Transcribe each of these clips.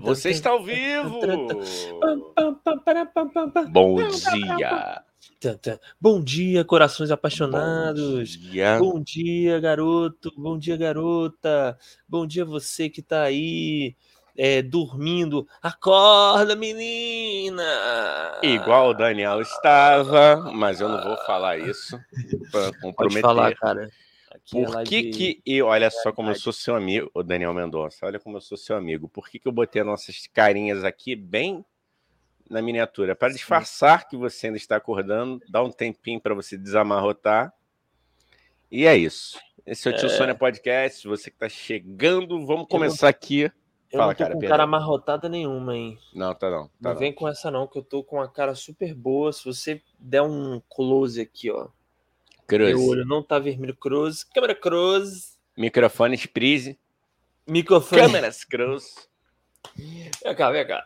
Você está ao vivo! Bom dia! Bom dia, corações apaixonados. Bom dia. Bom dia, garoto. Bom dia, garota. Bom dia, você que tá aí é, dormindo. Acorda, menina! Igual o Daniel estava, mas eu não vou falar isso para Pode comprometer. falar, cara. Aqui Por que que eu, olha só como eu sou seu amigo, o Daniel Mendonça, olha como eu sou seu amigo. Por que que eu botei as nossas carinhas aqui bem na miniatura? Para Sim. disfarçar que você ainda está acordando, dá um tempinho para você desamarrotar. E é isso. Esse é o Tio É. Sônia Podcast, você que está chegando, vamos não- começar aqui. Eu Fala, não tô cara, com cara amarrotada nenhuma, hein? Não, tá não. Tá Não não. vem com essa não, que eu tô com uma cara super boa. Se você der um close aqui, ó. Cruz. Meu olho não tá vermelho. Cruz. Câmera cruz. Microfones Prise. Microfone. Câmeras Cruz. Vem cá, vem cá.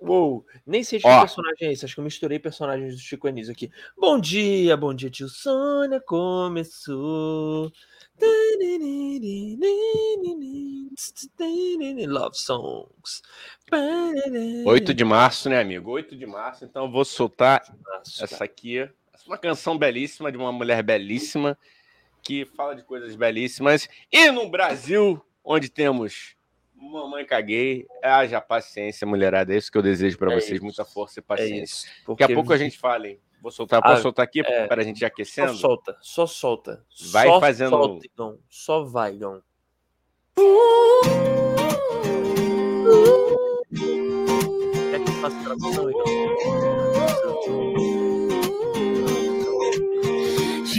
Uou, nem sei de que personagem é esse. Acho que eu misturei personagens do Chico Anísio aqui. Bom dia, bom dia, tio Sônia. Começou. Love songs. 8 de março, né, amigo? 8 de março, então eu vou soltar Nossa, essa aqui. Essa é uma canção belíssima de uma mulher belíssima que fala de coisas belíssimas. E no Brasil, onde temos Mamãe Caguei, haja paciência, mulherada. É isso que eu desejo para É vocês. isso. Muita força e É paciência. isso. Daqui a pouco a gente fala, hein? Vou soltar, posso Ah, soltar aqui é. para a gente ir Só aquecendo? solta, só solta. Vai só fazendo- Solta, Igão. Só vai, Igão. Quer que eu tradução,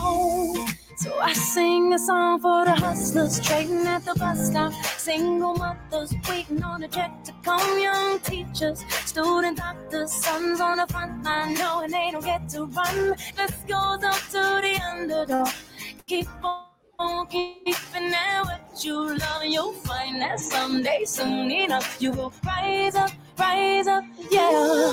own. So I sing a song for the hustlers trading at the bus stop. Single mothers waiting on a check to come. Young teachers, student doctors, sons on the front line knowing they don't get to run. This goes up to the underdog. Keep on keeping it what you love, and you'll find that someday, soon enough, you will rise up, rise up, yeah.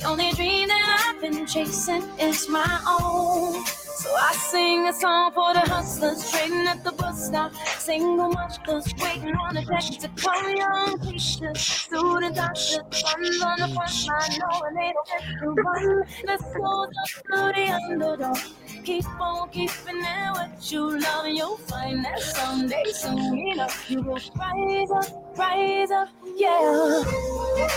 The only dream that I've been chasing is my own. So I sing a song for the hustlers trading at the bus stop. Single mothers waiting on a check to come. Young teachers, student doctors, sons on the front line knowing they don't get to run. Let's go up to the underdog. Keep on keeping it what you love, and you'll find that someday, soon enough, you will rise up, rise up, yeah.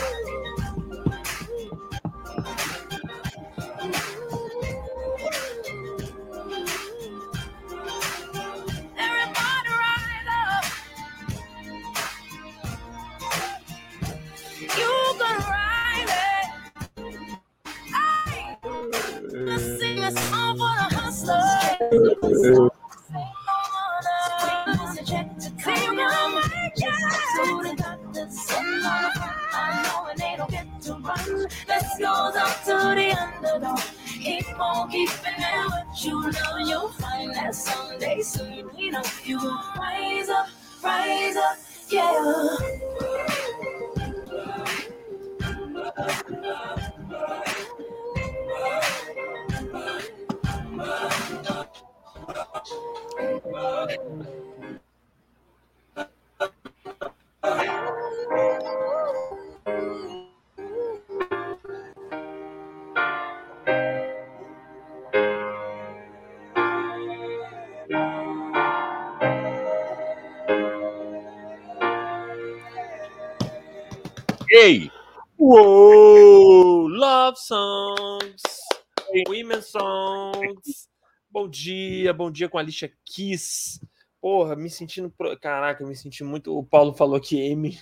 Dia, bom dia com a Alicia Kiss. Porra, me sentindo. pro- Caraca, me senti muito. O Paulo falou que M.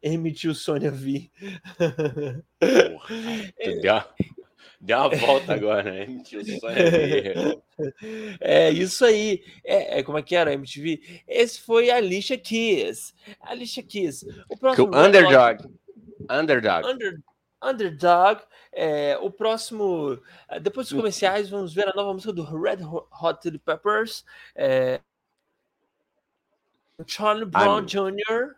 M tio Sônia Vi. Porra, deu, uma, deu uma volta agora, né? Mentiu só é É isso aí. É, é, como é que era a MTV? Esse foi a Alicia Keys. Alicia Keys. O próximo Underdog. Underdog. Under, Underdog. É, o próximo. eh, Depois dos comerciais, vamos ver a nova música do Red Ho- Hot Chili Peppers. É, Charlie Brown Jr.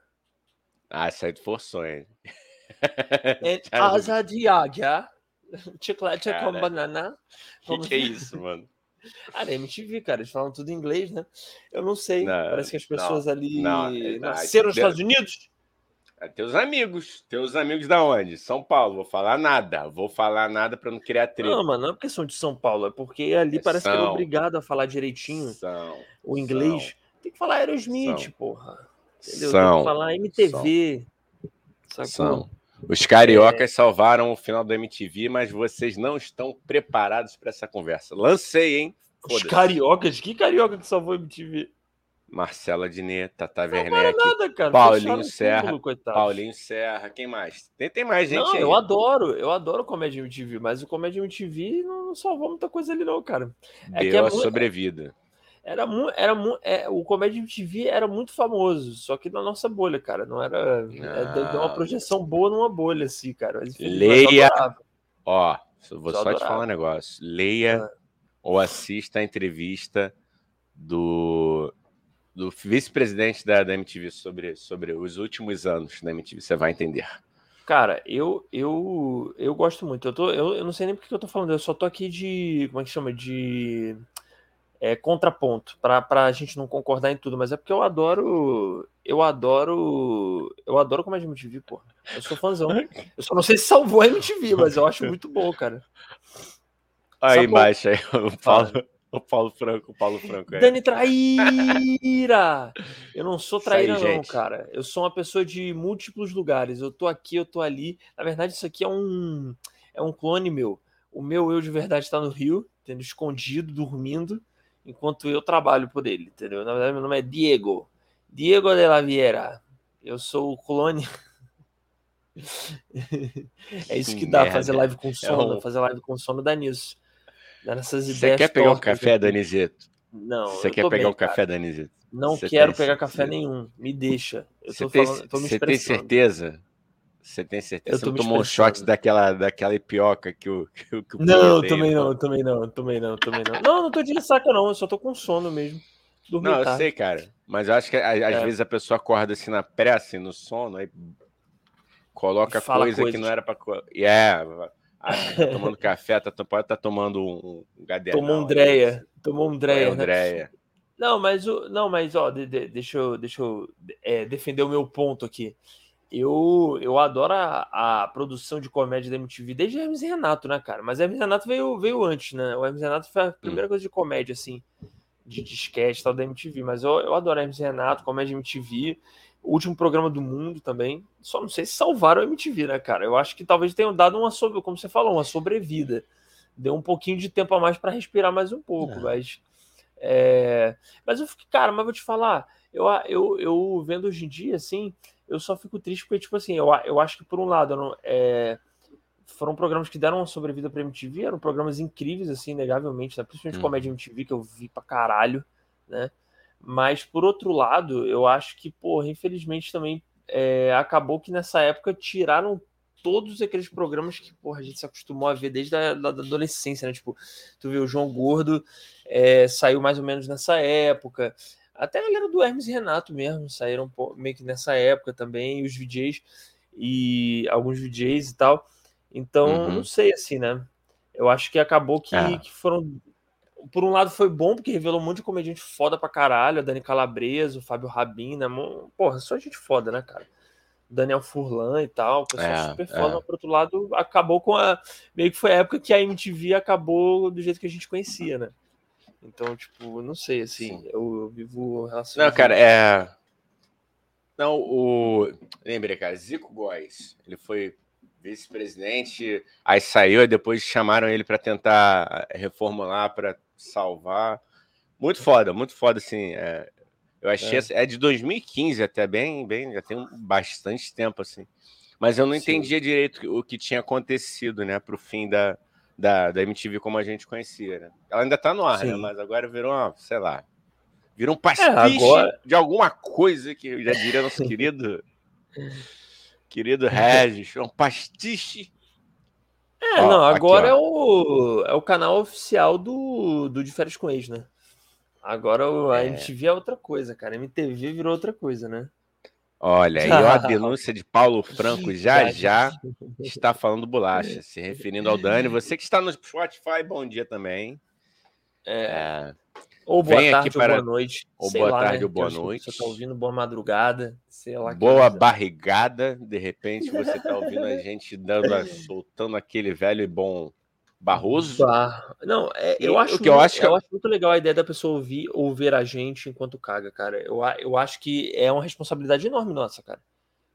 Ah, isso aí forçou, hein? Asa de Águia. Chiclete com Cara, banana. Que Vamos- que é isso, mano? Ah, na MTV, cara, eles falam tudo em inglês, né? Eu não sei. Não, Parece que as não, pessoas ali não, é- nasceram nos deu- Estados Unidos. É teus amigos. Teus amigos da onde? São Paulo. Vou falar nada. Vou falar nada pra não criar treta. Não, mano, não é porque são de São Paulo, é porque ali parece que era São. obrigado a falar direitinho São. o inglês. Tem que falar Aerosmith, São. porra. Entendeu? Tem São. que falar MTV. Sacou? São. Os cariocas salvaram o final da MTV, mas vocês não estão preparados para essa conversa. Lancei, hein? Os cariocas? Que carioca que salvou a MTV? Marcela Diné, Tata Não Werneck, nada, cara. Paulinho Serra, túmulo. Paulinho Serra, quem mais? Tem, tem mais gente Não, aí. eu adoro, eu adoro Comédia MTV, mas o Comédia MTV não, não salvou muita coisa ali, não, cara. é que Deu é a mu- sobrevida. Era muito. Era mu- é, o Comédia MTV era muito famoso, só que na nossa bolha, cara. Não era. é, deu, uma Não. projeção boa numa bolha, assim, cara. Mas, eu Leia. Ó, vou Só só, te falar um negócio. Leia Ah. ou assista a entrevista do, do vice-presidente da, da MTV sobre, sobre os últimos anos da MTV. Você vai entender. Cara, eu, eu, eu gosto muito. Eu, tô, eu, eu não sei nem porque que eu tô falando, eu só tô aqui de. Como é que chama? De. É, contraponto, pra, pra gente não concordar em tudo, mas é porque eu adoro. Eu adoro. Eu adoro Comédia MTV, porra. Eu sou fãzão. Eu só não sei se salvou a MTV, mas eu acho muito bom, cara. Aí Sacou? embaixo aí, o Paulo, o Paulo Franco, o Paulo Franco. É. Dani Traíra! Eu não sou Isso aí, traíra, não, cara. Eu sou uma pessoa de múltiplos lugares. Eu tô aqui, eu tô ali. Na verdade, isso aqui é um é um clone meu. O meu eu de verdade está no Rio, tendo escondido, dormindo, enquanto eu trabalho por ele, entendeu? Na verdade, meu nome é Diego. Diego de la Vieira. Eu sou o clone. é isso que dá merda. fazer live com sono. um- Fazer live com sono dá nisso. Nessas Você ideias. quer pegar um café. Danizeto? Não. Você eu quer pegar bem, um café. Danizeto? Não Você quero pegar café nenhum. Me deixa. Eu Você tô tem, falando, tô me você tem certeza? Você tem certeza? Eu Você não tomou um shot daquela, daquela ipioca que o, que, o- que o Não, Pedro também não, também não, também não, também não. Não, não tô de ressaca, não. Eu só tô com sono mesmo. Dormi Não, eu tarde. sei, cara. Mas eu acho que às É. vezes a pessoa acorda assim na pressa, no sono, aí coloca coisa coisas. que não era pra. co- Que tá tomando café, tá, pode estar tomando um, um. Tomou um. Dreia. Tomou um Dreia. um né? Não, mas o. Não, mas ó, de- de- deixa eu, deixa eu é, defender o meu ponto aqui. Eu, eu adoro a, a produção de comédia da MTV desde Hermes Renato, né, cara? Mas Hermes Renato veio, veio antes, né? O Hermes Renato foi a primeira coisa de comédia, assim, de, sketch e tal da MTV. Mas eu, eu adoro Hermes Renato, comédia MTV. O último programa do mundo também. Só não sei se salvaram a MTV, né, cara? Eu acho que talvez tenham dado uma sobre, como você falou, uma sobrevida. Deu um pouquinho de tempo a mais para respirar mais um pouco, É. mas. é, Mas eu fico, cara, mas vou te falar, eu, eu, eu vendo hoje em dia, assim, eu só fico triste porque, tipo assim, eu, eu acho que por um lado, não, é, foram programas que deram uma sobrevida pra MTV, eram programas incríveis, assim, inegavelmente, né? principalmente Uhum. comédia MTV, que eu vi pra caralho, né? Mas, por outro lado, eu acho que, porra, infelizmente também é, acabou que nessa época tiraram todos aqueles programas que, porra, a gente se acostumou a ver desde a da, da adolescência, né? Tipo, tu vê o João Gordo é, saiu mais ou menos nessa época. Até a galera do Hermes e Renato mesmo saíram meio que nessa época também, e os VJs e alguns VJs e tal. Então, Uhum. não sei assim, né? Eu acho que acabou que, É. que foram. Por um lado foi bom, porque revelou um monte de comediante foda pra caralho, a Dani Calabresa, o Fábio Rabina, porra, só gente foda, né, cara? Daniel Furlan e tal, pessoal É, super é. foda, mas por outro lado, acabou com a. Meio que foi a época que a MTV acabou do jeito que a gente conhecia, né? Então, tipo, não sei, assim, Sim. eu, eu vivo relação. Não, cara, é. Não, o. Lembrei, cara, Zico Góes. Ele foi vice-presidente, aí saiu, e depois chamaram ele para tentar reformular, para salvar. Muito foda, muito foda, assim. É, eu achei. É. é. de 2015 até, bem, bem, já tem bastante tempo, assim. Mas eu não Sim. entendia direito o que tinha acontecido, né, pro fim da, da, da MTV como a gente conhecia, né? Ela ainda tá no ar, né? Mas agora virou uma, sei lá, virou um é, pastiche é, agora... de alguma coisa que já diria nosso querido querido Regis, um pastiche. É, ó, não, agora aqui, é, o, é o canal oficial do, do De Férias com Ex, né? Agora a é. MTV é outra coisa, cara. MTV virou outra coisa, né? Olha, aí a denúncia de Paulo Franco já já está falando bolacha, se referindo ao Dani. Você que está no Spotify, bom dia também. É. é. Ou boa tarde para... ou boa noite. Ou boa lá, tarde né? ou boa noite. Você está ouvindo boa madrugada, sei lá. Boa barrigada, de repente você está ouvindo a gente dando, soltando aquele velho e bom Barroso? Bar... Não, é, eu, acho, que eu, muito, acho que... eu acho muito legal a ideia da pessoa ouvir ou ver a gente enquanto caga, cara. Eu, eu acho que é uma responsabilidade enorme nossa, cara.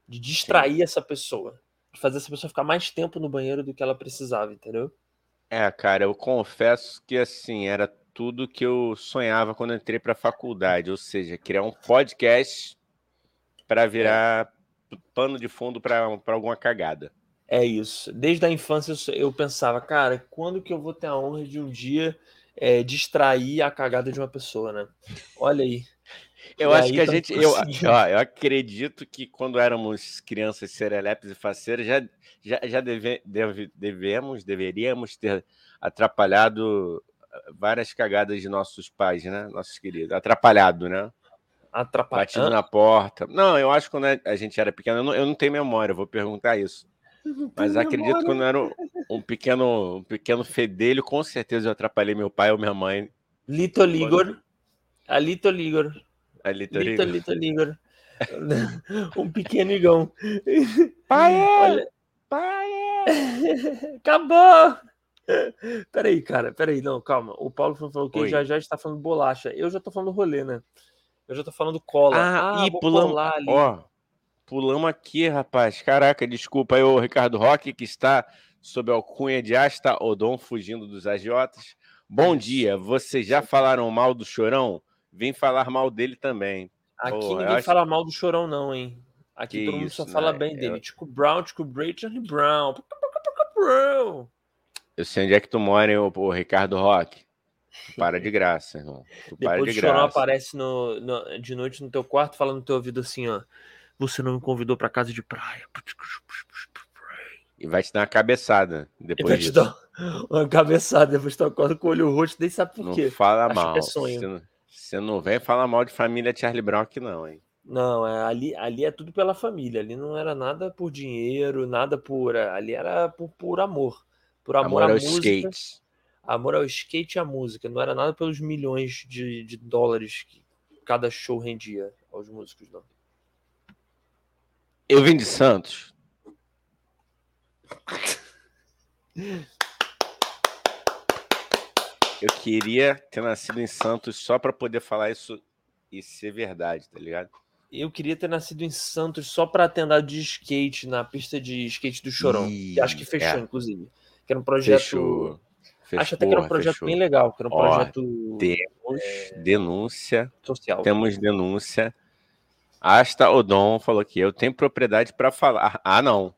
De distrair Sim. essa pessoa. De fazer essa pessoa ficar mais tempo no banheiro do que ela precisava, entendeu? É, cara, eu confesso que assim, era tudo que eu sonhava quando entrei para a faculdade, ou seja, criar um podcast para virar é. pano de fundo para alguma cagada. É isso. Desde a infância eu pensava, cara, quando que eu vou ter a honra de um dia é, distrair a cagada de uma pessoa, né? Olha aí. Eu e acho que a gente. Eu, eu, acredito que quando éramos crianças serelepes e faceiras, já, já, já deve, deve, devemos, deveríamos ter atrapalhado várias cagadas de nossos pais, né? Nossos queridos. Atrapalhado, né? Atrapalhado. Batido na porta. Não, eu acho que quando a gente era pequeno, eu não, eu não tenho memória, vou perguntar isso. Mas acredito que quando eu era um, um, pequeno, um pequeno fedelho, com certeza eu atrapalhei meu pai ou minha mãe. Lito Ligor. A Lito Ligor. A Lito, Lito, Lito Ligor. um pequeno igão. Pai! É! Olha... Pai! É! Acabou! Peraí, cara, peraí, não, calma. O Paulo falou que Oi. já já está falando bolacha. Eu já tô falando rolê, né? Eu já tô falando cola. Ah, ah e pulando. Ó, Pulamos aqui, rapaz. Caraca, desculpa aí o Ricardo Roque, que está sob a alcunha de Asta Odon, fugindo dos agiotas. Bom dia, vocês já falaram mal do Chorão? Vim falar mal dele também. Aqui Pô, ninguém acho... fala mal do Chorão, não, hein? Aqui que todo mundo só né? fala bem dele. Eu... Tico Brown, Tico Bray, Charlie Brown. Eu sei onde é que tu mora, hein, o Ricardo Roque. Para de graça, irmão. Tu Depois para de o Chorão aparece no, no, de noite no teu quarto falando no teu ouvido assim, ó. Você não me convidou para casa de praia. E vai te dar uma cabeçada depois vai disso. te dar uma cabeçada, depois tu acorda com o olho roxo, nem sabe por não quê. fala Acho mal. É você, não, você não vem falar mal de família Charlie Brown aqui não, hein? Não, é, ali, ali é tudo pela família. Ali não era nada por dinheiro, nada por. Ali era por, por amor. Por amor, amor à música. Skate. Amor ao skate e à música. Não era nada pelos milhões de, de dólares que cada show rendia aos músicos, não. Eu vim de Santos. Eu queria ter nascido em Santos só para poder falar isso e ser verdade, tá ligado? Eu queria ter nascido em Santos só para ter andado de skate na pista de skate do Chorão. E... Que acho que fechou, é. inclusive. Que era um projeto. Fechou. Fechou, acho até que era um projeto fechou. bem legal, que era um Ó, projeto. Temos é... denúncia. Social. Temos denúncia Asta Odon falou que eu tenho propriedade para falar. Ah, não.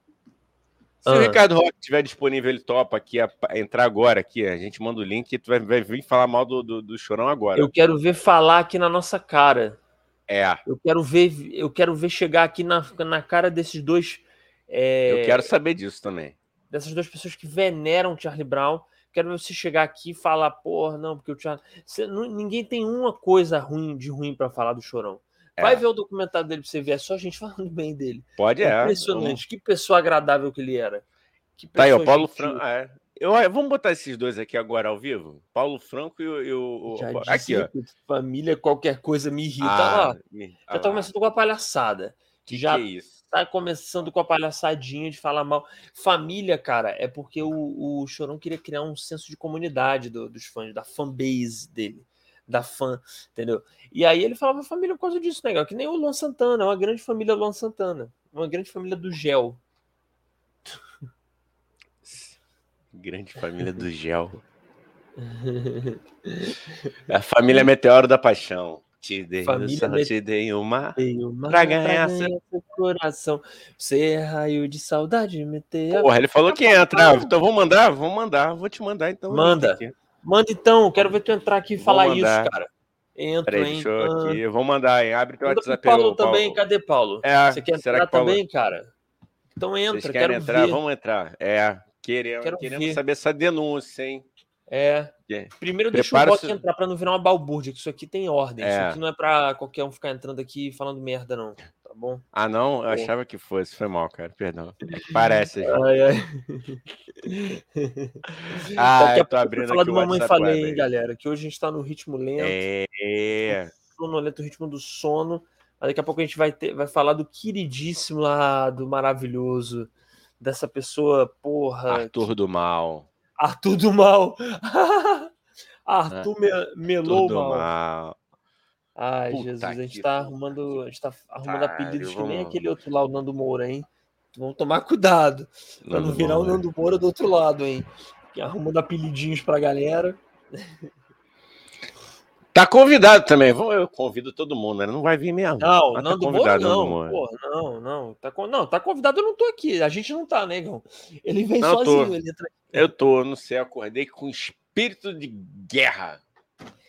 Se o Ricardo Roque estiver disponível, ele topa aqui, a, a entrar agora aqui. A gente manda o link e tu vai, vai vir falar mal do, do, do, Chorão agora. Eu quero ver falar aqui na nossa cara. É. Eu quero ver, eu quero ver chegar aqui na, na cara desses dois. É, eu quero saber disso também. Dessas duas pessoas que veneram Charlie Brown. Quero ver você chegar aqui e falar, porra, não, porque o Charlie. Você, não, ninguém tem uma coisa ruim de ruim para falar do Chorão. É. Vai ver o documentário dele pra você ver, é só gente falando bem dele. Pode, é. Impressionante, que pessoa agradável que ele era. Que tá aí, o Paulo Franco. É. Eu, vamos botar esses dois aqui agora ao vivo? Paulo Franco e o. E o aqui, ó. Família, qualquer coisa me irrita ah, lá. Me... Ah, já tá começando com a palhaçada. Que, já que é isso? tá começando com a palhaçadinha de falar mal. Família, cara, é porque o, o Chorão queria criar um senso de comunidade do, dos fãs, da fanbase dele da fã, entendeu? E aí ele falava família por causa disso, né? Que nem o Luan Santana, uma grande família Luan Santana, uma grande família do Gel. Grande família do Gel. A família Meteoro da Paixão. Te dei, Família te dei uma. Tem uma Pra ganhar seu coração, você é raio de saudade, meter Porra, ele falou que entra. Então vamos mandar? Vamos mandar. Vou te mandar então. Manda. Manda então, quero ver tu entrar aqui e falar isso, cara. Entro, Peraí, hein? eu Ah, aqui. Eu vou mandar, hein? Abre teu Manda WhatsApp. Paulo ô, também, cadê Paulo? É, Você quer entrar que Paulo... também, cara? Então Vocês entra, querem quero entrar? ver. Vamos entrar. É, queremos, Quero queremos ver. saber essa denúncia, hein? É. É. Primeiro deixa Prepara o seu- entrar pra não virar uma balbúrdia, que isso aqui tem ordem. Isso É. aqui não é pra qualquer um ficar entrando aqui falando merda, não. Tá bom? Ah, não? Eu Pô. achava que fosse. Foi mal, cara. Perdão. É que parece. Ai, ai. Ah, eu tô abrindo falar aqui do Mamãe WhatsApp Falei, hein, galera? Que hoje a gente tá no ritmo lento, É. sonolento, ritmo do sono. Daqui a pouco a gente vai, ter, vai falar do queridíssimo lá, do maravilhoso, dessa pessoa, porra. Arthur do Mal. Arthur do Mal. Arthur me, melou Arthur mal. Mal. Ai, Puta Jesus, a gente tá arrumando, a gente tá arrumando pariu, apelidos que nem vamos- aquele outro lá, o Nando Moura, hein? Vamos tomar cuidado pra não virar o Moura. Nando Moura do outro lado, hein? Que arrumando apelidinhos pra galera. Tá convidado também. Vamos- Eu convido todo mundo, né? Não vai vir mesmo. Não, Mas tá Nando Moura convidado, Nando não. Moura. Porra, não, não. Tá, con- não, tá convidado, eu não tô aqui. A gente não tá, negão. Ele vem Não, sozinho. Ele entra... Eu tô, não sei, acordei com espírito de guerra.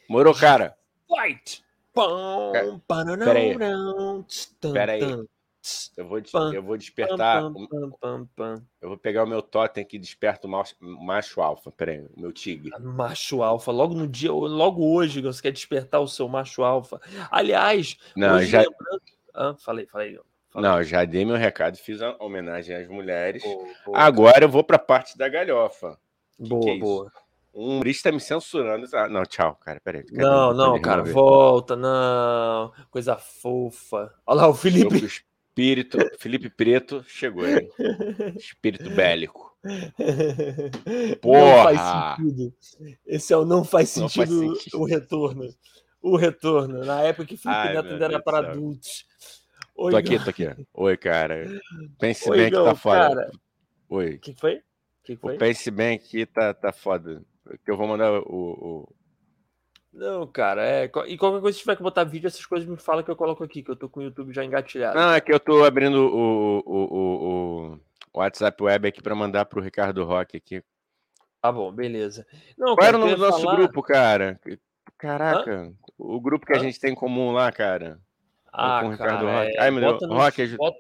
Morou, cara? Fight! Pão, Pera- pananão, pera aí. tss, tan, Pera aí. tan, tss, Eu vou, eu vou despertar. pam, pam. Eu vou pegar o meu totem que desperta o macho, macho alfa. Pera aí, o meu tigre. Macho alfa, logo no dia, logo hoje, você quer despertar o seu macho alfa. Aliás, Não, já, lembrando... Ah, falei, falei. falei. não, já dei meu recado, fiz a homenagem às mulheres. Boa, boa, Agora eu vou pra parte da galhofa. boa, que é boa. Um humorista tá me censurando. Ah, não, tchau, cara. Peraí. Não, não, cara, volta, não. Coisa fofa. Olha lá o Felipe. espírito. Felipe Preto chegou, hein? Espírito bélico. Não Porra! faz sentido. Esse é o não faz Não faz sentido, sentido. o retorno. O retorno. Na época que Felipe Ai, Neto ainda era para adultos. Oi, Tô aqui, tô aqui. Oi, cara. Pense Oi, bem que tá foda. cara. Oi. O que foi? O que foi? O Pense bem que tá, tá foda. Que eu vou mandar o. o- Não, cara, é. E qualquer coisa, se tiver que botar vídeo, essas coisas me fala que eu coloco aqui, que eu tô com o YouTube já engatilhado. Não, é que eu tô abrindo o, o, o, o WhatsApp web aqui pra mandar pro Ricardo Roque aqui. Tá bom, beleza. Não, Qual cara, era o nome do nosso falar- grupo, cara? Caraca, o grupo que a Hã? gente tem em comum lá, cara. Ah, com o Ricardo cara, Roque. é, Ai, meu Deus, Roque, ajuda- bota-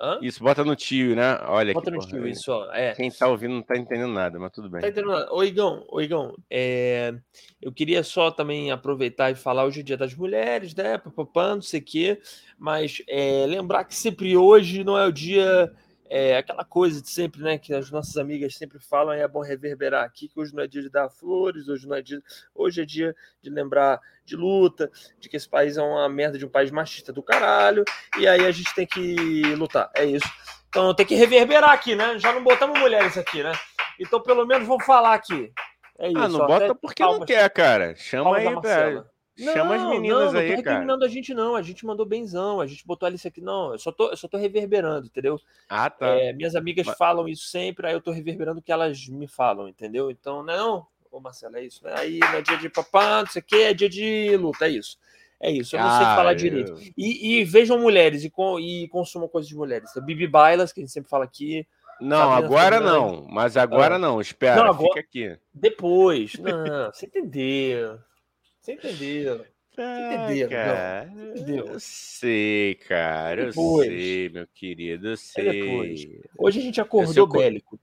Hã? Isso, bota no tio, né? Olha Bota aqui. no tio, aí. isso, ó. É. Quem tá ouvindo não tá entendendo nada, mas tudo bem. Tá entendendo? nada. Ô, Igão, ô, Igão, é, eu queria só também aproveitar e falar hoje é dia das mulheres, né? Papapá, não sei o quê, mas é, lembrar que sempre hoje não é o dia, é, aquela coisa de sempre, né? Que as nossas amigas sempre falam, e é bom reverberar aqui, que hoje não é dia de dar flores, hoje não é dia. Hoje é dia de lembrar de luta, de que esse país é uma merda de um país machista do caralho, e aí a gente tem que lutar. É isso. Então tem que reverberar aqui, né? Já não botamos mulheres aqui, né? Então pelo menos vou falar aqui. É isso. Ah, não bota porque não palmas- quer, cara. Chama aí, Marcela. Velho. Chama as Não, meninas não, não aí, tô cara. recriminando a gente, não. A gente mandou benzão, a gente botou ali isso aqui. Não, eu só tô, eu só tô reverberando, entendeu? Ah, tá. É, minhas amigas Mas- falam isso sempre, aí eu tô reverberando o que elas me falam, entendeu? Então, não, ô Marcelo, é isso, né? Aí não é dia de papá, não sei o quê, é dia de luta, é isso. É isso, eu não sei Ah, falar eu- direito. E, e vejam mulheres e, com, e consumam coisas de mulheres. Então, Bibi Bailas, que a gente sempre fala aqui. Não, agora não. Mas agora Ah. não. Espera, Não, agora- fica aqui. Depois. Não, você entendeu. Você entendeu. Ah, entendeu, cara. Entendeu. Eu sei, cara. Eu Depois. sei, meu querido. Eu É sei. Hoje a gente acordou o bélico.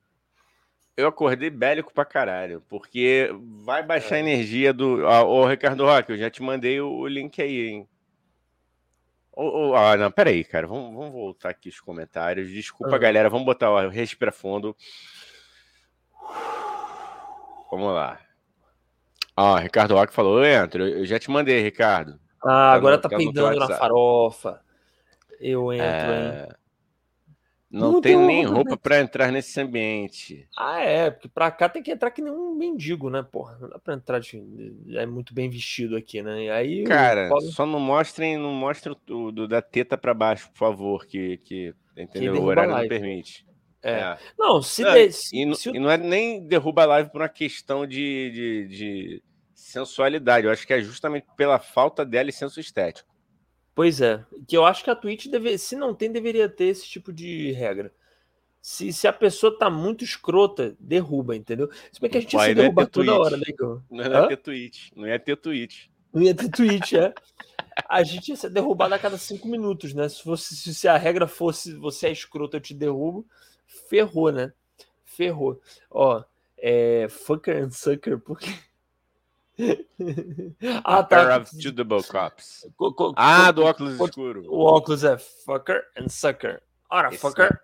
Eu acordei bélico pra caralho, porque vai baixar a É. energia do. Ó, ô, Ricardo Roque, eu já te mandei o, o link aí, hein? Ah, não, peraí, cara. Vamos, vamos voltar aqui os comentários. Desculpa, Ah. galera. Vamos botar, ó, respira fundo. Vamos lá. Ó, Ricardo Roque falou: Ô, Entro, eu já te mandei, Ricardo. Ah, agora no- tá tá peidando na farofa. Eu entro, hein? É... Não, Não tenho deu nem roupa, né? para entrar nesse ambiente. Ah, é, porque pra cá tem que entrar que nem um mendigo, né, porra? Não dá pra entrar de, é muito bem vestido aqui, né? E aí Cara, pobre- só não mostrem, não mostrem o do, da teta para baixo, por favor, que, que entendeu? O horário não permite. é. Não, se, Não, de- e, não- se e não é nem derruba a live por uma questão de, de, de sensualidade. Eu acho que é justamente pela falta dela e senso estético. Pois é, que eu acho que a Twitch, deve, se não tem, deveria ter esse tipo de regra. Se, se a pessoa tá muito escrota, derruba, entendeu? Se bem que a gente ia se ia derrubar toda Twitch. hora, né, Igor? Não Hã? ia ter tweet. Não ia ter tweet. Não ia ter Twitch, é. A gente ia ser derrubado a cada cinco minutos, né? Se, fosse, se, se a regra fosse você é escroto, eu te derrubo, ferrou, né? Ferrou. Ó, é. Fucker and sucker, porque. ah, A pair tá. of suitable cops. Co- co- Ah, do óculos escuro. O óculos é fucker and sucker. Ora, Esse fucker.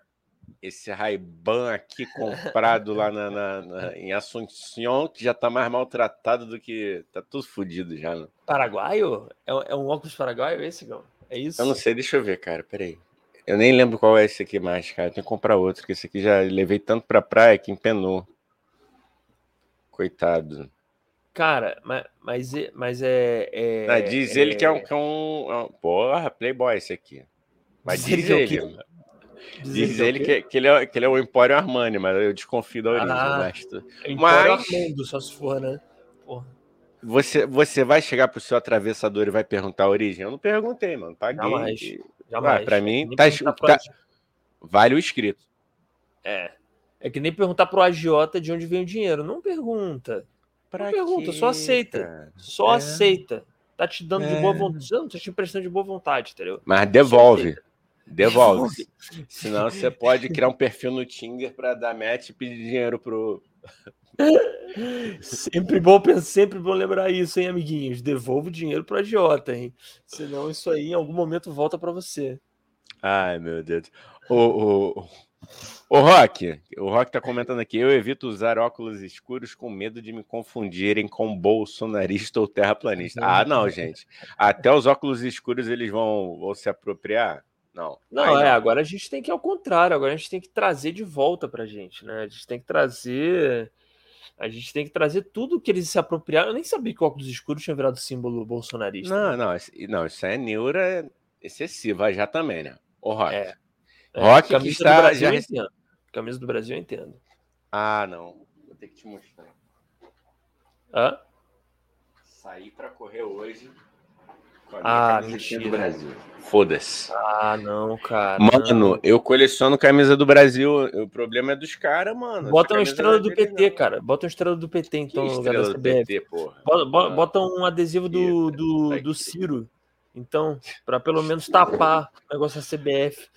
Esse Ray-Ban aqui comprado lá na, na- na- em Assunção, que já tá mais maltratado do que. Tá tudo fodido já. Né? Paraguaio? É, é um óculos paraguaio esse, Gão? É isso? Eu não sei, deixa eu ver, cara. Peraí. Eu nem lembro qual é esse aqui mais, cara. Tem que comprar outro, que esse aqui já levei tanto pra praia que empenou. Coitado. Cara, mas, mas, é- mas é. é- Ah, diz ele que é um, que é um, é um- Porra, Playboy esse aqui. Mas Diz diz, ele ele. que é o quê? Diz é o ele quê? que, que, ele é, que ele é o Empório Armani, mas eu desconfio da origem. Ah. mas Armando, só se for, né? Porra. Você, você vai chegar pro seu atravessador e vai perguntar a origem? Eu não perguntei, mano. Paguei. Jamais. e- Jamais. Ah, pra É mim, tá tá- Vale o escrito. É. É que nem perguntar pro agiota de onde vem o dinheiro. Não pergunta. Pra pergunta, só aceita. cara? Só É. aceita. Tá te dando de É. boa vontade. Não, tá te emprestando de boa vontade, entendeu? Mas devolve. aceita. Devolve. Senão você pode criar um perfil no Tinder pra dar match e pedir dinheiro pro. Sempre bom sempre bom lembrar isso, hein, amiguinhos? Devolva o dinheiro pro agiota, hein? Senão isso aí em algum momento volta pra você. Ai, meu Deus. O, o, o Rock, o Rock tá comentando aqui. Eu evito usar óculos escuros com medo de me confundirem com bolsonarista ou terraplanista. Ah, não, gente. Até os óculos escuros eles vão, vão se apropriar? Não. Não, Aí é, agora a gente tem que ao contrário, agora a gente tem que trazer de volta pra gente, né? A gente tem que trazer. A gente tem que trazer tudo que eles se apropriaram. Eu nem sabia que o óculos escuro tinha virado símbolo bolsonarista. Não, não, esse- não, isso é neura excessiva já também, né? O Rock. É. É, Rock que camisa está do Brasil já eu entendo. Camisa do Brasil eu entendo. Ah, não. Vou ter que te mostrar. Hã? Saí pra correr hoje com a Ah, mentira. do Brasil. Foda-se. Ah, não, cara. Mano, não. eu coleciono camisa do Brasil. O problema é dos caras, mano. Bota uma estrela é do PT, não. cara. Bota uma estrela do PT, Que então, no lugar da. PT, porra. Bota, bo- Ah. bota um adesivo do, do, do. Ciro. Então, para pelo menos tapar o negócio da CBF.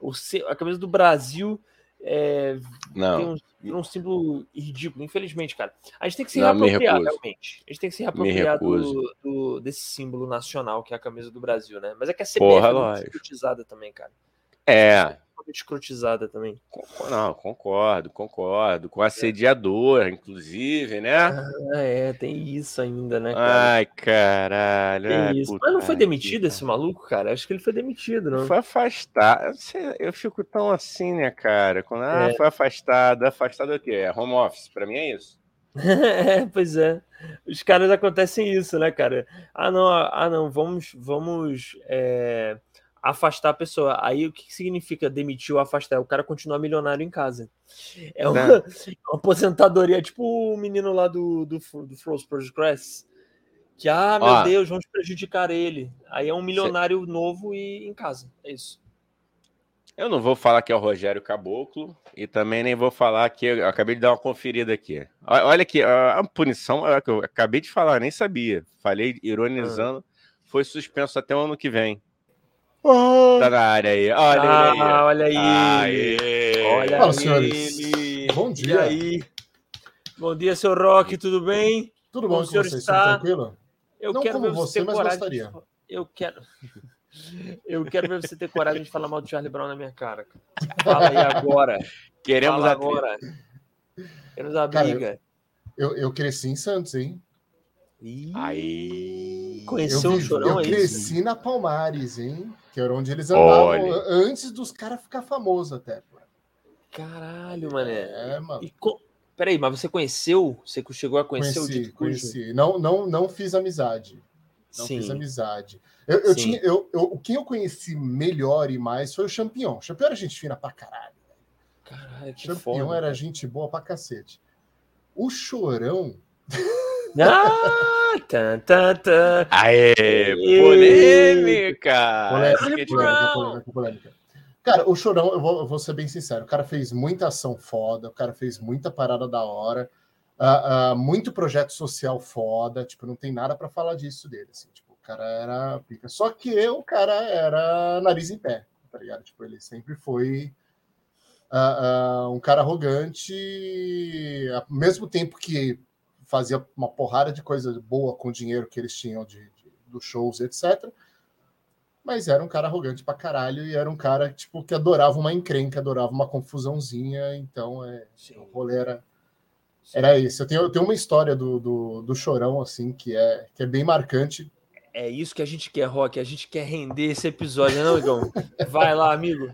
O, a camisa do Brasil é, Não, um, tem um símbolo ridículo, infelizmente, cara. A gente tem que se Não, reapropriar, realmente. A gente tem que se reapropriar do, do- desse símbolo nacional que é a camisa do Brasil, né? Mas é que a CBF Porra, é muito também, cara. é. Muito escrotizada também. Não, concordo, concordo. Com assediador, inclusive, né? Ah, é, tem isso ainda, né, cara? Ai, caralho. Tem ai, isso. Mas não foi demitido esse maluco, cara? Acho que ele foi demitido, não? Foi afastado. Eu fico tão assim, né, cara? Quando, ah, É. foi afastado. Afastado é o quê? É home office. Pra mim é isso. É, pois é. Os caras acontecem isso, né, cara? Ah, não, ah, não, vamos, vamos é, afastar a pessoa. Aí o que significa demitir ou afastar? É o cara continuar milionário em casa. É uma, Né? uma aposentadoria, tipo o menino lá do, do, do Frost Progress. Que, ah, meu Ó. Deus, vamos prejudicar ele. Aí é um milionário novo e em casa. É isso. Eu não vou falar que é o Rogério Caboclo e também nem vou falar que eu acabei de dar uma conferida aqui. Olha aqui, a punição é que eu acabei de falar, nem sabia. Falei ironizando, foi suspenso até o ano que vem. Tá na área aí. Olha ele Ah, olha aí. aí. Aê. Olha Fala, ele. senhores. Bom E dia. aí? Bom dia, seu Rock, tudo bem? Tudo bom o senhor vocês? está? Tranquilo? Eu Não quero ver você mas gostaria. de- Eu quero. Eu quero ver você ter coragem de falar mal do Charlie Brown na minha cara. cara. Fala aí agora. Queremos Fala agora. Queremos a Cara, briga. Eu, eu cresci em Santos, hein? Ih, Aí. Eu, Conheceu o chorão eu aí? cresci na Palmares, hein? Que era onde eles andavam Olha. antes dos caras ficar famosos até. Caralho, mané. É, mano. E co... Peraí, mas você conheceu? Você chegou a conhecer o Conheci, Dito Cujo? conheci. Não, não, não fiz amizade. Não Sim. fiz amizade. Eu, eu tinha, eu, eu, quem eu conheci melhor e mais foi o Champion. O Champion era gente fina pra caralho. Caralho, O que Champion foda. era gente boa pra cacete. O Chorão, Ah, tan, tan, tan. Aê, polêmica! polêmica, Essa que é de- polêmica, polêmica, polêmica. Cara, o Chorão, eu vou, eu vou ser bem sincero, o cara fez muita ação foda, o cara fez muita parada da hora, ah, ah, muito projeto social foda, tipo, não tem nada pra falar disso dele, assim, tipo, o cara era pica. Só que o cara era nariz em pé, tá ligado? Tipo, ele sempre foi ah, um cara arrogante, ao mesmo tempo que fazia uma porrada de coisa boa com o dinheiro que eles tinham de, de- dos shows, etc. Mas era um cara arrogante pra caralho e era um cara tipo, que adorava uma encrenca, adorava uma confusãozinha. Então, é, o rolê era, era esse. Eu tenho, eu tenho uma história do, do, do Chorão, assim, que é, que é bem marcante. É isso que a gente quer, Rock. A gente quer render esse episódio, não, Igão? Vai lá, amigo.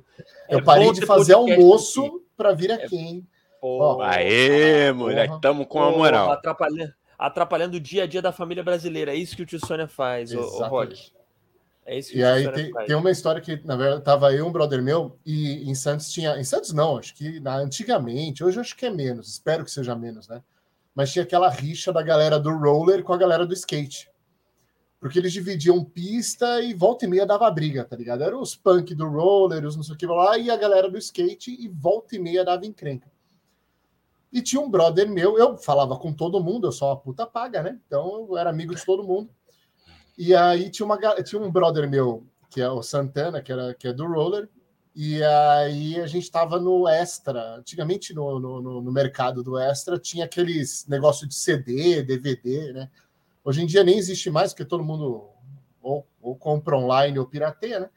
Eu É parei bom de fazer almoço para vir aqui, hein? Pô, Aê, moleque, Porra. tamo com a moral. Atrapalhando, atrapalhando o dia a dia da família brasileira. É isso que o tio Sônia faz, ô, Rock. É isso que E o tio aí Sônia tem, faz. tem uma história que, na verdade, tava eu e um brother meu, e em Santos tinha. Em Santos não, acho que na- antigamente, hoje eu acho que é menos, espero que seja menos, né? Mas tinha aquela rixa da galera do roller com a galera do skate. Porque eles dividiam pista e volta e meia dava briga, tá ligado? Eram os punk do roller, os não sei o que lá, e a galera do skate, e volta e meia dava encrenca. E tinha um brother meu, eu falava com todo mundo, eu sou uma puta paga, né? Então eu era amigo de todo mundo. E aí tinha, uma, tinha um brother meu, que é o Santana, que, era, que é do roller, e aí a gente tava no Extra. Antigamente no, no, no- no mercado do Extra tinha aqueles negócio de CD, DVD, né? Hoje em dia nem existe mais, porque todo mundo ou, ou compra online ou pirateia, né?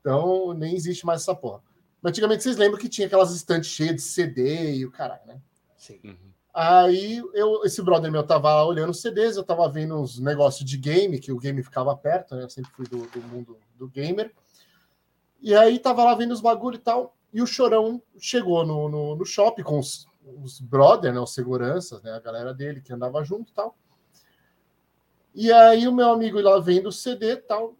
Então nem existe mais essa porra. Mas antigamente vocês lembram que tinha aquelas estantes cheias de CD e o caralho, né? Sim. Uhum. Aí eu, esse brother meu tava lá olhando os CDs, eu tava vendo uns negócios de game, que o game ficava perto, né? Eu sempre fui do, do mundo do gamer. E aí tava lá vendo os bagulho e tal. E o Chorão chegou no, no, no shopping com os, os brother, né? Os seguranças, né? A galera dele que andava junto e tal. E aí o meu amigo lá vendo o CD e tal.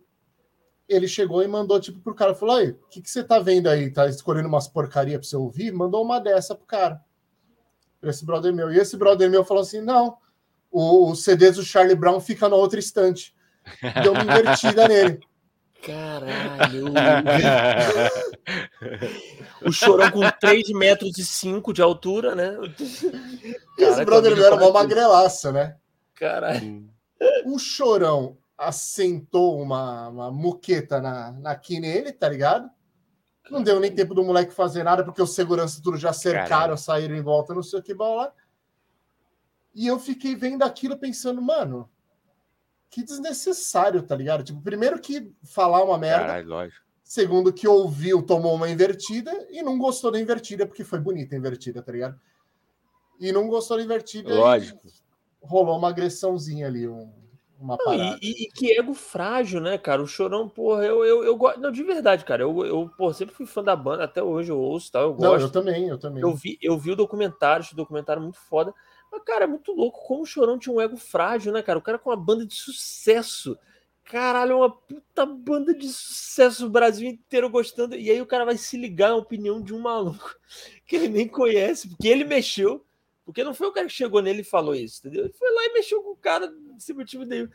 Ele chegou e mandou tipo pro cara, falou: aí, o que, que você tá vendo aí? Tá escolhendo umas porcaria pra você ouvir? Mandou uma dessa pro cara esse brother meu. E esse brother meu falou assim: não, o, o CD do Charlie Brown fica na outra estante. Deu uma invertida nele. Caralho. o chorão com 3 metros e 5 de altura, né? E esse brother meu era uma magrelaça, né? Caralho. O chorão assentou uma, uma muqueta na, na aqui nele, tá ligado? Não deu nem tempo do moleque fazer nada, porque os seguranças tudo já cercaram, Caralho. saíram em volta, não sei o que, bola. E eu fiquei vendo aquilo pensando, mano, que desnecessário, tá ligado? Tipo, primeiro que falar uma merda, Caralho, lógico. Segundo, que ouviu, tomou uma invertida e não gostou da invertida, porque foi bonita a invertida, tá ligado? E não gostou da invertida. e Lógico. Rolou uma agressãozinha ali, um- uma Não, parada. e, e- que ego frágil, né, cara? O Chorão, porra, eu, eu, eu gosto. Não, de verdade, cara. Eu, eu pô, sempre fui fã da banda, até hoje eu ouço, tá? Eu Não, gosto. eu também, eu também. Eu vi, eu vi o documentário, esse documentário muito foda. Mas, cara, é muito louco como o Chorão tinha um ego frágil, né, cara? O cara com uma banda de sucesso. Caralho, é uma puta banda de sucesso, o Brasil inteiro gostando. E aí o cara vai se ligar à opinião de um maluco que ele nem conhece, porque ele mexeu. Porque não foi o cara que chegou nele e falou isso, entendeu? Ele foi lá e mexeu com o cara motivo daí.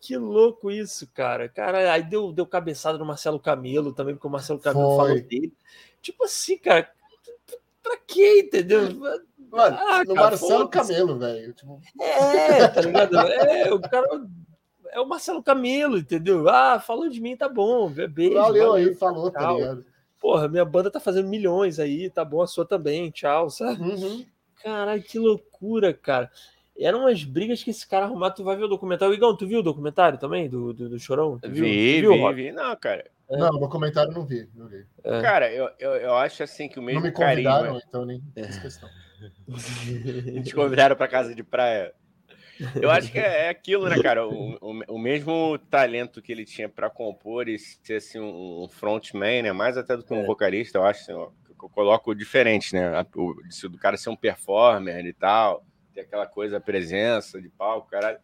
Que louco isso, cara. Cara, aí deu, deu cabeçada no Marcelo Camelo também, porque o Marcelo Camelo Foi. falou dele. Tipo assim, cara, pra quê, entendeu? Mano, Ah, no cara, Marcelo. Camelo, velho. Tipo, É, tá ligado? É, o cara é o Marcelo Camelo, entendeu? Ah, falou de mim, tá bom, beijo. valeu valeu. aí, falou, tá ligado? Porra, minha banda tá fazendo milhões aí, tá bom, a sua também, tchau, sabe? Uhum. Caralho, que loucura, cara. Eram umas brigas que esse cara arrumado. Tu vai ver o documentário. Igão, tu viu o documentário também do, do, do Chorão? Tu viu? Vi, viu, vi, vi. Não, cara. É. Não, no comentário não vi. Não, vi. É. Cara, eu, eu, eu acho assim que o mesmo não me convidaram, carisma... então nem fiz questão. Te convidaram pra casa de praia. Eu acho que é, é aquilo, né, cara? O, o, o mesmo talento que ele tinha pra compor e ser assim, um, um frontman, né? Mais até do que um É. vocalista, eu acho. assim, ó, eu coloco diferente, né? O, se do cara ser um performer e tal, ter aquela coisa, a presença de palco, caralho.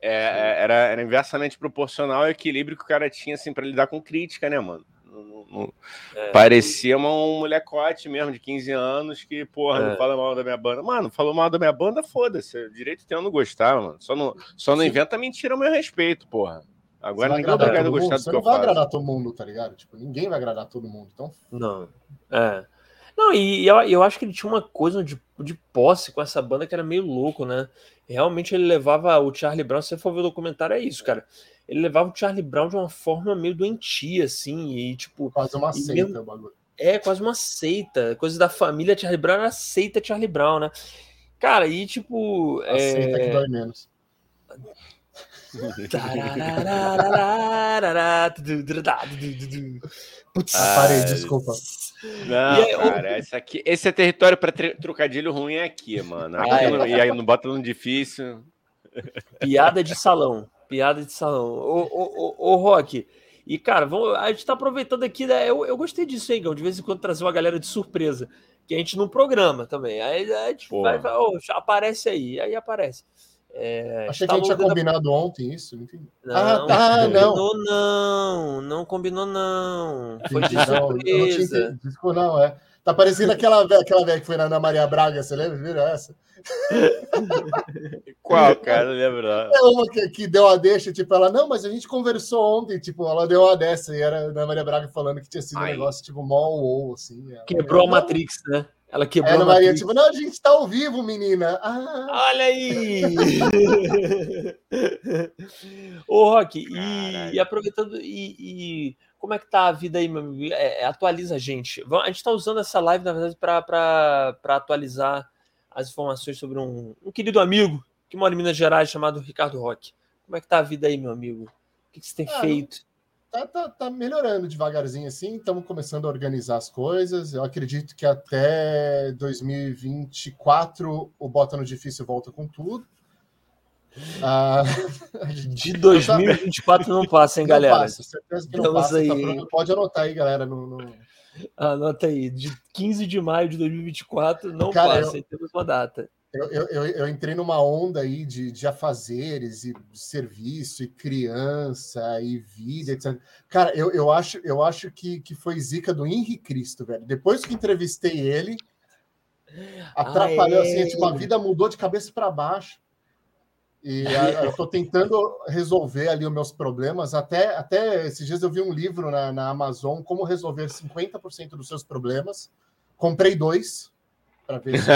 É, é, era, era inversamente proporcional ao equilíbrio que o cara tinha, assim, pra lidar com crítica, né, mano? Não- não- não- É. Parecia uma, um molecote mesmo, de 15 anos, que, porra, É. não fala mal da minha banda. Mano, falou mal da minha banda, foda-se. Direito tem eu não gostar, mano. Só não, só não Sim. inventa mentira ao meu respeito, porra. Agora ninguém agradar todo mundo? Você não vai agradar todo mundo, tá ligado? Tipo, ninguém vai agradar todo mundo. Então, Não. É. Não, e eu, eu acho que ele tinha uma coisa de, de posse com essa banda que era meio louco, né? Realmente ele levava o Charlie Brown, se você for ver o documentário, é isso, cara. Ele levava o Charlie Brown de uma forma meio doentia, assim, e tipo, quase uma seita mesmo- o bagulho. é quase uma seita. Coisa da família Charlie Brown era a seita Charlie Brown, né? Cara, e tipo. A seita que É... dói menos. Putz. Ah, parei, desculpa. Não, aí, cara, esse, aqui, esse é território pra tre- trocadilho ruim é aqui, mano. Aqui Ah, é. não- E aí não bota no difícil. Piada de salão. Piada de salão. Ô, ô, ô, ô Rock. E, cara, vamos, a gente tá aproveitando aqui, né? Eu, eu gostei disso, hein, Gão? De vez em quando trazer uma galera de surpresa. Que a gente não programa também. Aí a gente vai, vai, já aparece aí. Aí aparece. É, Achei que a gente tinha combinado ontem isso. Enfim. Não, Ah, tá, não. combinou não. Não combinou não. Foi de não, não surpresa. Desculpa, não, é. Tá parecendo aquela velha, aquela velha que foi na Ana Maria Braga, você lembra? Viram essa? Qual, cara? Não não. É uma que, que deu a deixa, tipo, ela, não, mas a gente conversou ontem, tipo, ela deu uma dessa, e era a Ana Maria Braga falando que tinha sido um Ai. negócio, tipo, mó ou, assim. ela- Quebrou a Não, Matrix, né? Ela Aí quebrou a a Ana Maria, tipo, não, a gente tá ao vivo, menina. Ah, Olha aí! Ô, Rock, e, e aproveitando, e, e como é que tá a vida aí, meu amigo? É, é, atualiza a gente. A gente tá usando essa live, na verdade, para atualizar as informações sobre um, um querido amigo que mora em Minas Gerais, chamado Ricardo Rock. Como é que tá a vida aí, meu amigo? O que, que você tem Ah, feito? Tá, tá, tá melhorando devagarzinho assim, estamos começando a organizar as coisas. Eu acredito que até 2024 o Bota no Difícil volta com tudo. Ah, De 2024 não passa, hein, não galera? passa, certeza que não Estamos passa. tá aí. pronto. Pode anotar aí, galera. No, no- Anota aí, de 15 de maio de 2024 não Cara, passa, aí temos uma data. Eu, eu, eu, entrei numa onda aí de, de afazeres e serviço e criança e vida, etc. Cara, eu, eu acho, eu acho que, que foi zica do Henri Cristo, velho. Depois que entrevistei ele, atrapalhou, Ah, é? assim, tipo, a vida mudou de cabeça para baixo. E a- eu tô tentando resolver ali os meus problemas. Até, até esses dias eu vi um livro na, na Amazon, Como Resolver 50% dos Seus Problemas. Comprei dois, para ver se.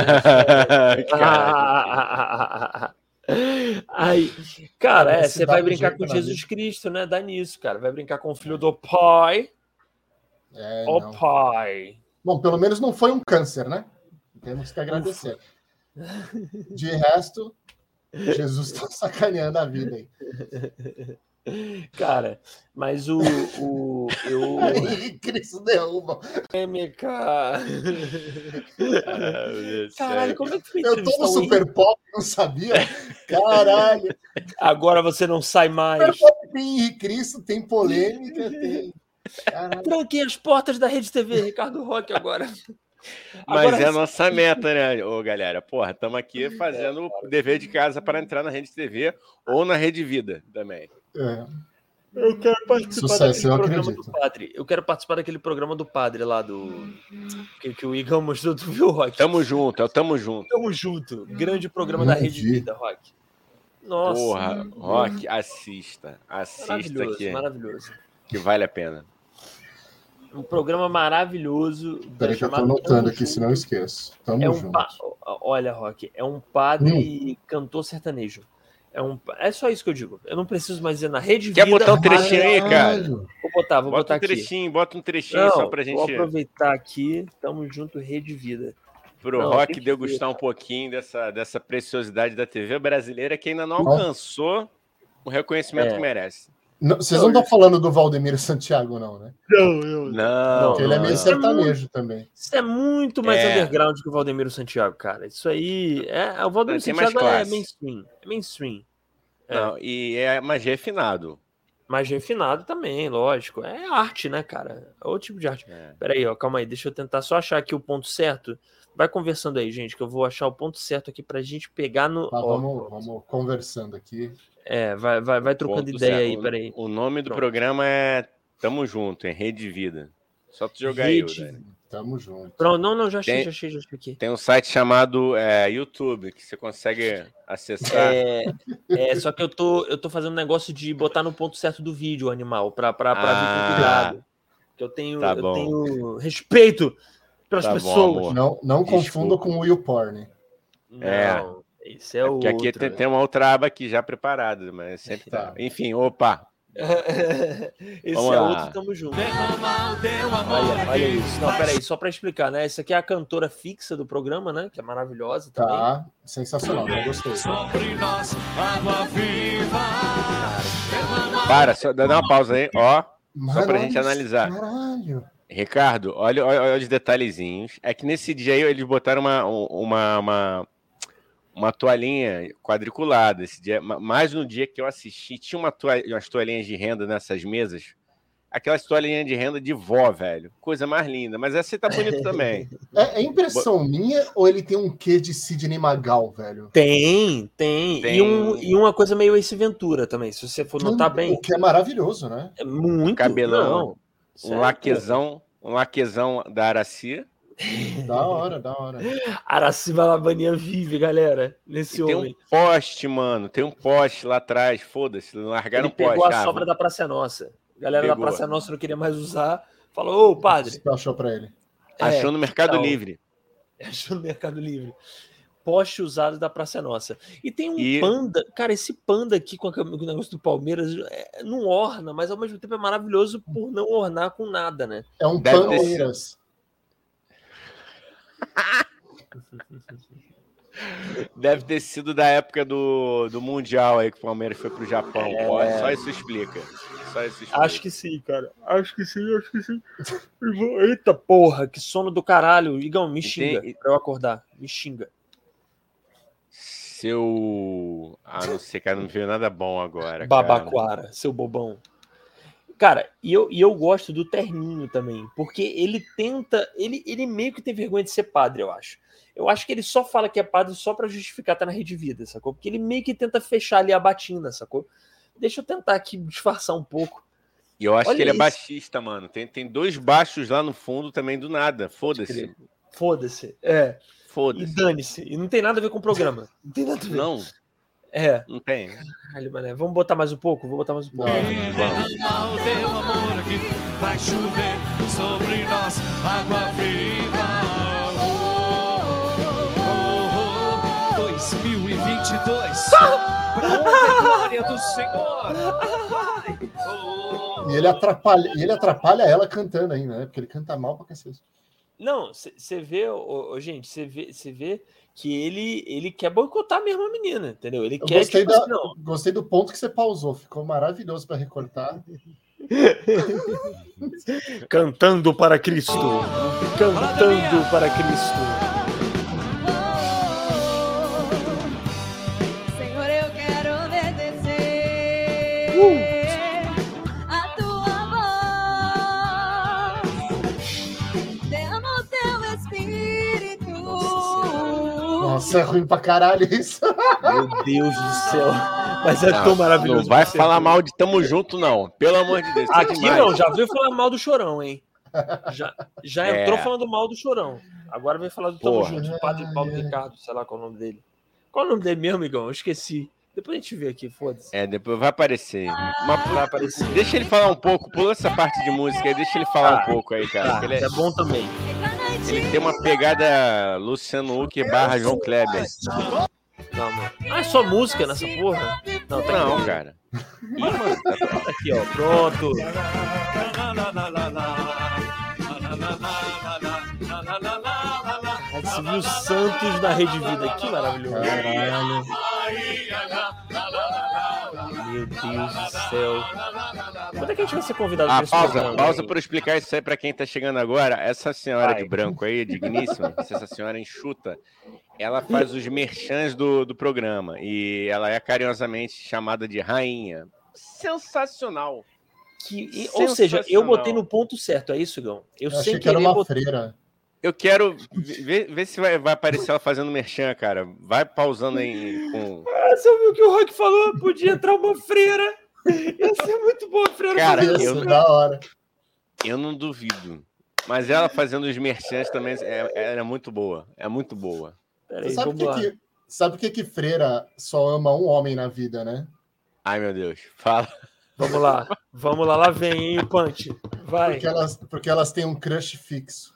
Aí, cara, é, você vai brincar com Jesus Cristo, né? Dá nisso, cara. Vai brincar com o filho do pai. É, Ó não. pai. Bom, pelo menos não foi um câncer, né? Temos que agradecer. De resto, Jesus está sacaneando a vida aí. Cara, mas o. o eu. Aí, Cristo derruba. MK. Caralho, Caralho, como é que foi Eu tô no Henrique? Super Pop, não sabia? Caralho. Agora você não sai mais. Super Pop tem Henrique Cristo, tem polêmica, tem. Caralho. Tranquei as portas da Rede TV, Ricardo Roque, agora. Mas Agora- é a nossa meta, né, ô galera? Porra, estamos aqui fazendo o dever de casa para entrar na Rede TV ou na Rede Vida também. É. Eu quero participar Sucesso, eu daquele programa acredito. do padre. Eu quero participar daquele programa do padre lá do. Que, que o Igor mostrou, tu viu, Rock? Tamo junto, é o tamo junto. Tamo junto. Grande programa Não da Rede vi. Vida, Rock. Nossa. Porra, Rock, assista. Assista maravilhoso, aqui, maravilhoso. que vale a pena. Um programa maravilhoso. Peraí que eu tô anotando aqui, Junto. senão eu esqueço. Tamo É um junto. pa... Olha, Rock, é um padre Hum. cantor sertanejo. É, um... é só isso que eu digo. Eu não preciso mais dizer na Rede Quer Vida. botar um trechinho aí, cara? Vou botar, vou Bota botar um aqui. trechinho, bota um trechinho Não, só pra Vou gente, aproveitar aqui. Tamo junto, Rede Vida. pro Não, Rock degustar ver, um pouquinho dessa, dessa preciosidade da TV brasileira que ainda não Não. alcançou o reconhecimento É. que merece. Não, vocês não estão falando do Valdemiro Santiago, não, né? Não, eu... Não, Porque ele é não, meio não. sertanejo também. Isso é muito mais É. underground que o Valdemiro Santiago, cara. Isso aí. É, o Valdemiro Santiago é classe. mainstream. É mainstream. É. Não, e é mais refinado. mais refinado também, lógico. É arte, né, cara? É outro tipo de arte. É. Pera aí, ó, calma aí, deixa eu tentar só achar aqui o ponto certo. Vai conversando aí, gente, que eu vou achar o ponto certo aqui pra gente pegar no. Tá, ó, vamos, vamos conversando aqui. É, vai, vai, vai trocando Ponto ideia certo. aí, peraí. O nome do Pronto. programa é Tamo Junto, é Rede Vida. Só tu jogar aí, Rede- Dani. Tamo junto. Pronto, não, não, já achei, Tem- já achei, já achei aqui. Tem um site chamado é, YouTube, que você consegue acessar. É, é, só que eu tô, eu tô fazendo um negócio de botar no ponto certo do vídeo o animal, pra, pra, pra vir Ah. com cuidado. Que eu tenho, Tá eu bom. tenho respeito pelas Tá bom, pessoas. amor. Não, não confunda com o Will Porn. Não, isso é, É porque outro. aqui tem, tem uma outra aba aqui já preparada, mas sempre tá. Tá. Enfim, opa. Esse Vamos é lá. outro, tamo junto. Olha, olha isso. Não, peraí, só pra explicar, né? Essa aqui é a cantora fixa do programa, né? Que é maravilhosa também. Tá, sensacional, eu gostei. Para, só dá uma pausa aí, ó. Só pra gente analisar. Caralho. Ricardo, olha, olha, olha os detalhezinhos. É que nesse dia aí eles botaram uma, uma, uma, uma toalhinha quadriculada. Esse dia, ma- mais no dia que eu assisti, tinha uma toalha, umas toalhinhas de renda nessas mesas. Aquelas toalhinhas de renda de vó, velho. Coisa mais linda. Mas essa aí tá bonito também. É, é impressão minha ou ele tem um quê de Sidney Magal, velho? Tem, tem. Tem. E, um, e uma coisa meio Ace Ventura também. Se você for notar bem, O que é maravilhoso, né? é muito. Cabelão. Não, Um laquezão, um laquezão da Aracia. Da hora, da hora. Araci Balabania vive, galera. Nesse E tem homem. um poste, mano. Tem um poste lá atrás. Foda-se, largaram Ele um poste. pegou a Ah, sobra da Praça é Nossa. A galera da Pegou. Praça é Nossa não queria mais usar. Falou, ô O padre. que você achou pra ele? Achou no Mercado então. Livre. Achou no Mercado Livre. Poste usado da Praça é Nossa. E tem um E- panda. Cara, esse panda aqui com, a com o negócio do Palmeiras é, não orna, mas ao mesmo tempo é maravilhoso por não ornar com nada, né? É um Deve ter Palmeiras. Deve ter sido da época do, do Mundial aí que o Palmeiras foi pro Japão. É. Pode, só isso explica. Só isso explica. Acho que sim, cara. Acho que sim, acho que sim. Eita porra, que sono do caralho. Igão, me xinga tem- pra eu acordar. Me xinga. Seu. Ah, não sei, cara, não veio nada bom agora. cara. Babaquara, seu bobão. Cara, e eu, e eu gosto do Terninho também, porque ele tenta. Ele, ele meio que tem vergonha de ser padre, eu acho. Eu acho que ele só fala que é padre só pra justificar estar na rede vida, sacou? Porque ele meio que tenta fechar ali a batina, sacou? Deixa eu tentar aqui disfarçar um pouco. E eu acho Olha que ele é isso. baixista, mano. Tem, tem dois baixos lá no fundo também do nada. Foda-se. Foda-se. É. E Foda-se. dane-se. E não tem nada a ver com o programa. Não tem nada a ver. Não, É. não tem. Caralho, mané. Vamos botar mais um pouco? Vou botar mais um pouco. Teu amor aqui vai chover sobre nós água viva. Oh, oh, oh, 2022. Pra honra e glória do Senhor. E ele atrapalha, e ele atrapalha ela cantando ainda, né? Porque ele canta mal pra cacete. Não, você vê, ô, ô, gente, você vê, cê vê que ele, ele quer boicotar mesmo a menina, entendeu? Ele Eu quer, gostei, tipo da- assim, não. gostei do ponto que você pausou. Ficou maravilhoso pra recortar. Cantando para Cristo. Cantando para Cristo. Nossa, é ruim pra caralho isso. Meu Deus do céu. Mas é Não, tão maravilhoso. Não vai falar mal de Tamo Junto, não. Pelo amor de Deus. é Aqui demais. não, já veio falar mal do Chorão, hein? Já, já É. entrou falando mal do Chorão. Agora vem falar do Tamo Porra. Junto, do Padre Paulo Ricardo, sei lá qual é o nome dele. Qual é o nome dele mesmo, amigão? Eu esqueci. Depois a gente vê aqui, foda-se. É, depois vai aparecer. Mas Vai aparecer. deixa ele falar um pouco. Pula essa parte de música aí. Deixa ele falar Tá. um pouco aí, cara. Tá, ele, é- é bom também. Ele tem uma pegada Luciano Huck barra João Kleber. Calma. Ah, é só música nessa porra? Não, tá Não, aqui. cara. Ih, mano, tá- Tá aqui, ó. Pronto. Aí você viu o Santos da Rede Vida. Que maravilhoso. Caralho. Meu Deus do céu. Quando é que a gente vai ser convidado Ah, pausa, programa, pausa para eu explicar isso aí pra quem tá chegando agora. Essa senhora Vai. de branco aí, digníssima, essa senhora enxuta, ela faz os merchans do, do programa e ela é carinhosamente chamada de rainha. sensacional. Que, e- ou seja, eu botei no ponto certo, é isso, Gão? Eu, Eu achei sem que era uma botei- freira. Eu quero ver, ver se vai, vai aparecer ela fazendo merchan, cara. Vai pausando aí com. Ah, você ouviu o que o Rock falou? Podia entrar uma freira. Ia ser muito bom a freira. Cara, eu- isso. Isso, da hora. Eu não duvido. Mas ela fazendo os merchans também é, era muito boa. É muito boa. Peraí, Sabe o que, sabe por que, que freira só ama um homem na vida, né? Ai, meu Deus. Fala. Vamos lá. Vamos lá, lá vem, hein, o punch. Vai. Porque elas, porque elas têm um crush fixo.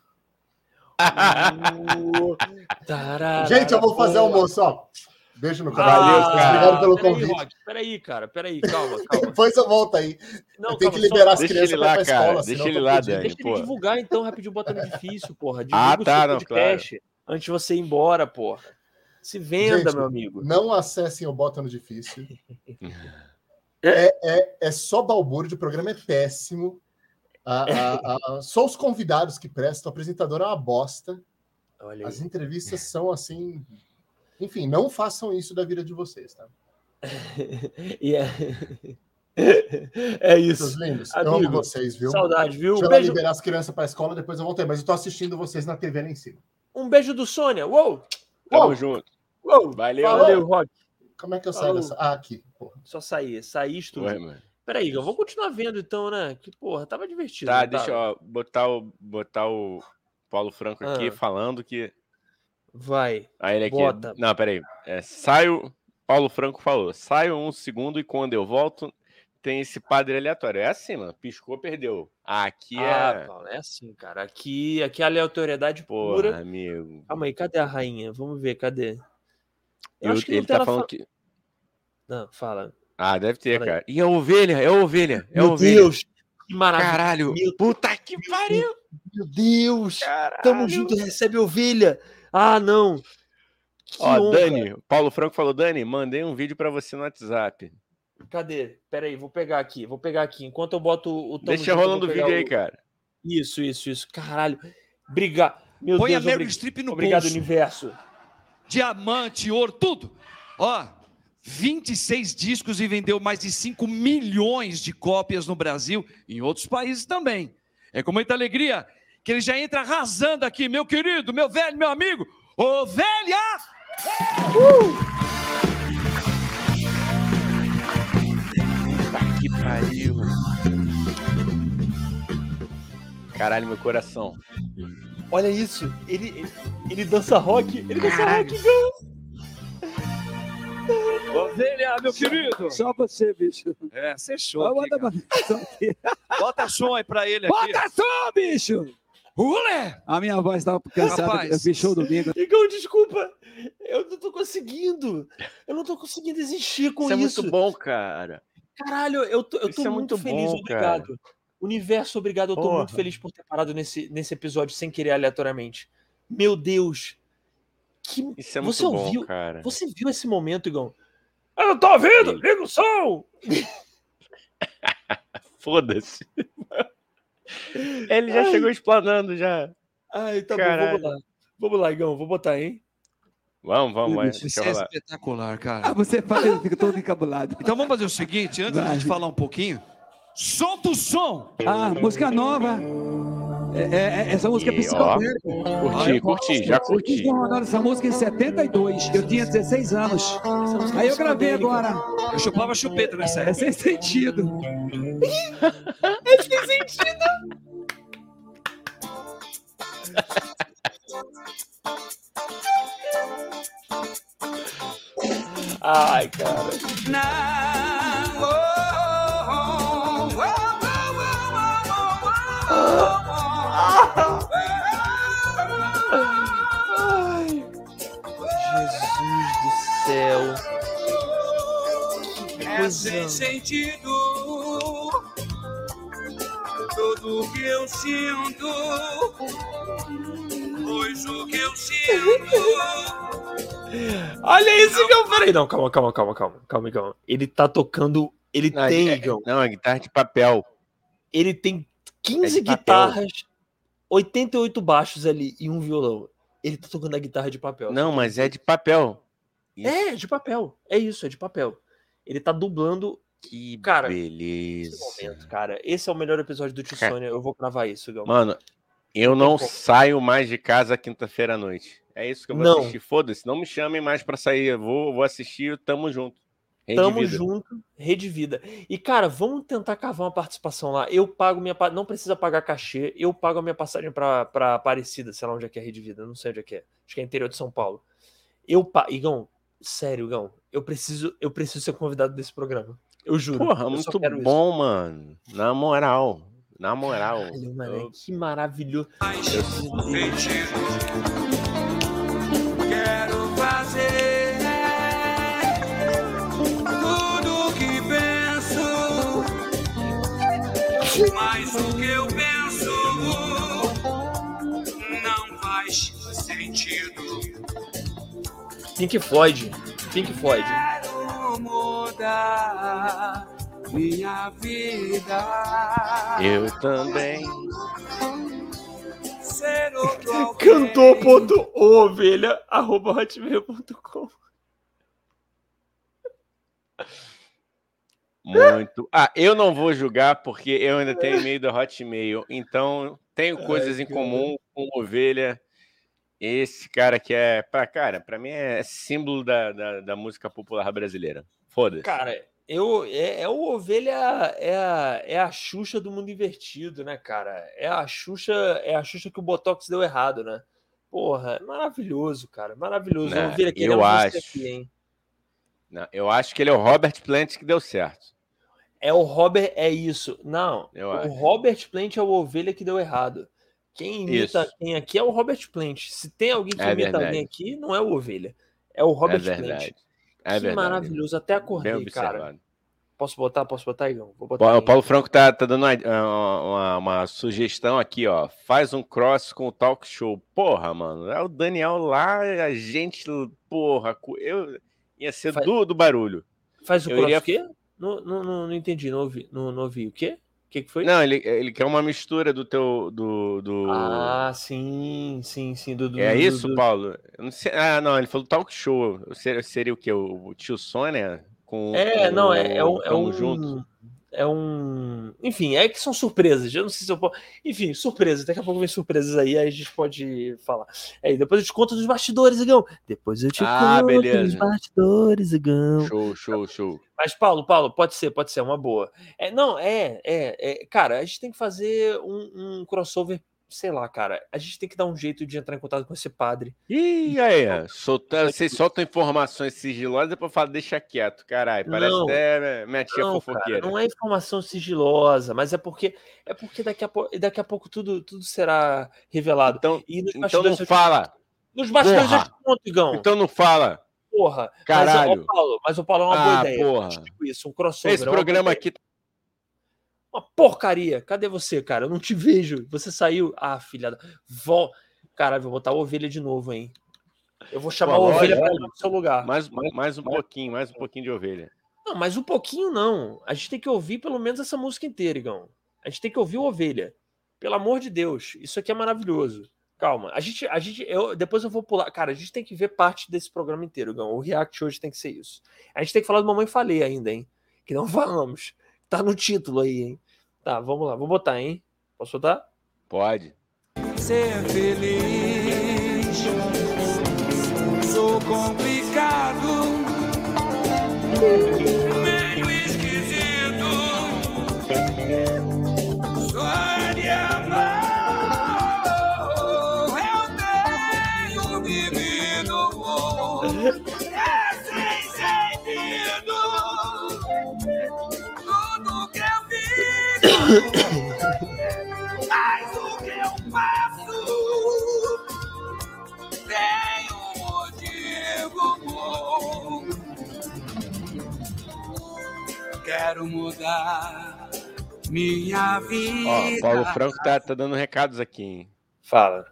Gente, eu vou fazer almoço, ó. Beijo no Ah, coração. Valeu, cara. Obrigado pelo peraí, convite. Peraí, cara, peraí, calma, calma. Depois eu volto aí. Não, calma, que liberar as Deixa crianças lá, pra cara. escola. Deixa senão ele lá. Dani. Deixa ele divulgar, então, rapidinho, botando difícil, porra. Divulga Ah, o tá, não, podcast antes de você ir embora, porra. Se venda, Gente, meu amigo. Não acessem o Bota no Difícil. É, é, é só balbúrdio, o programa é péssimo. A- a- a- só os convidados que prestam, o apresentador é uma bosta. Olha As entrevistas são assim. Enfim, não façam isso da vida de vocês, tá? E é... é Seus isso. lindos, eu amo Amigo, vocês, viu? Saudade, viu? Deixa eu beijo, liberar as crianças para a escola, depois eu voltei. Mas eu tô assistindo vocês na TV lá em cima. um beijo do Sônia. Uou! Tamo Uou! junto. Uou! Valeu. Falou. Valeu, Rock. Como é que eu saio Falou. dessa? Ah, aqui. Porra. Só sair. Sair isto. Ué, mano. Peraí, eu vou continuar vendo então, né? Que porra, tava divertido. Tá, deixa eu botar o, botar o Paulo Franco aqui Ah. falando que. Vai. Aí ele aqui. Bota. Não, peraí. É, saio. Paulo Franco falou: saio um segundo e quando eu volto, tem esse padre aleatório. É assim, mano. Piscou, perdeu. Aqui Ah, é. Paulo, é assim, cara. Aqui, aqui é aleatoriedade Porra, pura. amigo. Calma aí, cadê a rainha? Vamos ver, cadê? Eu Eu- acho que ele tá falando fa- que. Não, fala. Ah, deve ter, aí. cara. E a ovelha? É a ovelha. É a Meu ovelha. Deus! Que maravilha! Caralho. Meu- Puta que pariu. Meu Deus! Caralho. Tamo junto, recebe ovelha! Ah, não! Que Ó, honra. Dani, Paulo Franco falou: Dani, mandei um vídeo pra você no WhatsApp. Cadê? Pera aí, vou pegar aqui, vou pegar aqui. Enquanto eu boto o tamo Deixa junto, rolando o vídeo aí, cara. Isso, isso, isso. Caralho. Obrigado. Meu Põe a Deus, Meryl obri- Streep no obrigado, bolso. universo. Diamante, ouro, tudo. Ó, 26 discos e vendeu mais de 5 milhões de cópias no Brasil e em outros países também. É com muita alegria que ele já entra arrasando aqui, meu querido, meu velho, meu amigo. Ovelha! Puta que pariu. Caralho, meu coração. Olha isso. Ele, ele, ele dança rock. Ele dança rock, Ovelha, meu querido. Só você, bicho. É, você é show. Aqui, cara. aqui. Bota som aí pra ele aqui. Bota som, bicho! Ulé! A minha voz estava cansada. Rapaz. Eu fiz show domingo. Igão, desculpa. Eu não tô conseguindo. Eu não tô conseguindo existir com Isso é isso. muito bom, cara. Caralho, eu tô, eu tô é muito, muito feliz, bom, obrigado. Universo, obrigado. Eu tô Porra. muito feliz por ter parado nesse, nesse episódio sem querer aleatoriamente. Meu Deus. Que... Isso é Você muito bom, ouviu? cara. Você viu esse momento, Igão? Eu não tô ouvindo! Sim. Liga o som! Foda-se. Ele já Ai. chegou explanando já. Ai, tá bom, Caralho. vamos lá. Vamos lá, Igão, vou botar, hein? Vamos, vamos, vai. Isso Você é espetacular, Ah, cara. você fala, eu fico todo encabulado. Então vamos fazer o seguinte, antes de a Vai. gente falar um pouquinho, solta o som! Ah, música nova. É, é- é- essa música é E, ó, psicodélica. Curti, curti, já curti. estão rodando essa música em 72. Eu tinha 16 anos. Aí eu gravei agora. Eu chupava chupeta nessa É época. sem sentido. Ai, cara. Ai, Jesus do céu. Que É coisa. sem sentido tudo que eu sinto, pois o que eu sinto Olha isso, Igão. Peraí, não, calma, calma, calma, calma, calma, Igão. Ele tá tocando. Ele Não, tem, é- Igão. Não, é guitarra de papel. Ele tem 15 É de papel. Guitarras, 88 baixos ali e um violão. Ele tá tocando a guitarra de papel. Não, mas é de papel. É, de papel. É isso, é de papel. Ele tá dublando Que Cara, beleza. Esse momento, cara. Esse é o melhor episódio do Tio Cara. Sônia. Eu vou cravar isso, Gão. Mano, eu não saio mais de casa quinta-feira à noite. É isso que eu vou Não. assistir. Foda-se, não me chamem mais pra sair. Eu vou, vou assistir, tamo junto. Rede Tamo Vida. junto, Rede Vida. E, cara, vamos tentar cavar uma participação lá. Eu pago minha. Não precisa pagar cachê, eu pago a minha passagem pra, pra Aparecida, sei lá onde é que é Rede Vida, não sei onde é que é. Acho que é interior de São Paulo. Eu pago. Igão, sério, Igão, eu preciso, eu preciso ser convidado desse programa. Eu juro. Porra, eu muito quero isso. bom, mano. Na moral. Na moral. Caralho, mano, Eu- que maravilhoso. Quero o que eu penso não faz sentido. Pink Floyd. Pink Floyd. Quero mudar minha vida. Eu também. Ser outro alguém. Cantor.ovelha arroba hotmail.com Muito. Ah, eu não vou julgar porque eu ainda tenho e-mail da Hotmail. Então, tenho coisas em comum com ovelha. Esse cara que é. Pra, cara, pra mim é símbolo da, da, da música popular brasileira. Foda-se. Cara, eu, é, é o ovelha, é a, é a Xuxa do mundo invertido, né, cara? É a Xuxa, é a Xuxa que o Botox deu errado, né? Porra, é maravilhoso, cara, maravilhoso. Né, Ovelha, eu queremos você acho. aqui, hein? Não, eu acho que ele é o Robert Plant que deu certo. É o Robert, é isso. Não, Eu o acho. Robert Plant é o ovelha que deu errado. Quem imita Isso. quem aqui é o Robert Plant. Se tem alguém que É imita verdade. alguém aqui, não é o ovelha. É o Robert é verdade. Plant. É que verdade. maravilhoso. Até acordei, cara. Posso botar? Posso botar, Igão? Vou botar. O aí. Paulo Franco tá, tá dando uma, uma- uma sugestão aqui, ó. Faz um cross com o talk show. Porra, mano. É o Daniel lá, a gente, porra. Eu ia ser Faz- do, do barulho. Faz o cross iria- o quê? Não, não, não, não entendi, não ouvi, não, não ouvi. O quê? O que, que foi? Não, ele, ele quer uma mistura do teu. Do, do... Ah, sim, sim, sim. Do, do- é do- isso, do- Paulo? Eu não sei- Ah, não, ele falou talk show. Seria, seria o quê? O, tio Sônia? Com, É, com não, é, é um. É um Junto? É um. Enfim, é que são surpresas. Eu não sei se eu posso. Enfim, surpresas. Daqui a pouco vem surpresas aí, aí a gente pode falar. É, e depois eu te conto dos bastidores, Igão. Depois eu te Ah, conto dos beleza. bastidores, Igão. Show, show, show. Mas, Paulo, Paulo, pode ser, pode ser, uma boa. É, não, é, é, é, cara, a gente tem que fazer um, um crossover, sei lá, cara. A gente tem que dar um jeito de entrar em contato com esse padre. Ih, aí, solta, vocês soltam informações sigilosas e depois fala, deixa quieto, caralho. Parece Não. até minha tia Não, fofoqueira. cara, não é informação sigilosa, mas é porque é porque daqui a, pou- daqui a pouco tudo, tudo será revelado. Então, então não eu fala. nos bastidores eu porra. te conto, Igão. Então não fala. porra. Caralho. Mas, ó, Paulo, mas o Paulo é uma boa Ah, ideia. porra. Eu digo Isso, um crossover. Esse é boa programa aqui Uma porcaria. Cadê você, cara? Eu não te vejo. Você saiu. Ah, filha da. Vol... Caralho, vou botar a ovelha de novo, hein? Eu vou chamar Pô, a ovelha para no seu lugar. mais, mais um pouquinho, mais um pouquinho de ovelha. Não, mas um pouquinho não. A gente tem que ouvir pelo menos essa música inteira, Igão. A gente tem que ouvir o ovelha. Pelo amor de Deus. Isso aqui é maravilhoso. Calma. A gente, a gente, eu, depois eu vou pular. Cara, a gente tem que ver parte desse programa inteiro, Igão. O React hoje tem que ser isso. A gente tem que falar do Mamãe Falei ainda, hein? Que não falamos. Tá no título aí, hein? Tá, vamos lá. Vou botar, hein? Posso botar? Pode. Ser feliz. Sou complicado. Meio esquisito. Mas o que eu faço tem um motivo bom. Quero mudar minha vida. Ó, Paulo Franco tá, tá dando recados aqui, hein? Fala.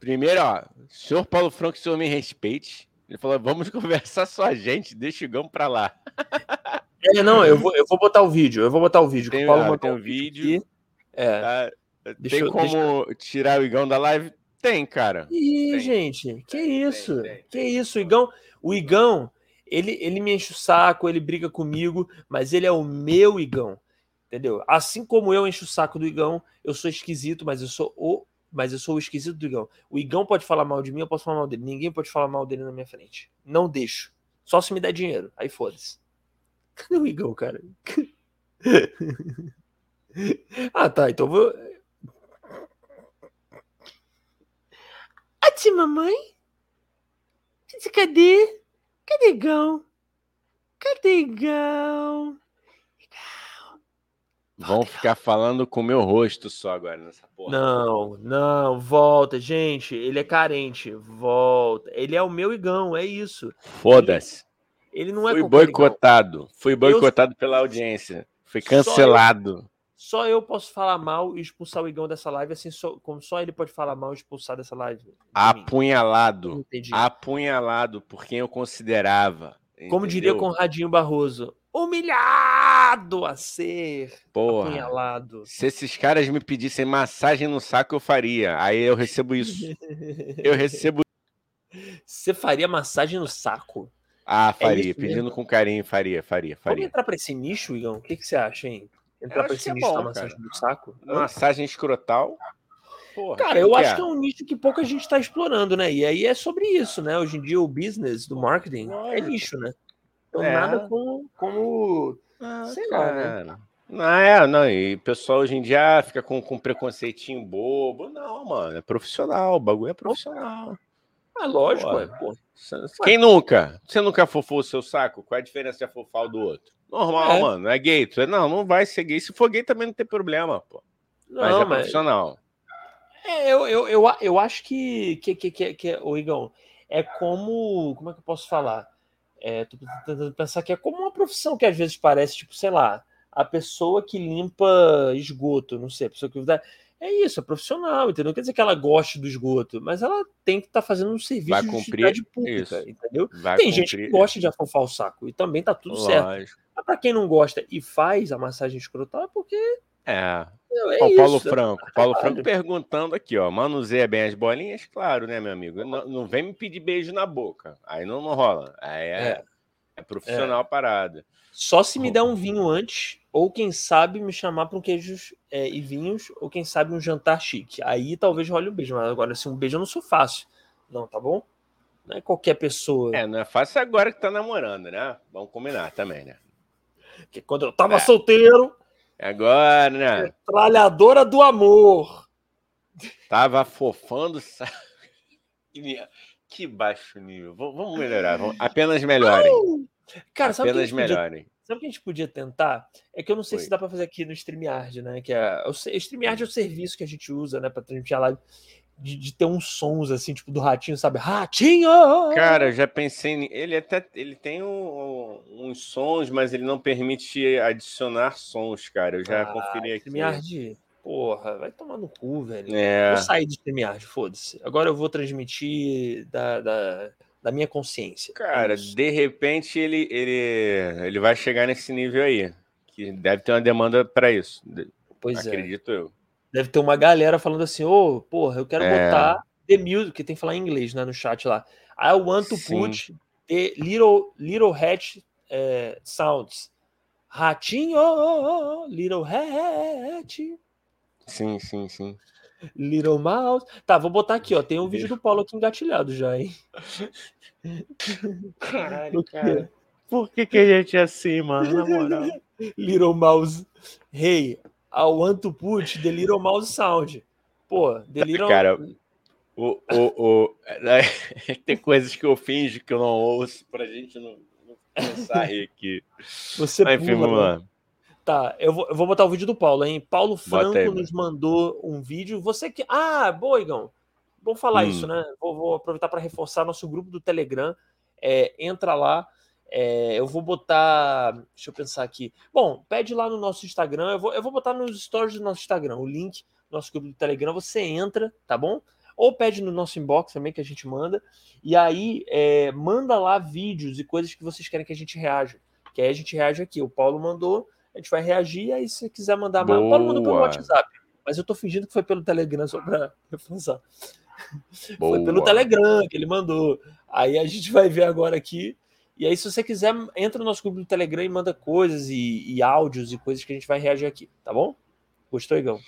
Primeiro, ó, senhor Paulo Franco, o senhor me respeite. Ele falou, vamos conversar só a gente, deixa o Gão pra lá. É, não, eu vou, eu vou botar o vídeo. Eu vou botar o vídeo. que Tem, o Paulo tem um vídeo. É. Tá? Deixa tem eu- como tirar o Igão da live? Tem, cara. Ih, Tem. gente, que Tem, isso? tem, Que isso, o Igão? O Igão, Ele, ele me enche o saco, ele briga comigo, mas ele é o meu Igão. Entendeu? Assim como eu encho o saco do Igão, eu sou esquisito, mas eu sou o. Mas eu sou o esquisito do Igão. O Igão pode falar mal de mim, eu posso falar mal dele. Ninguém pode falar mal dele na minha frente. Não deixo. Só se me der dinheiro. Aí foda-se. Cadê o Igão, cara? ah, tá. Então vou. Ati, mamãe? Cadê? Cadê Igão? Cadê Igão? Vão ficar falando com o meu rosto só agora nessa porra. Não, não, volta, gente. Ele é carente. Volta. Ele é o meu Igão, é isso. Foda-se. Ele não é Igão. boicotado. Fui boicotado pela audiência. Fui Só eu- cancelado. Só eu posso falar mal e expulsar o Igão dessa live, assim, só, como só ele pode falar mal e expulsar dessa live. de. Apunhalado. Apunhalado por quem eu considerava. Como diria? Conradinho Barroso, humilhado a ser Porra. apunhalado. Se esses caras me pedissem massagem no saco, eu faria. Aí eu recebo isso. Eu recebo. Você faria massagem no saco? Ah, É faria. mesmo? Pedindo com carinho, faria, faria, Vamos faria. entrar pra esse nicho, Igão? O que, que você acha, hein? Entrar Eu pra esse que é nicho bom, da massagem cara. do saco? Massagem escrotal. Porra, Cara, eu quer? acho que é um nicho que pouca gente está explorando, né? E aí é sobre isso, né? Hoje em dia o business do marketing é nicho, né? Então É. nada como, como Ah, sei lá, né? cara. Não, é, não, e o pessoal hoje em dia fica com, com preconceitinho bobo. Não, mano, é profissional, o bagulho é profissional. Ah, lógico, ué, pô. Quem nunca? Você nunca fofou o seu saco? Qual é a diferença de afofar o do outro? Normal, É. mano, é gay. Não, não vai ser gay. Se for gay também não tem problema, pô. Mas Não, é mas profissional. é, eu, eu, eu, eu acho que, que, que, que, que o Igão, é como. Como é que eu posso falar? É, tô tentando pensar que é como uma profissão que às vezes parece, tipo, sei lá, a pessoa que limpa esgoto, não sei, a pessoa que. É isso, é profissional, entendeu? Não quer dizer que ela goste do esgoto, mas ela tem que estar fazendo um serviço Vai de cumprir utilidade pública, isso. entendeu? Vai Tem gente que cumprir. gosta de afofar o saco e também tá tudo certo. Lógico. Mas pra quem não gosta e faz a massagem escrotal é porque É. é Ó, Paulo isso. Franco. Paulo. Franco perguntando aqui, ó. Manuseia bem as bolinhas? Claro, né, meu amigo? Não, não vem me pedir beijo na boca. Aí não, não rola. Aí é, É. é profissional a parada. Só se me der um vinho antes, ou quem sabe me chamar para um queijos é, e vinhos, ou quem sabe um jantar chique. Aí talvez role um beijo, mas agora assim, um beijo eu não sou fácil. Não, tá bom? Não é qualquer pessoa. É, não é fácil agora que tá namorando, né? Vamos combinar também, né? Que quando eu tava É. solteiro, Agora, né? tralhadora do amor. Tava fofando. Que baixo nível. Vamos melhorar. vamos- Apenas melhorem. Cara, sabe Apenas podia, melhorem. Sabe o que a gente podia tentar? É que eu não sei Oi. se dá para fazer aqui no StreamYard, né? Que é, o StreamYard é o serviço que a gente usa, né, para transmitir a live. De, de ter uns sons assim, tipo do ratinho, sabe? Ratinho! Cara, eu já pensei. ni- Ele até ele tem um- uns sons, mas ele não permite adicionar sons, cara. Eu já Ah, conferi aqui. StreamYard, porra, vai tomar no cu, velho. É. Vou sair do StreamYard, foda-se. Agora eu vou transmitir da, da, da minha consciência. É Cara, isso. de repente ele, ele, ele vai chegar nesse nível aí. Que deve ter uma demanda para isso. pois é. acredito eu. Deve ter uma galera falando assim, ô, porra, eu quero É. botar The Music, que tem que falar em inglês, né, no chat lá. I want to Sim. put the little, little hat eh, sounds. Ratinho, little hat, Sim, sim, sim. Little mouse. Tá, vou botar aqui, ó. Tem um vídeo do Paulo aqui engatilhado já, hein? Caralho, quê? Por que, que a gente é assim, mano? Na moral. Little Mouse. Hey, I want to put the Little Mouse sound. Pô, the Little... Cara, O, o, o... Tem coisas que eu finjo que eu não ouço pra gente não, não começar a rir aqui. Você Mas, enfim, pula, vamos né? lá. Tá, eu vou, eu vou botar o vídeo do Paulo, hein? Paulo Franco aí, nos mandou um vídeo. Você que. Ah, boa, Igão. Vamos falar Hum. isso, né? Vou, vou aproveitar para reforçar nosso grupo do Telegram. É, entra lá. É, eu vou botar. Deixa eu pensar aqui. Bom, pede lá no nosso Instagram. Eu vou, eu vou botar nos stories do nosso Instagram o link do nosso grupo do Telegram. Você entra, tá bom? Ou pede no nosso inbox também que a gente manda. E aí, é, manda lá vídeos e coisas que vocês querem que a gente reaja. Que aí a gente reage aqui. O Paulo mandou, a gente vai reagir. Aí, se você quiser mandar mais. O Paulo mandou pelo. WhatsApp. Mas eu tô fingindo que foi pelo Telegram só pra reforçar. Foi pelo Telegram que ele mandou. Aí a gente vai ver agora aqui E aí, se você quiser, entra no nosso grupo do Telegram e manda coisas e, e áudios e coisas que a gente vai reagir aqui, tá bom? Gostou, Igão?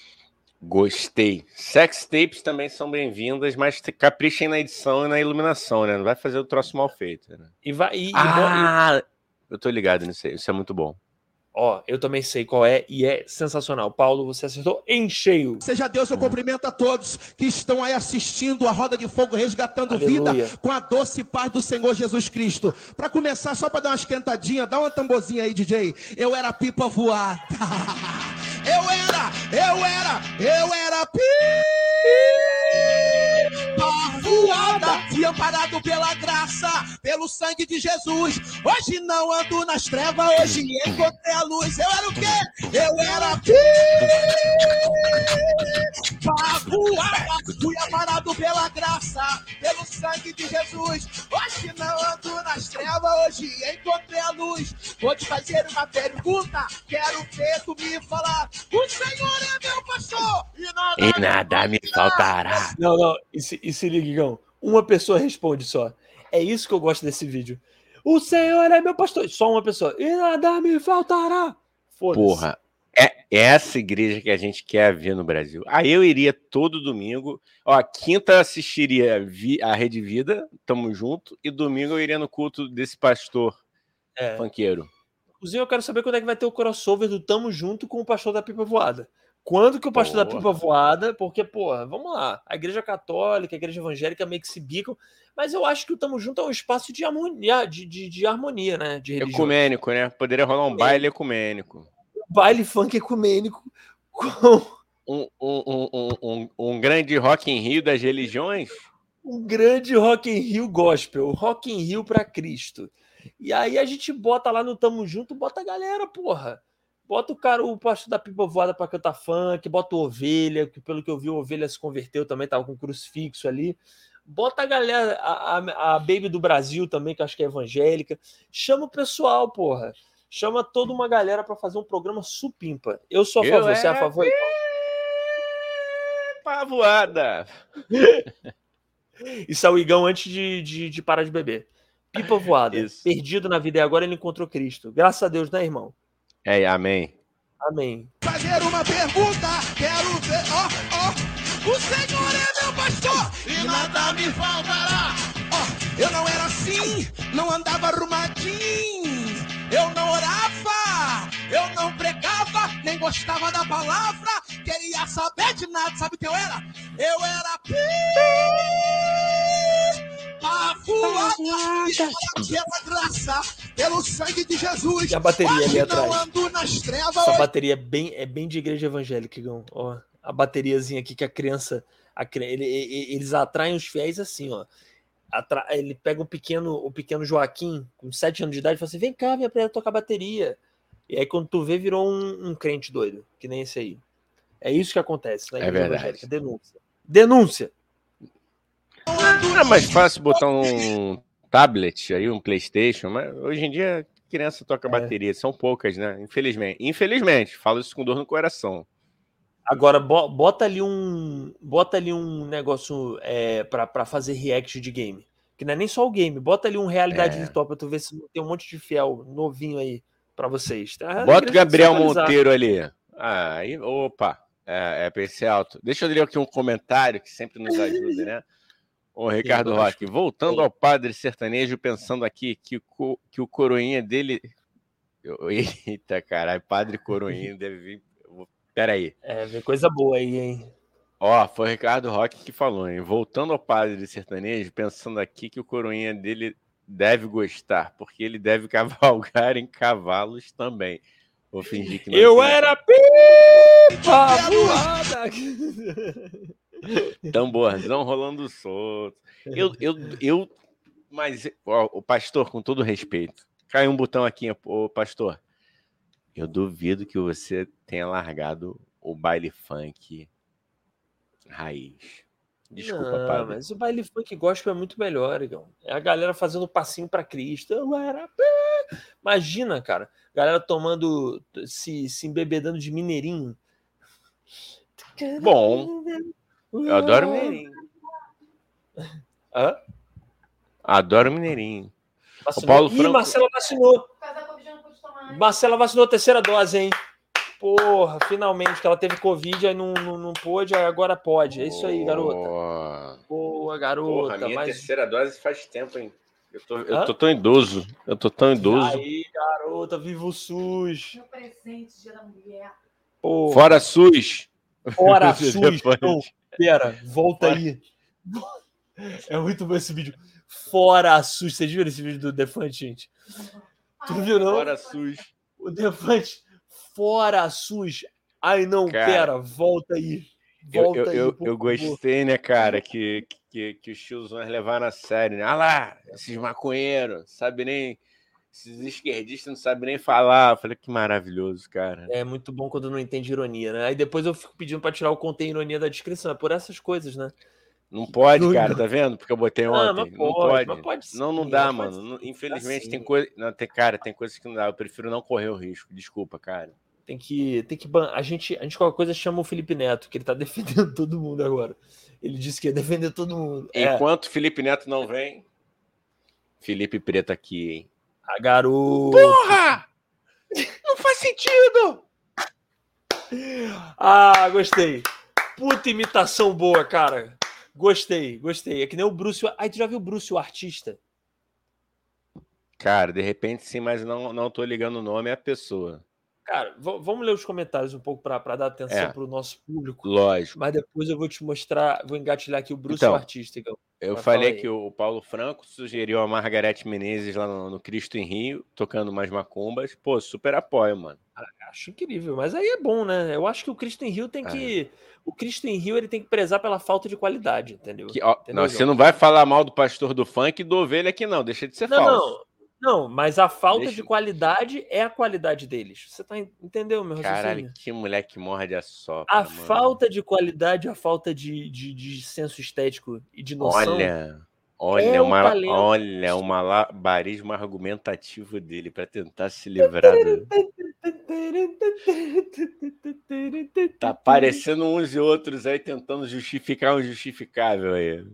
Gostei. Sex tapes também são bem-vindas, mas caprichem na edição e na iluminação, né? Não vai fazer o troço mal feito. Né? E vai. E, bo- e- Ah, eu tô ligado nisso aí. Isso é muito bom. Ó, eu também sei qual é e é sensacional. Paulo, você acertou em cheio. Seja Deus, eu cumprimento a todos que estão aí assistindo a Roda de Fogo Resgatando Aleluia. Vida com a doce paz do Senhor Jesus Cristo. Para começar, só para dar uma esquentadinha, dá uma tamborzinha aí, DJ. Eu era pipa voada. Eu era, eu era, eu era pipa voada. Fui amparado pela graça, pelo sangue de Jesus. Hoje não ando nas trevas, hoje encontrei a luz. Eu era o quê? Eu era voada. Fui amparado pela graça, pelo sangue de Jesus. Hoje não ando nas trevas, hoje encontrei a luz. Vou te fazer uma pergunta, quero ver tu me falar. O Senhor é meu pastor e nada, E nada me faltará. Não, não, e se, e se liga, Igão. Uma pessoa responde só. É isso que eu gosto desse vídeo. O Senhor é meu pastor. Só uma pessoa. E nada me faltará. Porra, é essa igreja que a gente quer ver no Brasil. Aí eu iria todo domingo. Ó, quinta assistiria a Rede Vida, tamo junto. E domingo eu iria no culto desse pastor É. funkeiro. Inclusive, eu quero saber quando é que vai ter o crossover do Tamo Junto com o Pastor da Pipa Voada. Quando que o Pastor da. Pipa Voada, porque, porra, vamos lá, a Igreja Católica, a Igreja Evangélica meio que se bicam, mas eu acho que o Tamo Junto é um espaço de harmonia, de, de, de harmonia né? De religião. Ecumênico, né? Poderia rolar um baile ecumênico. Baile funk ecumênico com Um, um, um, um, um, grande Rock in Rio das religiões. um grande Rock in Rio gospel, Rock in Rio pra Cristo. E aí a gente bota lá no Tamo Junto, bota a galera, porra. Bota o cara, o pastor da pipa voada pra cantar funk, bota o Ovelha, que pelo que eu vi, o Ovelha se converteu também, tava com crucifixo ali. Bota a galera, a, a, a Baby do Brasil também, que acho que é evangélica. Chama o pessoal, porra. Chama toda uma galera pra fazer um programa supimpa. Eu sou a Eu favor, você é a é favor? Pavoada! Isso é o Igão antes de, de, de parar de beber. Pipa voada. Isso. Perdido na vida e agora ele encontrou Cristo. Graças a Deus, né, irmão? É, amém. Amém. fazer uma pergunta, quero ver, ó, ó. O Senhor é meu pastor e nada me faltará. Ó, eu não era assim, não andava arrumadinho, eu não orava, eu não pregava, nem gostava da palavra, queria saber de nada, sabe o que eu era? Eu era pipa pela graça, pelo sangue de Jesus. E a bateria ali atrás? trevas, Essa bateria é bem, é bem de igreja evangélica, Igão. Ó, a bateriazinha aqui que a criança. A, ele- ele- eles atraem os fiéis assim, ó. Atra- ele pega o pequeno, o pequeno Joaquim, com 7 anos de idade, e fala assim: vem cá, vem aprender a tocar bateria. E aí, quando tu vê, virou um, um crente doido, que nem esse aí. É isso que acontece na É verdade. evangélica. Denúncia. Denúncia! Não é mais fácil botar um tablet aí, um Playstation, mas hoje em dia criança toca É. bateria, são poucas, né? Infelizmente. Infelizmente, falo isso com dor no coração. Agora, bo- bota ali um. Bota ali um negócio é, pra, pra fazer react de game. Que não é nem só o game. Bota ali um realidade É. virtual pra tu ver se não tem um monte de fiel novinho aí pra vocês. Tá? Bota o Gabriel. Monteiro ali. Ah, aí, opa, é, é PC alto. Deixa eu ler aqui um comentário que sempre nos ajuda, né? O Ricardo Roque, voltando ao padre sertanejo, pensando aqui que, o que o coroinha dele. Eita, caralho, padre coroinha deve vir. Peraí. É, vem coisa boa aí, hein? Ó, foi o Ricardo Roque que falou, hein? Voltando ao padre sertanejo, pensando aqui que o coroinha dele deve gostar, porque ele deve cavalgar em cavalos também. Vou fingir que não Eu entendi. era pipa! Tamborzão rolando solto. Eu, eu, eu, mas, ó, o pastor, com todo respeito, caiu um botão aqui, ô pastor. Eu duvido que você tenha largado o baile funk raiz. Desculpa, Não, padre. mas o baile funk gospel é muito melhor, Igão. É a galera fazendo passinho pra Cristo. Eu era Imagina, cara. Galera tomando, se, se embebedando de mineirinho. Bom, eu adoro mineirinho. Hã? Adoro mineirinho. Vacinou. Paulo Ih, Franco- Marcela vacinou. Marcela vacinou a terceira dose, hein? Porra, finalmente, que ela teve Covid, aí não, não, não pôde, aí agora pode. É isso aí, garota. Boa. Boa, Porra, garota. minha mas... terceira dose faz tempo, hein? Eu tô, eu tô tão idoso. Eu tô tão idoso. Aí, garota, viva o SUS. Meu presente, dia da mulher. Porra, Fora SUS. fora. SUS. Pera, volta Fora- aí. É muito bom esse vídeo. Fora SUS. Vocês viram esse vídeo do Defante, gente? Tu viu, não? Fora SUS. O Defante, fora SUS. Ai, não, Cara, pera, volta aí. Eu, Volta eu, aí. eu, por eu favor. gostei, né, cara, que, que, que os tiozões levaram a sério, né? Ah lá, esses maconheiros, sabe nem. Esses esquerdistas não sabem nem falar. Eu falei, que maravilhoso, cara. É muito bom quando não entende ironia, né? Aí depois eu fico pedindo pra tirar o contém ironia da descrição. É por essas coisas, né? Não pode, Não, cara, não. tá vendo? Porque eu botei Ah, ontem. mas não pode, pode. pode não, não sim, dá, pode mano. sim. Não- Infelizmente sim. tem coisa. Não, tem, cara, tem coisas que não dá. Eu prefiro não correr o risco. Desculpa, cara. Tem que. Tem que ban- a, gente, a gente, qualquer coisa, chama o Felipe Neto, que ele tá defendendo todo mundo agora. Ele disse que ia defender todo mundo. É, Enquanto Felipe Neto não vem, Felipe Preto aqui, hein? A garoto. Porra! Não faz sentido! Ah, gostei. Puta imitação boa, cara. Gostei, gostei. É que nem o Bruce. Ai, tu já viu o Bruce, o artista? Cara, de repente sim, mas não, não tô ligando o nome à pessoa. Cara, vamos ler os comentários um pouco pra pra dar atenção É. pro nosso público. Lógico. Mas depois eu vou te mostrar, vou engatilhar aqui o Bruce, Então, o artista. Igão. Eu Mas falei que o Paulo Franco sugeriu a Margarete Menezes lá no, no Cristo em Rio, tocando umas macumbas. Pô, super apoio, mano. Acho incrível, mas aí é bom, né? Eu acho que o Cristo em Rio tem É. que. O Cristo em Rio ele tem que prezar pela falta de qualidade, entendeu? Que, ó, Entendeu, não, você não vai falar mal do pastor do funk e do ovelha aqui, não. Deixa de ser Não, falso. não. Não, mas a falta Deixa- de qualidade é a qualidade deles. Você tá en- entendeu, meu raciocínio? Caralho, que moleque morre de assopra. A mano. falta de qualidade, a falta de, de, de senso estético e de noção. Olha, olha, é o uma, talento. olha, um malabarismo argumentativo dele para tentar se livrar do. Tá parecendo uns e outros aí tentando justificar o injustificável aí.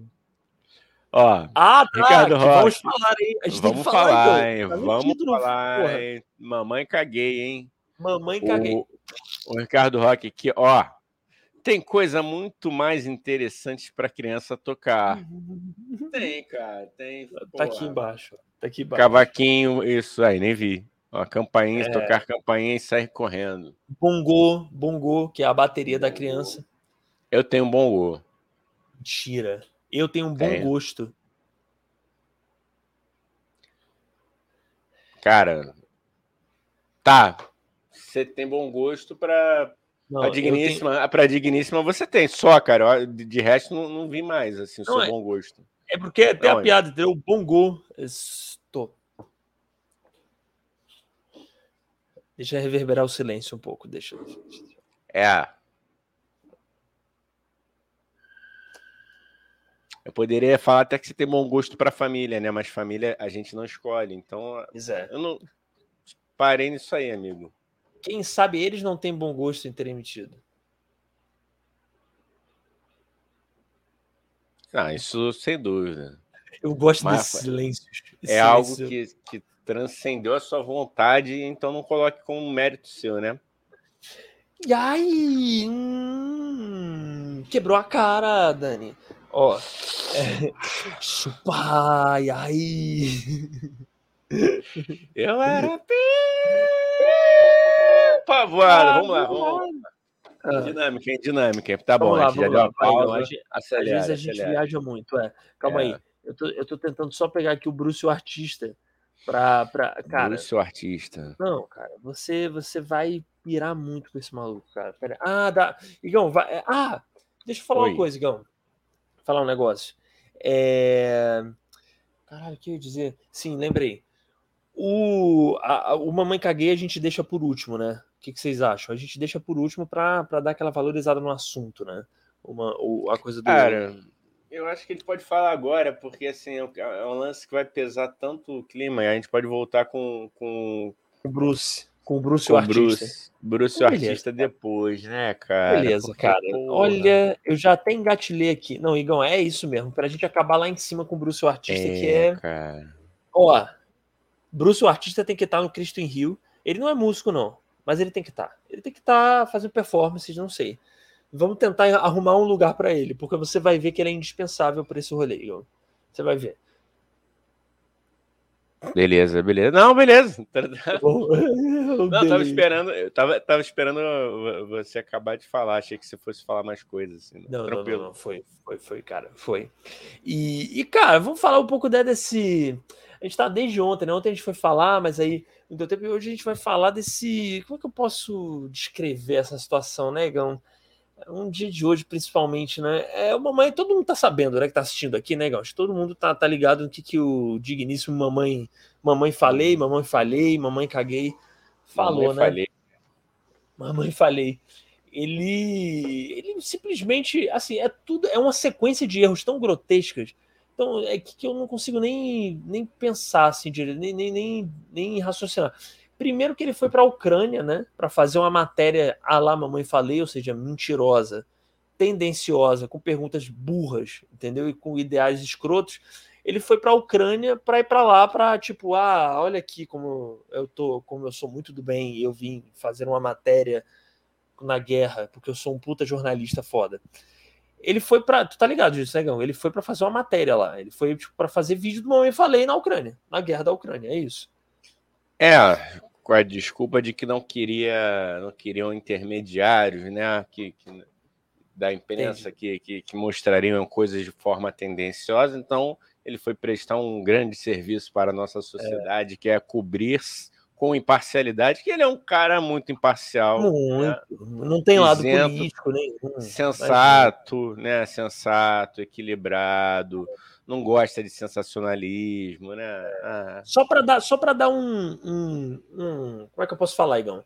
Ó, Ah, tá. Ricardo que vamos falar aí. A gente tem vamos que falar, falar, hein? Tá Vamos falar, porra. hein? Mamãe caguei, hein? Mamãe caguei. O, o Ricardo Roque aqui, ó. Tem coisa muito mais interessante para criança tocar. Tem, cara, tem. Tá aqui embaixo. Tá aqui embaixo. Cavaquinho, isso aí, nem vi. Ó, campainha, É. tocar campainha e sair correndo. Bongô, bongô, que é a bateria da criança. Eu tenho um bom gol. Mentira. Eu tenho um bom Tem. gosto. Cara, tá. Você tem bom gosto pra, Não, pra eu tenho- digníssima. Pra digníssima você tem. Só, cara. De, resto, não, não vi mais, assim, o Não, seu é- bom gosto. É porque tem a Não, é- piada, entendeu? Bongô. Estou. Deixa eu reverberar o silêncio um pouco. Deixa. É. Eu poderia falar até que você tem bom gosto pra família, né? Mas família a gente não escolhe. Então, é. eu não. Parei nisso aí, amigo. Quem sabe eles não têm bom gosto em terem metido. Ah, isso sem dúvida. Eu gosto Mas, silêncios. É Esse algo silêncio. que, que transcendeu a sua vontade, então não coloque como mérito seu, né? E aí? hum, quebrou a cara, Dani. Ó. É, chupa, e aí? Eu era pavoada. Vamos lá, vamos lá. Ah, Dinâmica, hein? Dinâmica. hein? Tá bom, Vamos lá, a gente já pausa. gente- Às Acelera, vezes a gente acelera. viaja muito, é. Calma É. aí. Eu tô, eu tô tentando só pegar aqui o Bruce, o artista, pra. pra cara, Bruce, o artista. não, cara, você, você vai pirar muito com esse maluco, cara. Pera- Ah, dá. Igão, vai. Ah, deixa eu falar Oi. uma coisa, Igão. Falar um negócio. É. Caralho, o que eu ia dizer? Sim, lembrei. O, a, o Mamãe Caguei a gente deixa por último, né? O que, que vocês acham? A gente deixa por último pra, pra dar aquela valorizada no assunto, né? Uma, o, a coisa do. Cara, eu acho que ele pode falar agora, porque assim, é um- é lance que vai pesar tanto o clima e a gente pode voltar com, com, Com o Bruce. Com o Bruce, com o artista. Bruce, Bruce o Beleza, artista depois, né, cara? Beleza, Porque, cara. porra, Olha, eu já até engatilhei aqui. Não, Igão, é isso mesmo. Pra gente acabar lá em cima com o Bruce, o artista, que é. cara. Ó, Bruce, o artista, tem que estar no Cristo em Rio. Ele não é músico, não, mas ele tem que estar. Ele tem que estar fazendo performances, não sei. Vamos tentar arrumar um lugar para ele, porque você vai ver que ele é indispensável para esse rolê. Você vai ver. Beleza, beleza. Não, beleza. Bom, Não, tava esperando, eu tava, tava esperando você acabar de falar. Achei que você fosse falar mais coisas. Assim, Não, não, Tranquilo. não, não, foi, foi, foi, cara, foi. E, e, cara, vamos falar um pouco né, desse. A gente tá desde ontem, né? Ontem a gente foi falar, mas aí não deu tempo. E hoje a gente vai falar desse. Como é que eu posso descrever essa situação, né, Gão? Um dia de hoje, principalmente, né? É o mamãe, todo mundo tá sabendo, né? Que tá assistindo aqui, né, que todo mundo tá, tá ligado no que, que o digníssimo mamãe, mamãe falei, mamãe falei, mamãe caguei, falou, Mamãe né? falei. Mamãe falei. Ele, ele simplesmente, assim, é tudo, é uma sequência de erros tão grotescas. Então, é que, que eu não consigo nem, nem pensar assim direito, nem, nem, nem, nem raciocinar. Primeiro que ele foi para a Ucrânia, né, para fazer uma matéria a lá mamãe falei, ou seja, mentirosa, tendenciosa, com perguntas burras, entendeu? E com ideais escrotos. Ele foi para a Ucrânia para ir para lá para tipo, ah, olha aqui como eu tô, como eu sou muito do bem eu vim fazer uma matéria na guerra, porque eu sou um puta jornalista foda. Ele foi para, tu tá ligado disso, negão? Ele foi para fazer uma matéria lá. Ele foi tipo para fazer vídeo do Mamãe Falei na Ucrânia, na guerra da Ucrânia, é isso. É, com a desculpa de que não queria, não queriam intermediários, né? Que, que- da imprensa que, que, que mostrariam coisas de forma tendenciosa. Então, ele foi prestar um grande serviço para a nossa sociedade, que é cobrir com imparcialidade, que ele é um cara muito imparcial, né? Muito. Não tem lado Isento, político nenhum. sensato, né? Sensato, equilibrado, não gosta de sensacionalismo, né? Ah, Só para dar, só para dar um, um, um- como é que eu posso falar, Igão?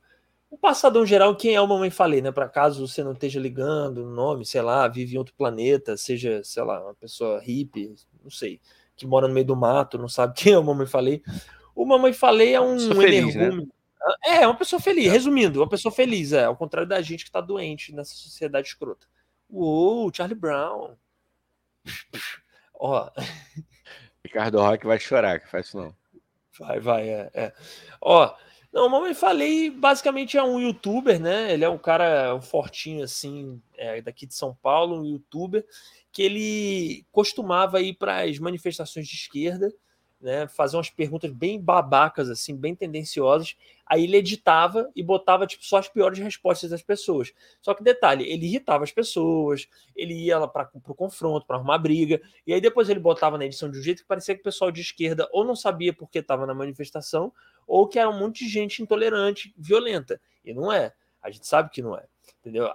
Um passadão geral, quem é o Mamãe Falei, né? Para caso você não esteja ligando o nome, sei lá, vive em outro planeta, seja, sei lá, uma pessoa hippie, não sei, que mora no meio do mato, não sabe quem é o Mamãe Falei. O Mamãe Falei é um feliz, né? energúmeno. É, é uma pessoa feliz, resumindo, uma pessoa feliz, é, ao contrário da gente que tá doente nessa sociedade escrota. Uou, Charlie Brown. Ó, Ricardo Roque vai chorar, que faz isso não. Vai, vai, é. é. Ó, não, o Mamãe Falei basicamente é um youtuber, né? Ele é um cara um fortinho assim, é, daqui de São Paulo, um youtuber, que ele costumava ir para as manifestações de esquerda, né? Fazer umas perguntas bem babacas, assim, bem tendenciosas. Aí ele editava e botava tipo, só as piores respostas das pessoas. Só que detalhe, ele irritava as pessoas, ele ia lá para o confronto, para arrumar briga. E aí depois ele botava na edição de um jeito que parecia que o pessoal de esquerda ou não sabia porque estava na manifestação, ou que era um monte de gente intolerante, violenta. E não é. A gente sabe que não é. Entendeu? A,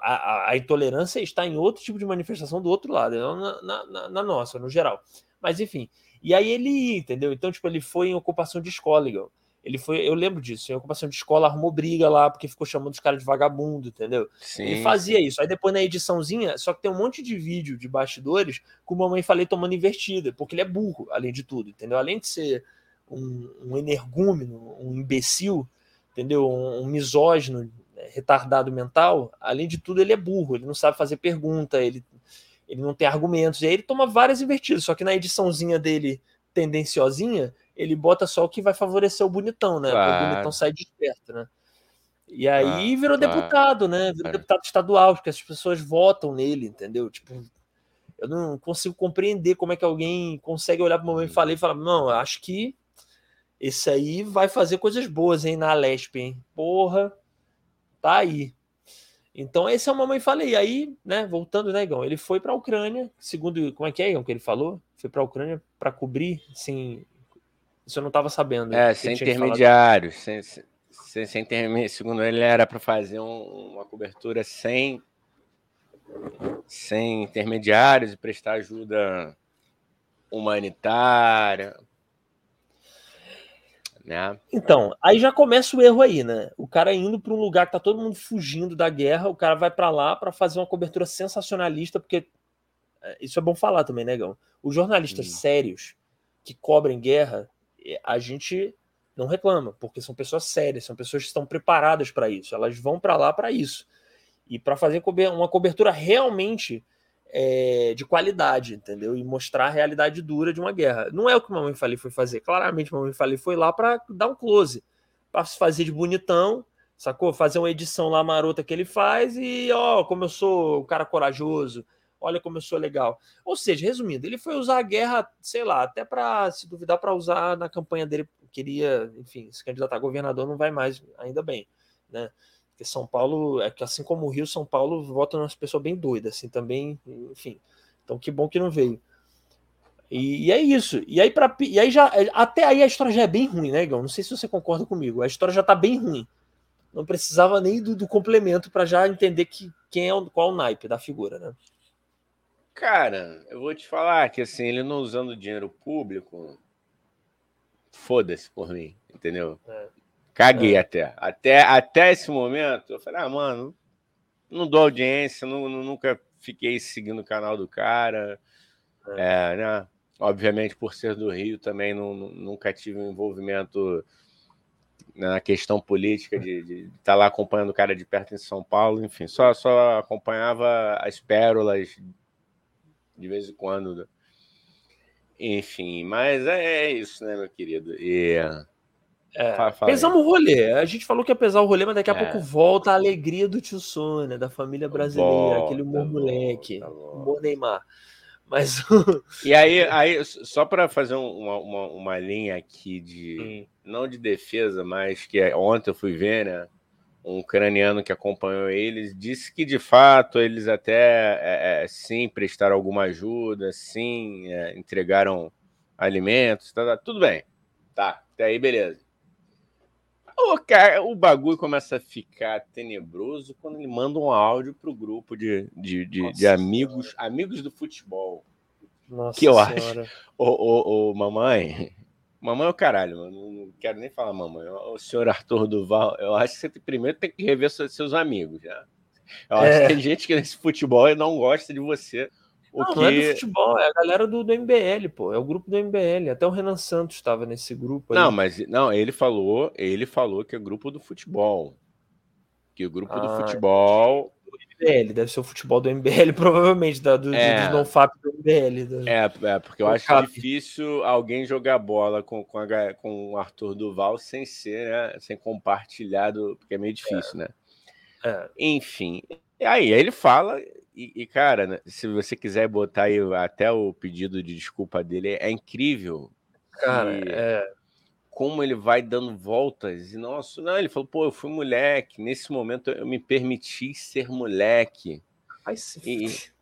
a- a intolerância está em outro tipo de manifestação do outro lado, não na, na- na- na nossa, no geral. Mas enfim. E aí ele ia, entendeu? Então, tipo, ele foi em ocupação de escola, Igor. Ele foi, eu lembro disso, em ocupação de escola, arrumou briga lá, porque ficou chamando os caras de vagabundo, entendeu? Sim, Ele fazia isso. Aí depois na ediçãozinha, só que tem um monte de vídeo de bastidores com o Mamãe Falei tomando invertida, porque ele é burro, além de tudo, entendeu? Além de ser um, um energúmeno, um imbecil, entendeu? Um, um misógino, né, retardado mental, além de tudo ele é burro, ele não sabe fazer pergunta, ele, ele não tem argumentos, e aí ele toma várias invertidas, só que na ediçãozinha dele tendenciosinha, ele bota só o que vai favorecer o bonitão, né? Claro. O bonitão sai desperto, né? E aí virou claro. deputado, né? Virou Claro. deputado estadual, porque as pessoas votam nele, entendeu? Tipo, eu não consigo compreender como é que alguém consegue olhar para o momento e falar e falar, não, acho que esse aí vai fazer coisas boas, hein, na Lesp, hein? Porra, tá aí. Então esse é o mamãe falei. E aí, né, voltando, né, Igão, ele foi para a Ucrânia, segundo, como é que é, Igão, que ele falou? Foi para a Ucrânia para cobrir, assim, isso eu não estava sabendo. É, sem intermediários. Sem, sem, sem interme- Segundo ele, era para fazer um- uma cobertura sem, sem intermediários e prestar ajuda humanitária. Né? Então, aí já começa o erro aí, né? O cara indo para um lugar que tá todo mundo fugindo da guerra, o cara vai para lá para fazer uma cobertura sensacionalista, porque é, isso é bom falar também, né, Gão? Os jornalistas Hum. sérios que cobrem guerra, eh, a gente não reclama, porque são pessoas sérias, são pessoas que estão preparadas para isso, elas vão para lá para isso. E para fazer uma cobertura realmente é, de qualidade, entendeu? E mostrar a realidade dura de uma guerra. Não é o que o Mamãe Falei foi fazer. Claramente, o Mamãe Falei foi lá para dar um close, para se fazer de bonitão, sacou? Fazer uma edição lá marota que ele faz e, ó, como eu sou um cara corajoso, olha como eu sou legal. Ou seja, resumindo, ele foi usar a guerra, sei lá, até para se duvidar para usar na campanha dele, queria, enfim, se candidatar a governador não vai mais, ainda bem, né? Porque São Paulo, é que assim como o Rio, São Paulo vota nas pessoas bem doidas, assim, também, enfim. Então que bom que não veio. E, e é isso. E aí, pra, e aí já. Até aí a história já é bem ruim, né, Igão? Não sei se você concorda comigo. A história já tá bem ruim. Não precisava nem do, do complemento para já entender que, quem é o, qual o naipe da figura, né? Cara, eu vou te falar que assim, ele não usando dinheiro público, foda-se por mim, entendeu? É. Caguei É. até. até. Até esse momento, eu falei, ah, mano, não dou audiência, não, não- nunca fiquei seguindo o canal do cara. É, né? Obviamente, por ser do Rio, também não, nunca tive um envolvimento na questão política de estar lá acompanhando o cara de perto em São Paulo, enfim, só, só acompanhava as pérolas de vez em quando. né? Enfim, mas é, é isso, né, meu querido? E É, Fala- fala aí. pesamos o rolê. A gente falou que ia pesar o rolê, mas daqui a É. pouco volta a alegria do tio Sônia, da família brasileira, aquele humor moleque, humor Neymar. Mas E aí, aí só para fazer um- uma, uma, uma linha aqui de. Não de defesa, mas que é- ontem eu fui ver, né? Um ucraniano que acompanhou eles disse que de fato eles até é, é, sim prestaram alguma ajuda, sim é, entregaram alimentos, tá, tá, tudo bem. Tá, até aí beleza. O, cara, o bagulho começa a ficar tenebroso quando ele manda um áudio pro grupo de, de, de, de amigos, amigos do futebol. Nossa Que eu senhora. Ô, ô, ô, mamãe. Mamãe é o caralho, mano. Não quero nem falar mamãe. O senhor Arthur Duval, eu acho que você primeiro tem que rever seus, seus amigos, já. Eu acho É. que tem gente que nesse futebol não gosta de você. O Não, que... não é do futebol, é a galera do, do MBL, pô. É o grupo do MBL. Até o Renan Santos estava nesse grupo aí. Não, mas não, ele falou, ele falou que é grupo do futebol. Que o grupo do Ah, futebol MBL, deve ser o futebol do MBL, provavelmente, da, do, É. do NoFap do MBL. da- É, é, porque eu acho Cap. difícil alguém jogar bola com, com, a com o Arthur Duval sem ser, né, sem compartilhar, do- porque é meio difícil, né? É. Enfim, e aí ele fala, e, e, cara, né, se você quiser botar aí até o pedido de desculpa dele, é incrível Cara, é. como ele vai dando voltas. E nossa, não, ele falou, pô, eu fui moleque, nesse momento eu me permiti ser moleque. Ai, se E-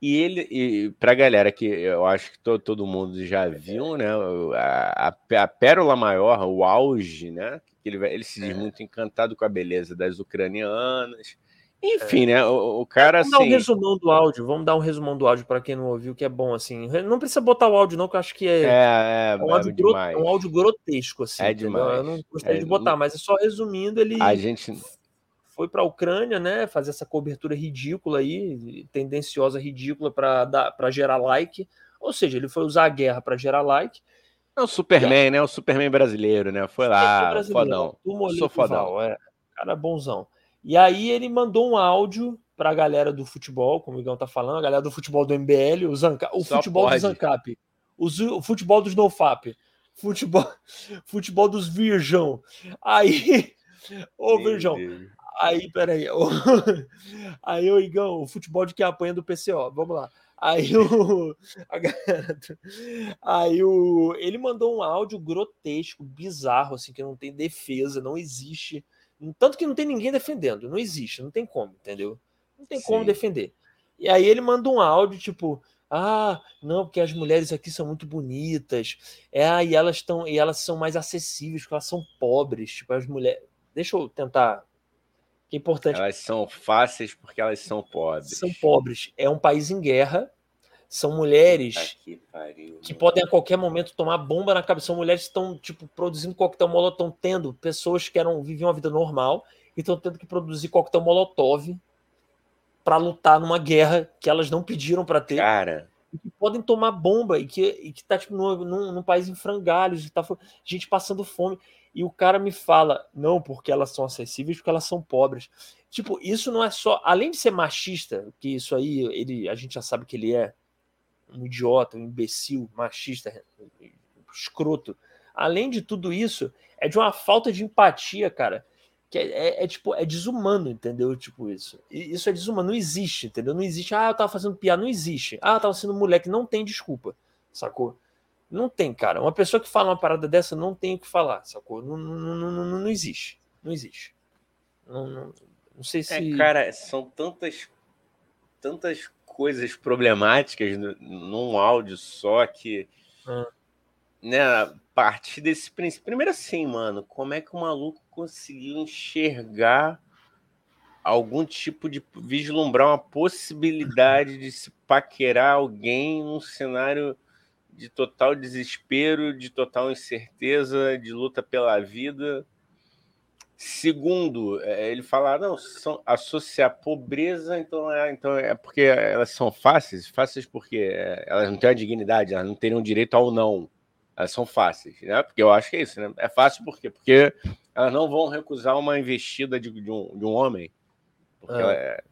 E ele, e pra galera que eu acho que todo, todo mundo já viu, né? A, a, a pérola maior, o auge, né? Ele, ele se É. diz muito encantado com a beleza das ucranianas. Enfim, né? O, o cara Vamos dar um assim. resumão do áudio. Vamos dar um resumão do áudio para quem não ouviu, que é bom, assim. Não precisa botar o áudio, não, que eu acho que é, É, é, é um, áudio gro- é um áudio grotesco, assim. É entendeu? demais. Eu não gostaria É, de botar, mas é só resumindo, ele A gente. foi para a Ucrânia, né? Fazer essa cobertura ridícula aí, tendenciosa, ridícula, para gerar like. Ou seja, ele foi usar a guerra para gerar like. É o Superman, né? O Superman brasileiro, né? Foi lá, fodão. Sou fodão. É, cara bonzão. E aí ele mandou um áudio pra galera do futebol, como o Igão tá falando, a galera do futebol do MBL, o, Zanca, o Só futebol pode. do Zancap, o, o futebol dos NoFap, futebol, futebol dos Virjão. Aí, ô Meu Virjão, Deus. Aí, peraí. ô, Aí, o Igão, o futebol de quem apanha do PCO. Vamos lá. Aí o. a galera Aí o. Ele mandou um áudio grotesco, bizarro, assim, que não tem defesa, não existe. Tanto que não tem ninguém defendendo. Não existe, não tem como, entendeu? Não tem como Sim. defender. E aí ele manda um áudio, tipo. Ah, não, porque as mulheres aqui são muito bonitas. É, e elas estão, e elas são mais acessíveis, porque elas são pobres. Tipo, as mulheres. Deixa eu tentar. Que é importante. Elas são fáceis porque elas são pobres. São pobres. É um país em guerra. São mulheres que pariu, que podem a qualquer momento tomar bomba na cabeça. São mulheres que estão, tipo, produzindo coquetel molotov, estão tendo pessoas que eram, viviam uma vida normal e estão tendo que produzir coquetel molotov para lutar numa guerra que elas não pediram para ter. Cara, e que podem tomar bomba e que, e que tá tipo num, num, num país em frangalhos, e tá gente passando fome. e o cara me fala, não, porque elas são acessíveis, porque elas são pobres. Tipo, isso não é só. Além de ser machista, que isso aí ele, a gente já sabe que ele é um idiota, um imbecil, machista, escroto. Além de tudo isso, é de uma falta de empatia, cara. Que é, é, é, tipo, é desumano, entendeu? Tipo, isso. E isso é desumano, não existe, entendeu? Não existe, ah, eu tava fazendo piada, não existe. Ah, eu tava sendo moleque, não tem desculpa, sacou? Não tem, cara. Uma pessoa que fala uma parada dessa não tem o que falar, sacou? Não, não, não, não, não existe. Não existe. Não, não, não sei se. É, cara, são tantas, tantas coisas problemáticas num áudio só que. Ah. Né, a partir desse princípio. Primeiro assim, mano, como é que o maluco conseguiu enxergar algum tipo de. vislumbrar uma possibilidade de se paquerar alguém num cenário de total desespero, de total incerteza, de luta pela vida. Segundo, é, ele fala, não, são, associar pobreza, então é, então é porque elas são fáceis, fáceis porque é, elas não têm a dignidade, elas não teriam direito ao não. Elas são fáceis, né? Porque eu acho que é isso, né? É fácil por quê? Porque elas não vão recusar uma investida de, de, um, de um homem. Porque É. ela é...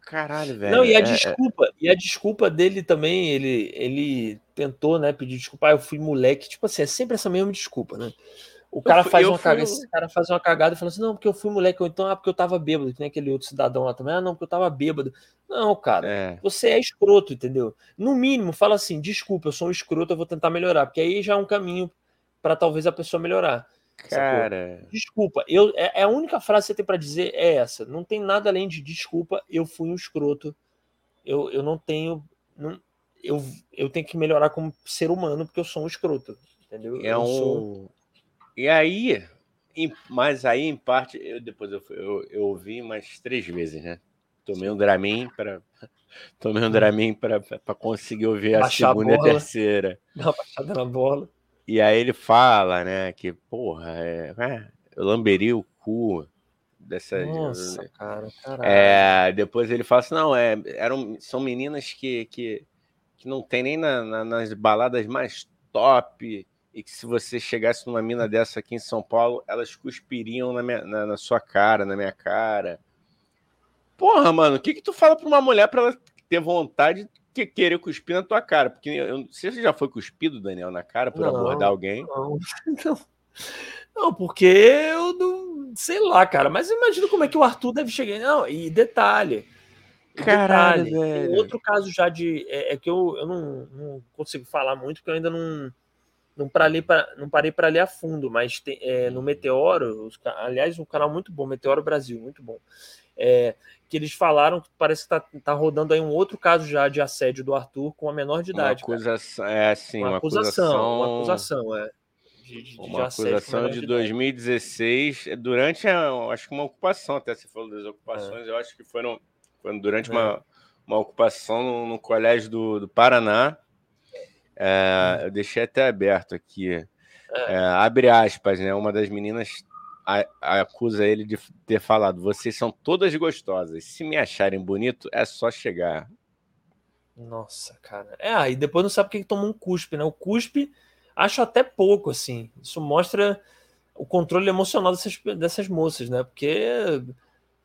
Caralho, velho. Não, e a é- desculpa, e a desculpa dele também, ele, ele tentou, né, pedir desculpa, ah, eu fui moleque, tipo assim, é sempre essa mesma desculpa, né? O cara faz uma fui cagada, um- esse cara faz uma cagada e fala assim, não, porque eu fui moleque, ou então, ah, porque eu tava bêbado, que nem aquele outro cidadão lá também, ah, não, porque eu tava bêbado. Não, cara, É. você é escroto, entendeu? No mínimo, fala assim, desculpa, eu sou um escroto, eu vou tentar melhorar, porque aí já é um caminho pra talvez a pessoa melhorar. sacou? Cara, Desculpa, eu, é, é a única frase que você tem pra dizer é essa. Não tem nada além de desculpa, eu fui um escroto. Eu, eu não tenho. Não, eu, eu tenho que melhorar como ser humano, porque eu sou um escroto. Entendeu? é eu sou. E aí, em- mas aí em parte, eu depois eu, eu, eu ouvi mais três vezes, né? Tomei um Dramin para tomei um Dramin para conseguir ouvir a Baixar a segunda e a terceira. Dá uma baixada na bola. E aí ele fala, né, que porra, é, é, eu lamberia o cu dessa Nossa, cara, caralho. É, depois ele fala assim, não, é, eram, são meninas que, que, que não tem nem na- na- nas baladas mais top, e que se você chegasse numa mina dessa aqui em São Paulo, elas cuspiriam na, minha- na, na sua cara, na minha cara. Porra, mano, o que que tu fala pra uma mulher pra ela ter vontade de querer cuspir na tua cara? Porque eu, você já foi cuspido, Daniel, na cara por Não. abordar alguém? Não, não. Não, porque eu não. Sei lá, cara. Mas imagina como é que o Arthur deve chegar. Não, e detalhe. Caralho, detalhe, velho. outro caso já de. É, é que eu, eu não, não consigo falar muito, porque eu ainda não. Não parei para não parei para ler a fundo, mas tem, é, no Meteoro, os aliás, um canal muito bom, Meteoro Brasil, muito bom. É, que eles falaram que parece que tá, tá rodando aí um outro caso já de assédio do Arthur com a menor de Uma idade. cara. acusação, é assim, uma, uma acusação, uma acusação, é. De, de, de Uma com acusação de idade. 2016, é, durante, a, acho que uma ocupação, até você falou das ocupações, eu acho que foram, foram durante É. uma, uma ocupação no, no colégio do, do Paraná. É, eu deixei até aberto aqui. É, abre aspas, né? Uma das meninas a- a- acusa ele de ter falado: vocês são todas gostosas. Se me acharem bonito, é só chegar. Nossa, cara. É, aí depois não sabe por que toma um cuspe, né? O cuspe, acho até pouco, assim. Isso mostra o controle emocional dessas, dessas moças, né? Porque,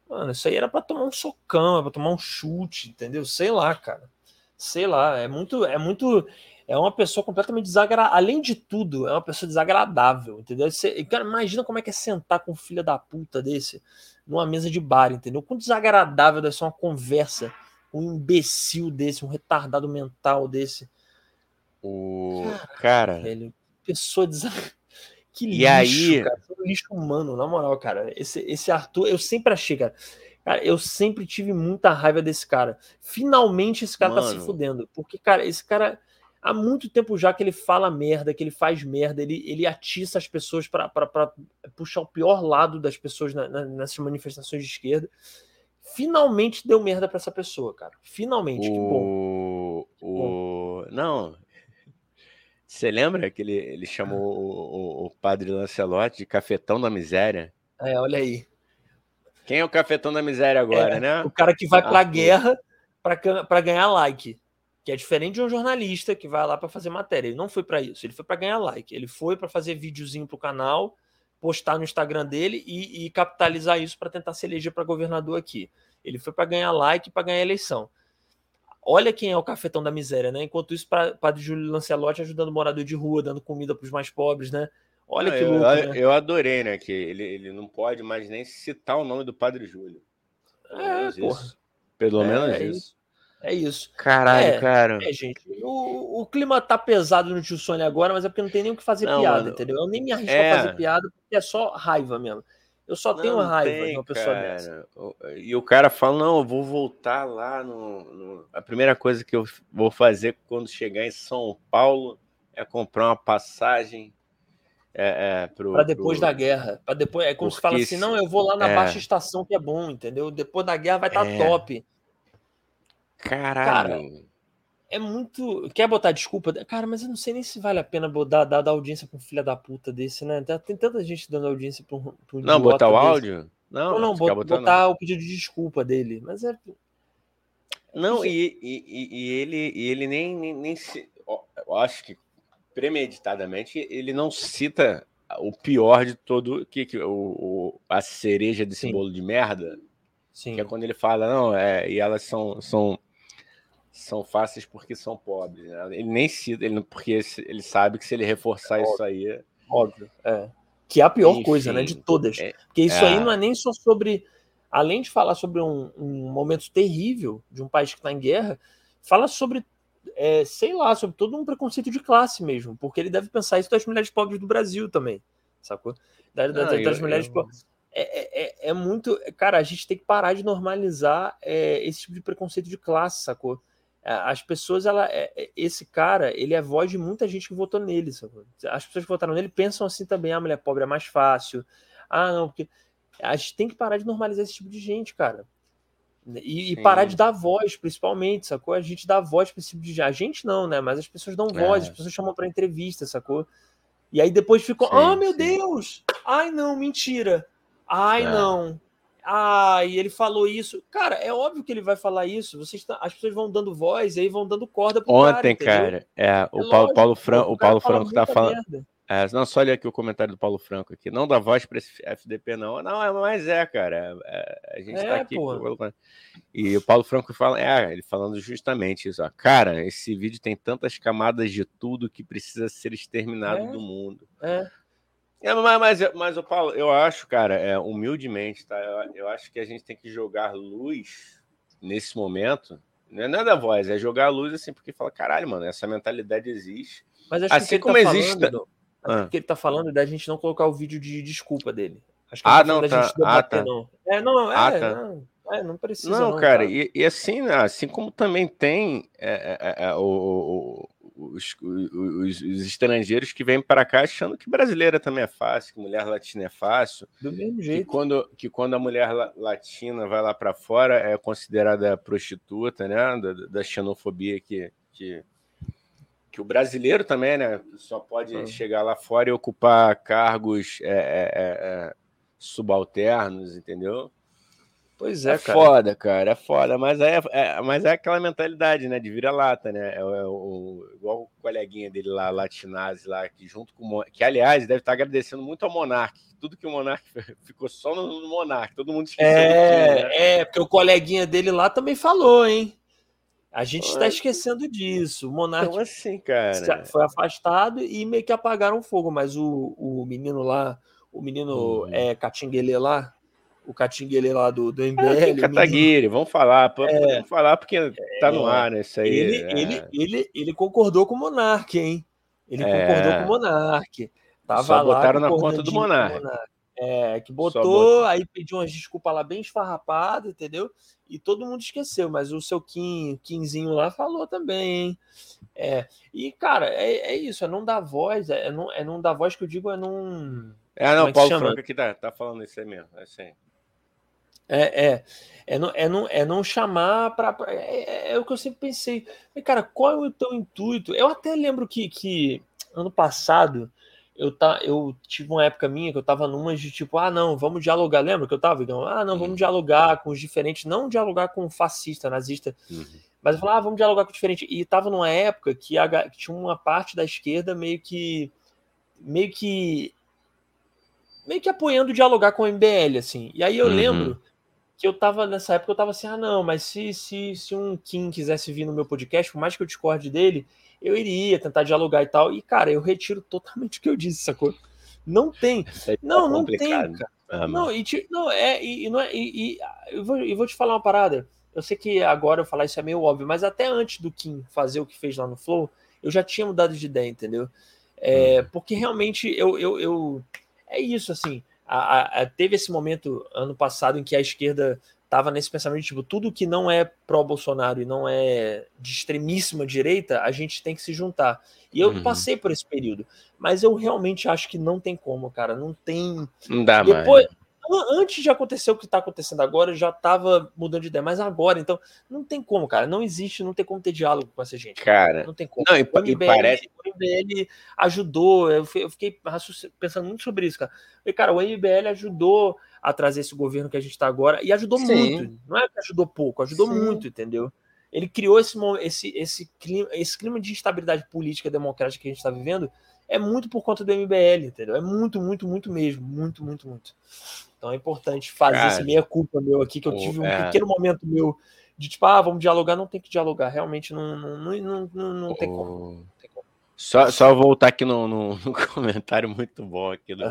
mano, isso aí era pra tomar um socão, era pra tomar um chute, entendeu? Sei lá, cara. Sei lá, é muito, é muito, é uma pessoa completamente desagradável. Além de tudo, é uma pessoa desagradável, entendeu? Você, cara, imagina como é que é sentar com um filho da puta desse numa mesa de bar, entendeu? Quão desagradável deve ser uma conversa um imbecil desse, um retardado mental desse. O cara, Velho, pessoa desagradável. Que E lixo, aí- cara. Que lixo humano, na moral, cara. Esse, esse Arthur, eu sempre achei, cara. Cara, eu sempre tive muita raiva desse cara. Finalmente esse cara tá se Mano. fudendo. Porque, cara, esse cara. Há muito tempo já que ele fala merda, que ele faz merda, ele, ele atiça as pessoas pra puxar o pior lado das pessoas na- na- nessas manifestações de esquerda. Finalmente deu merda pra essa pessoa, cara. Finalmente, que bom. O, o... Não. Você lembra que ele, ele chamou o, o- o padre Lancelotti de cafetão da miséria? É, olha aí. Quem é o cafetão da miséria agora, É, né? O cara que vai pra guerra pra, ca- pra ganhar like. Que é diferente de um jornalista que vai lá para fazer matéria. Ele não foi para isso, ele foi para ganhar like. Ele foi para fazer videozinho pro canal, postar no Instagram dele e, e capitalizar isso para tentar se eleger para governador aqui. Ele foi para ganhar like e para ganhar eleição. Olha quem é o cafetão da miséria, né? Enquanto isso, pra- Padre Júlio Lancelotti ajudando morador de rua, dando comida para os mais pobres, né? Olha Não, que louco, eu- né? eu adorei, né? Que ele, ele não pode mais nem citar o nome do Padre Júlio. Pelo É, menos porra. isso. Pelo É, menos é isso. É isso. Caralho, É, cara. É, gente, o, o clima tá pesado no Tio Sônia agora, mas é porque não tem nem o que fazer Não, piada, mano, entendeu? Eu nem me arrisco é. a fazer piada, porque é só raiva mesmo. Eu só tenho Não, raiva tem, de uma pessoa cara. dessa. E o cara fala: não, eu vou voltar lá no, no- A primeira coisa que eu vou fazer quando chegar em São Paulo é comprar uma passagem é, é, pro. Pra depois pro- da guerra. Para depois, é como se fala Porque assim: não, eu vou lá na é. baixa estação que é bom, entendeu? Depois da guerra vai estar É. top. Caralho. É muito. Quer botar desculpa? Cara, mas eu não sei nem se vale a pena dar, dar, dar audiência pra um filho da puta desse, né? Tem- tanta gente dando audiência pra um. pra um não, botar o desse. áudio? Não, Não, não, bot- botar, botar, não. o pedido de desculpa dele. Mas é. Não, e, e, e- e ele, e ele nem, nem, nem se. Eu acho que premeditadamente ele não cita o pior de todo. Que, que, o, o- a cereja desse Sim. bolo de merda. Sim. Que é quando ele fala, não, é, e elas são, são, são fáceis porque são pobres. né? Ele nem cita, ele, porque ele sabe que se ele reforçar isso aí. Óbvio. É. Que é a pior Enfim, coisa, né? De todas. é- Porque isso é. aí não é nem só sobre. Além de falar sobre um, um momento terrível de um país que está em guerra, fala sobre, é, sei lá, sobre todo um preconceito de classe mesmo. Porque ele deve pensar isso das mulheres pobres do Brasil também. Sacou? Da- da- Não, das eu- mulheres eu- pobres. É, é- é- é muito. Cara, a gente tem que parar de normalizar é, esse tipo de preconceito de classe, sacou? É, As pessoas, ela, é- é- esse cara, ele é voz de muita gente que votou nele. sacou? As pessoas que votaram nele pensam assim também: a mulher pobre é mais fácil. Ah, não, porque. A gente tem que parar de normalizar esse tipo de gente, cara. E, e parar de dar voz, principalmente, sacou? A gente dá voz para esse tipo de gente. A gente não, né? Mas as pessoas dão voz, É. as pessoas chamam para entrevista, sacou? E aí depois Sim, ah, meu sim. Deus! Ai, não, mentira! Ai, É. não! Ah, e ele falou isso. Cara, é óbvio que ele vai falar isso. Vocês tá- as pessoas vão dando voz e aí vão dando corda pro cara, Ontem, entendeu? cara, é, o É Paulo, Paulo, Fran, o o cara Paulo Franco tá falando. merda. É, não, só olha aqui o comentário do Paulo Franco aqui. Não dá voz para esse FDP, não. Não, é, mas é, cara. é, a gente tá É, aqui. pô. colocando- E o Paulo Franco fala, é, ele falando justamente isso. Ó, cara, esse vídeo tem tantas camadas de tudo que precisa ser exterminado É. do mundo. É. É, mas, mas, mas, ô Paulo, eu acho, cara, é, humildemente, tá? Eu, eu acho que a gente tem que jogar luz nesse momento. Não é nada a voz, é jogar a luz assim, porque fala, caralho, mano, essa mentalidade existe. Mas acho Assim que o que como tá existe- falando, Ah. que o ele tá falando é da gente não colocar o vídeo de desculpa dele. Acho que Ah, tá não, tá. gente debater, Ah, tá. não. É, não, é, Ah, tá. não, é, não precisa Não, não, cara, e, e assim, né, assim como também tem é, é, é, o- o- o- os, os- os estrangeiros que vêm para cá achando que brasileira também é fácil, que mulher latina é fácil, Do mesmo que jeito. quando, que quando a mulher la- latina vai lá para fora é considerada prostituta, né, da, da xenofobia que, que, que o brasileiro também, né, só pode Ah. chegar lá fora e ocupar cargos é, é, é, é, subalternos, entendeu? Pois É, é, cara. foda, cara, é foda, mas é, é- mas é aquela mentalidade, né, de vira-lata, né, é, o- é o, igual o coleguinha dele lá, Latinazzi, lá, que junto com o Mon- que aliás deve estar agradecendo muito ao Monark, tudo que o Monark ficou só no, no Monark, todo mundo esqueceu Kim, né? É, é, porque o coleguinha dele lá também falou, hein? A gente está esquecendo disso. O Monark Então assim, cara, foi afastado e meio que apagaram fogo, mas o, o menino lá, o menino Uhum. é, Catinguele lá, o Catinguele lá do, do é, MBL, Kataguiri, vamos falar, pô, vamos falar porque tá no É. ar, né, isso aí. ele, é. ele, ele, ele concordou com o Monark, hein? Ele É. concordou com o Monark. Tava Só botaram na conta do Monark. É, que botou, bot- aí pediu umas desculpas lá bem esfarrapadas, entendeu? E todo mundo esqueceu, mas o seu Kim, Kimzinho lá falou também, hein? É, e cara, é, é isso, é não dar voz, é não, é não dar voz que eu digo, é não. É, não, é Paulo? Franco aqui tá, tá falando isso aí mesmo, é assim. É, é, é, não, é, não, é não chamar para. É, é- é o que eu sempre pensei. Mas, cara, qual é o teu intuito? Eu até lembro que, que ano passado eu, tá, eu tive uma época minha que eu tava numa de tipo, ah, não, vamos dialogar. Lembra que eu tava, Igão? Ah, não, vamos Uhum. dialogar com os diferentes, não dialogar com fascista, nazista, Uhum. mas eu falava, ah, vamos dialogar com o diferente. E tava numa época que, a que tinha uma parte da esquerda meio que. meio que. meio que apoiando dialogar com o MBL, assim. E aí eu Uhum. lembro que eu tava nessa época, eu tava assim, ah, não, mas se, se, se um Kim quisesse vir no meu podcast, por mais que eu discorde dele, eu iria tentar dialogar e tal. E, cara, eu retiro totalmente o que eu disse, sacou? Não tem. Tá Não, não tem, cara. Ah. Não, e, não, é, e, não é, e, e- eu, vou, eu vou te falar uma parada. Eu sei que agora eu falar isso é meio óbvio, mas até antes do Kim fazer o que fez lá no Flow, eu já tinha mudado de ideia, entendeu? É, porque realmente eu, eu, eu- É isso, assim. A- a- teve esse momento ano passado em que a esquerda tava nesse pensamento de tipo, tudo que não é pró-Bolsonaro e não é de extremíssima direita, a gente tem que se juntar. E eu Uhum. passei por esse período. Mas eu realmente acho que não tem como, cara. Não tem. Não dá Depois, mais. An- antes de acontecer o que tá acontecendo agora, eu já tava mudando de ideia. Mas agora, então, não tem como, cara. Não existe, não tem como ter diálogo com essa gente. Cara, Não tem como. não, e, O MBL, parece. o MBL ajudou. Eu fi- eu fiquei pensando muito sobre isso, cara. E, cara, o MBL ajudou a trazer esse governo que a gente tá agora. E ajudou Sim. muito. Não é que ajudou pouco, ajudou Sim. muito, entendeu? Ele criou esse, esse, esse, clima, esse clima de instabilidade política democrática que a gente está vivendo. É muito por conta do MBL, entendeu? É muito, muito, muito mesmo. Muito, muito, muito. Então é importante fazer Cara, esse meia-culpa meu aqui, que eu tive um é. pequeno momento meu de tipo, ah, vamos dialogar, não tem que dialogar. Realmente não, não, não, não, não, tem como. Não tem como. Só, só voltar aqui no, no- no comentário muito bom aqui do,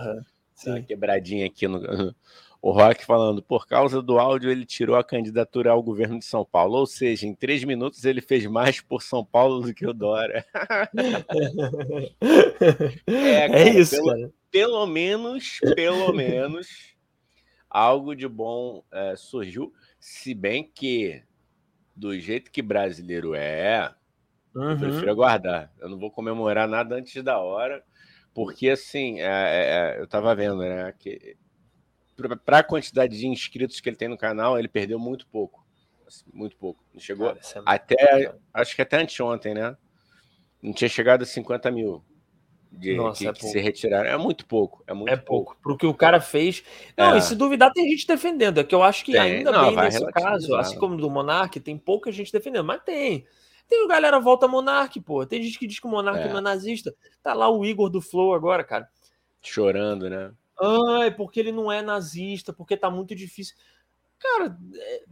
quebradinha aqui no. O Rock falando, por causa do áudio, ele tirou a candidatura ao governo de São Paulo. Ou seja, em três minutos ele fez mais por São Paulo do que o Dória. É, É, cara, isso, pelo-. Pelo menos, pelo menos, algo de bom é, surgiu. Se bem que, do jeito que brasileiro é, eu Uhum. prefiro aguardar. Eu não vou comemorar nada antes da hora, porque assim, é, é, é, eu tava vendo, né? Que para a quantidade de inscritos que ele tem no canal, ele perdeu muito pouco. Assim, muito pouco. Chegou Cara, é- até, acho que até anteontem, né? Não tinha chegado a 50 mil de, Nossa, que, é que se retiraram. É muito pouco. É muito É pouco. Pro que o cara fez. Não, É. e se duvidar, tem gente defendendo. É que eu acho que Tem. ainda Não, bem nesse caso, assim como do Monark, tem pouca gente defendendo, mas tem. Tem galera volta Monark, pô. Tem gente que diz que o Monark É. não é nazista. Tá lá o Igor do Flow agora, cara. chorando, né? Ai, porque ele não é nazista, porque tá muito difícil. Cara, é,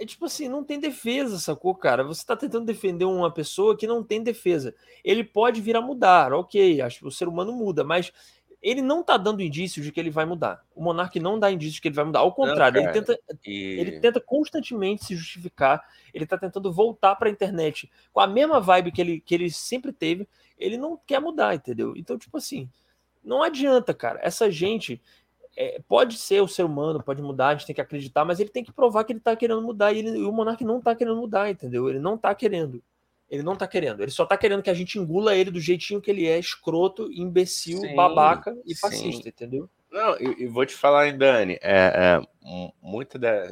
é tipo assim, não tem defesa, sacou, cara? Você tá tentando defender uma pessoa que não tem defesa. Ele pode vir a mudar, ok, acho que o ser humano muda, mas ele não tá dando indício de que ele vai mudar. O Monark não dá indício de que ele vai mudar. Ao contrário, ele, cara. tenta, E ele tenta constantemente se justificar, ele tá tentando voltar pra internet com a mesma vibe que ele, que ele sempre teve. Ele não quer mudar, entendeu? Então, tipo assim, não adianta, cara. Essa gente é, pode ser o ser humano, pode mudar, a gente tem que acreditar, mas ele tem que provar que ele tá querendo mudar. E, ele- e o Monark não tá querendo mudar, entendeu? Ele não tá querendo. Ele não tá querendo. Ele só tá querendo que a gente engula ele do jeitinho que ele é, escroto, imbecil, Sim, babaca e sim. fascista, entendeu? Não, e, e vou te falar, hein, Dani, é, é, mu- muita da.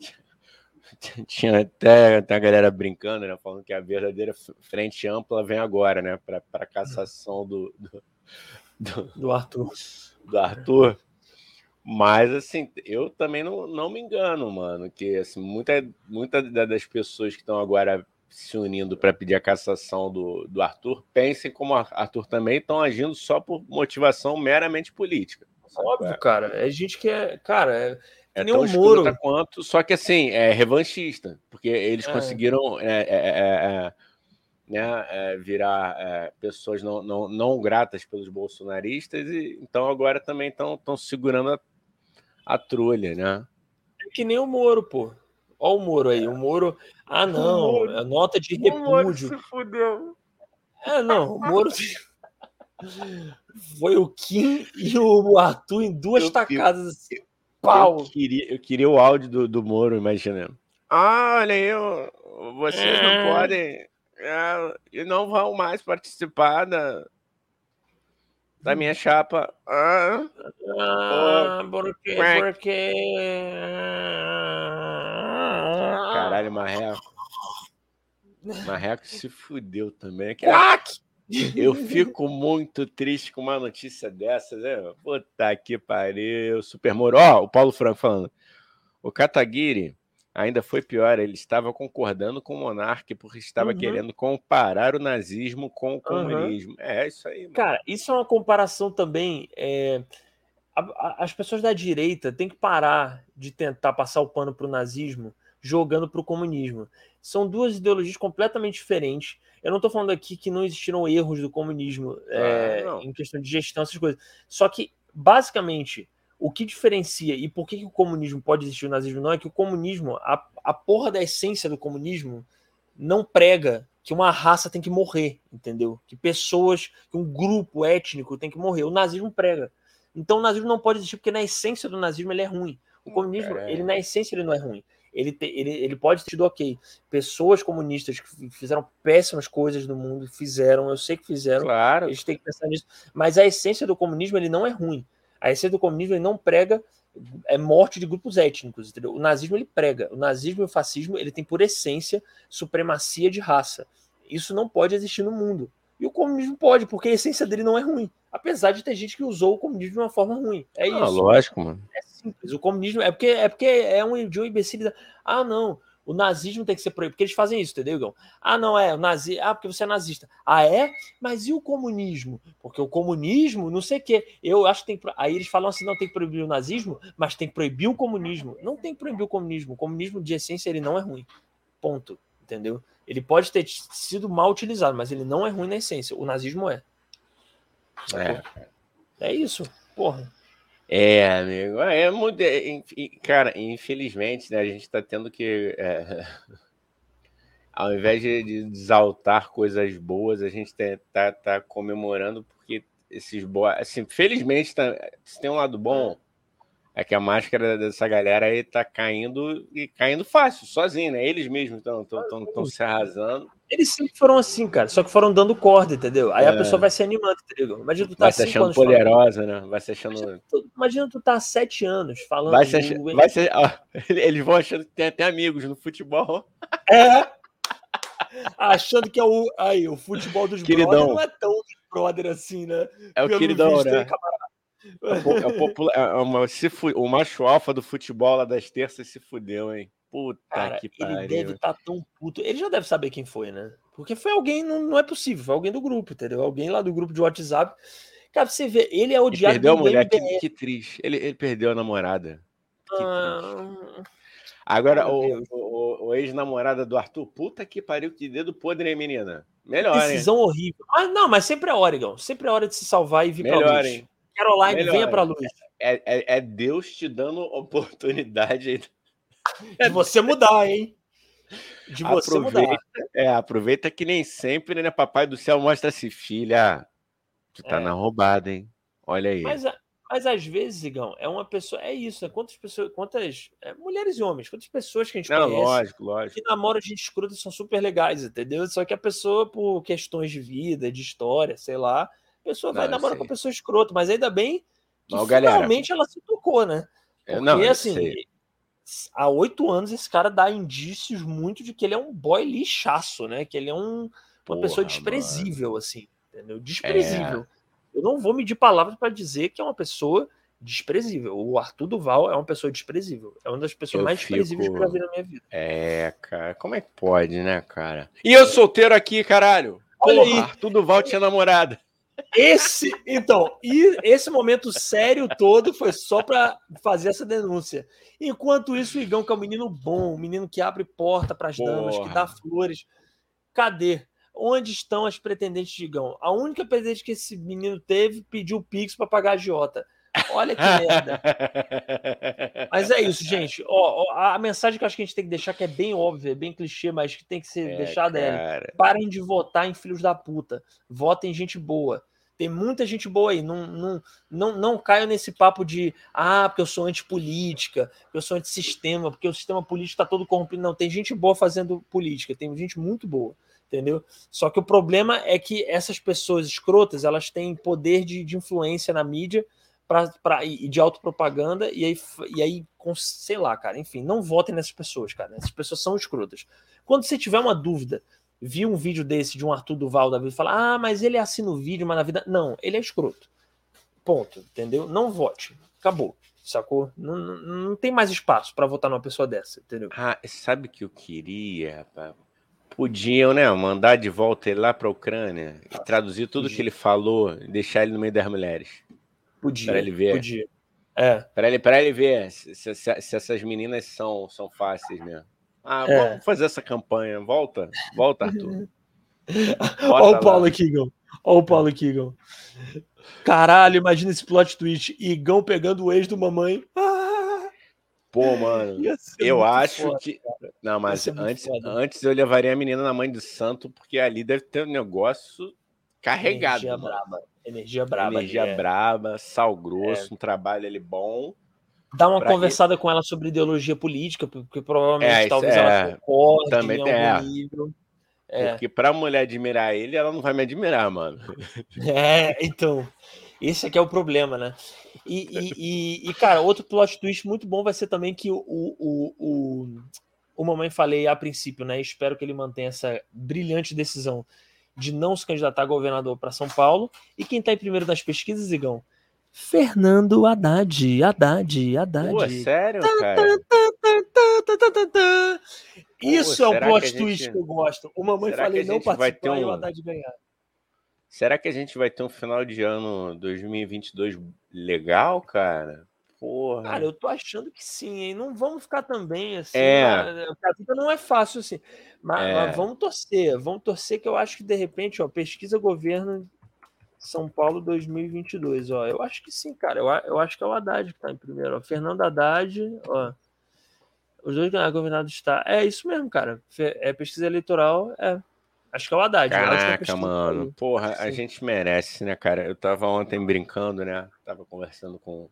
Tinha até, até a galera brincando, né? Falando que a verdadeira frente ampla vem agora, né? Para a cassação do, do, do, Do Arthur. do Arthur. Mas, assim, eu também não, não me engano, mano, que assim, muita, muita da- das pessoas que estão agora se unindo para pedir a cassação do, do Arthur pensem como o Arthur também estão agindo só por motivação meramente política. Óbvio, cara. É gente que é. Cara, é, É nem tão Moro. quanto, só que assim, é revanchista, porque eles É. conseguiram é, é, é, é, né, é, virar é, pessoas não, não, não gratas pelos bolsonaristas, e então agora também estão segurando a, a trolha, né? É que nem o Moro, pô. Ó o Moro aí. O Moro. Ah, não. Moro. É nota de repúdio. fudeu. É, não. O Moro. Foi o Kim e o Arthur em duas Eu- eu- tacadas. assim. Pau. Eu queria, eu queria o áudio do, do Moro, imaginando. Ah, olha, eu, vocês não É. podem, é, e não vão mais participar da, da minha chapa. Ah, Ah, por quê? Quack. Por quê? caralho, Marreco. Marreco se fudeu também. Que- Quack! Eu fico muito triste com uma notícia dessa, né? Puta que pariu. Super Moro. Ó, o Paulo Franco falando. O Kataguiri ainda foi pior. Ele estava concordando com o monarca porque estava Uhum. querendo comparar o nazismo com o comunismo. É isso aí. mano. Cara, isso é uma comparação também. é, as pessoas da direita têm que parar de tentar passar o pano pro nazismo jogando pro comunismo. São duas ideologias completamente diferentes. Eu não tô falando aqui que não existiram erros do comunismo é, Ah, em questão de gestão, essas coisas. Só que, basicamente, o que diferencia e por que, que o comunismo pode existir e o nazismo não é que o comunismo, a, a porra da essência do comunismo, não prega que uma raça tem que morrer, entendeu? Que pessoas, que um grupo étnico tem que morrer. O nazismo prega. Então o nazismo não pode existir porque na essência do nazismo ele é ruim. O comunismo, caralho. ele na essência ele não é ruim. Ele, te- ele, ele pode ter sido ok. Pessoas comunistas que fi- fizeram péssimas coisas no mundo, fizeram, eu sei que fizeram, Claro. eles têm que pensar nisso. Mas a essência do comunismo ele não é ruim. A essência do comunismo ele não prega é morte de grupos étnicos, entendeu? O nazismo ele prega. O nazismo e o fascismo ele tem por essência supremacia de raça. Isso não pode existir no mundo. E o comunismo pode, porque a essência dele não é ruim. Apesar de ter gente que usou o comunismo de uma forma ruim. É Ah, isso. lógico, mano. É simples. O comunismo é porque é porque é um de uma imbecilidade. Ah, não. O nazismo tem que ser proibido. Porque eles fazem isso, entendeu, Igão? Ah, não é. O nazi... Ah, porque você é nazista. Ah, é? Mas e o comunismo? Porque o comunismo, não sei o quê. Eu acho que tem. Aí eles falam assim: não tem que proibir o nazismo, mas tem que proibir o comunismo. Não tem que proibir o comunismo. O comunismo, de essência, ele não é ruim. Ponto. Entendeu? Ele pode ter sido mal utilizado, mas ele não é ruim na essência. O nazismo é. É. É isso. Porra. É, amigo. É, muda- enfim, cara, infelizmente, né, a gente tá tendo que. é, ao invés de, exaltar coisas boas, a gente tá, tá, tá comemorando porque esses boas. Assim, felizmente, tá, se tem um lado bom, é que a máscara dessa galera aí tá caindo e caindo fácil, sozinho, né? Eles mesmos estão se arrasando. Eles sempre foram assim, cara. Só que foram dando corda, entendeu? Aí a É. pessoa vai se animando, entendeu? Imagina tu tá Vai se achando anos falando- poderosa, né? Vai se achando. Imagina tu, imagina tu tá há sete anos falando. Vai se do- achando, vai se- ó, eles vão achando que tem até amigos no futebol. É. Achando que é o. Aí, o futebol dos Queridão. brother não é tão dos brother assim, né? É o Pelo queridão, visto, né? hein, camarada? É o é o é o macho alfa do futebol lá das terças se fudeu, hein? Puta Cara, que ele pariu. deve estar tão puto. Ele já deve saber quem foi, né? Porque foi alguém, não, não é possível, foi alguém do grupo, entendeu? Alguém lá do grupo de WhatsApp. Cara, você vê, ele é odiado perdeu a mulher, que, que triste. Ele, ele perdeu a namorada. Que triste. Ah, Agora, meu o, o- o- ex-namorada do Arthur, puta que pariu, que dedo podre, hein, menina? Melhor, hein? decisão horrível. Mas não, mas sempre é Oregon. Sempre é hora de se salvar e vir pra Melhor, luz. hein? Caroline, Melhor, venha pra luz. É, é- é Deus te dando oportunidade aí. De você mudar, hein? De você mudar. Aproveita, é, aproveita que nem sempre, né? Papai do céu mostra-se, filha. Tu tá É. na roubada, hein? Olha aí. Mas, mas às vezes, Igão, é uma pessoa. É isso, né? Quantas pessoas. Quantas. é, mulheres e homens, quantas pessoas que a gente Não, conhece lógico, lógico. que namoram gente escrota e são super legais, entendeu? Só que a pessoa, por questões de vida, de história, sei lá, a pessoa vai Não, eu namorar com a pessoa escrota, mas ainda bem que Não, galera. finalmente ela se tocou, né? É, Porque, não, assim. Há oito anos esse cara dá indícios muito de que ele é um boy lixaço, né? Que ele é um, uma Porra, pessoa mano. desprezível, assim, entendeu? Desprezível. Eu não vou medir palavras para dizer que é uma pessoa desprezível. O Arthur Duval é uma pessoa desprezível. É uma das pessoas Eu mais desprezíveis que eu já fico- vi na minha vida. É, cara, como é que pode, né, cara? E eu solteiro aqui, caralho. Olha Porra, aí. Arthur Duval tinha namorada. Esse, então, e esse momento sério todo foi só para fazer essa denúncia. Enquanto isso, o Igão, que é um menino bom, um menino que abre porta para as damas, que dá flores. Cadê? Onde estão as pretendentes de Igão? A única pretendente que esse menino teve pediu o Pix para pagar a agiota. Olha que merda. Mas é isso, gente. Ó, ó, a mensagem que eu acho que a gente tem que deixar, que é bem óbvia, é bem clichê, mas que tem que ser É, deixada é: cara. parem de votar em filhos da puta. Votem em gente boa. Tem muita gente boa aí. Não, não, não, não caiam nesse papo de ah, porque eu sou antipolítica, porque eu sou antissistema, porque o sistema político está todo corrompido. Não, tem gente boa fazendo política, tem gente muito boa, entendeu? Só que o problema é que essas pessoas escrotas elas têm poder de, de influência na mídia pra, pra, e de autopropaganda, e aí, e aí, com, sei lá, cara, enfim, não votem nessas pessoas, cara. Essas pessoas são escrotas. Quando você tiver uma dúvida, vi um vídeo desse de um Arthur Duval da vida e falar, ah, mas ele assina o vídeo, mas na vida. Não, ele é escroto. Ponto, entendeu? Não vote. Acabou. Sacou? Não, não, não tem mais espaço para votar numa pessoa dessa, entendeu? Ah, sabe o que eu queria, rapaz? Podiam, né? Mandar de volta ele lá pra Ucrânia e traduzir tudo que ele falou e deixar ele no meio das mulheres. Podia. Pra ele ver. Podia. É. Pra ele, pra ele ver se, se- se- essas meninas são, são fáceis mesmo. Ah, É. vamos fazer essa campanha. Volta, volta, Arthur. Olha o Paulo Igão. Olha o Paulo Igão. Caralho, imagina esse plot twist. Igão pegando o ex do mamãe. Ah, Pô, mano. Eu acho foda. que. Não, mas antes, foda. antes eu levaria a menina na mãe de santo, porque ali deve ter um negócio carregado. Energia mano. braba. Energia braba. Energia é. braba, sal grosso, um trabalho ali bom. Dá uma conversada com ela sobre ideologia política, porque provavelmente É, talvez é. ela concorde Também em algum é. nível. É. Porque pra mulher admirar ele, ela não vai me admirar, mano. É, então. Esse aqui é o problema, né? E, e, e- e, cara, outro plot twist muito bom vai ser também que o, o, o, o Mamãe Falei a princípio, né? Espero que ele mantenha essa brilhante decisão de não se candidatar a governador para São Paulo. E quem tá em primeiro das pesquisas, Igão? Fernando Haddad. Haddad, Haddad. Pô, sério, cara? Isso Pô, é será plot que a gente- twist que eu gosto. O Mamãe será que Falei não participar e o um- Haddad ganhar. Será que a gente vai ter um final de ano 2022 legal, cara? Porra. Cara, eu tô achando que sim, hein? Não vamos ficar também assim. É. porque A vida não é fácil assim. Mas, É. mas vamos torcer, vamos torcer que eu acho que de repente, ó, pesquisa governo São Paulo 2022, ó. Eu acho que sim, cara. Eu, a- eu acho que é o Haddad que tá em primeiro, ó. Fernando Haddad, ó. Os dois ganharam governador do estado. É isso mesmo, cara. É pesquisa eleitoral, é. Acho que é o Haddad. é a Caraca, que mano. Porra, a Sim. gente merece, né, cara? Eu tava ontem brincando, né? Tava conversando com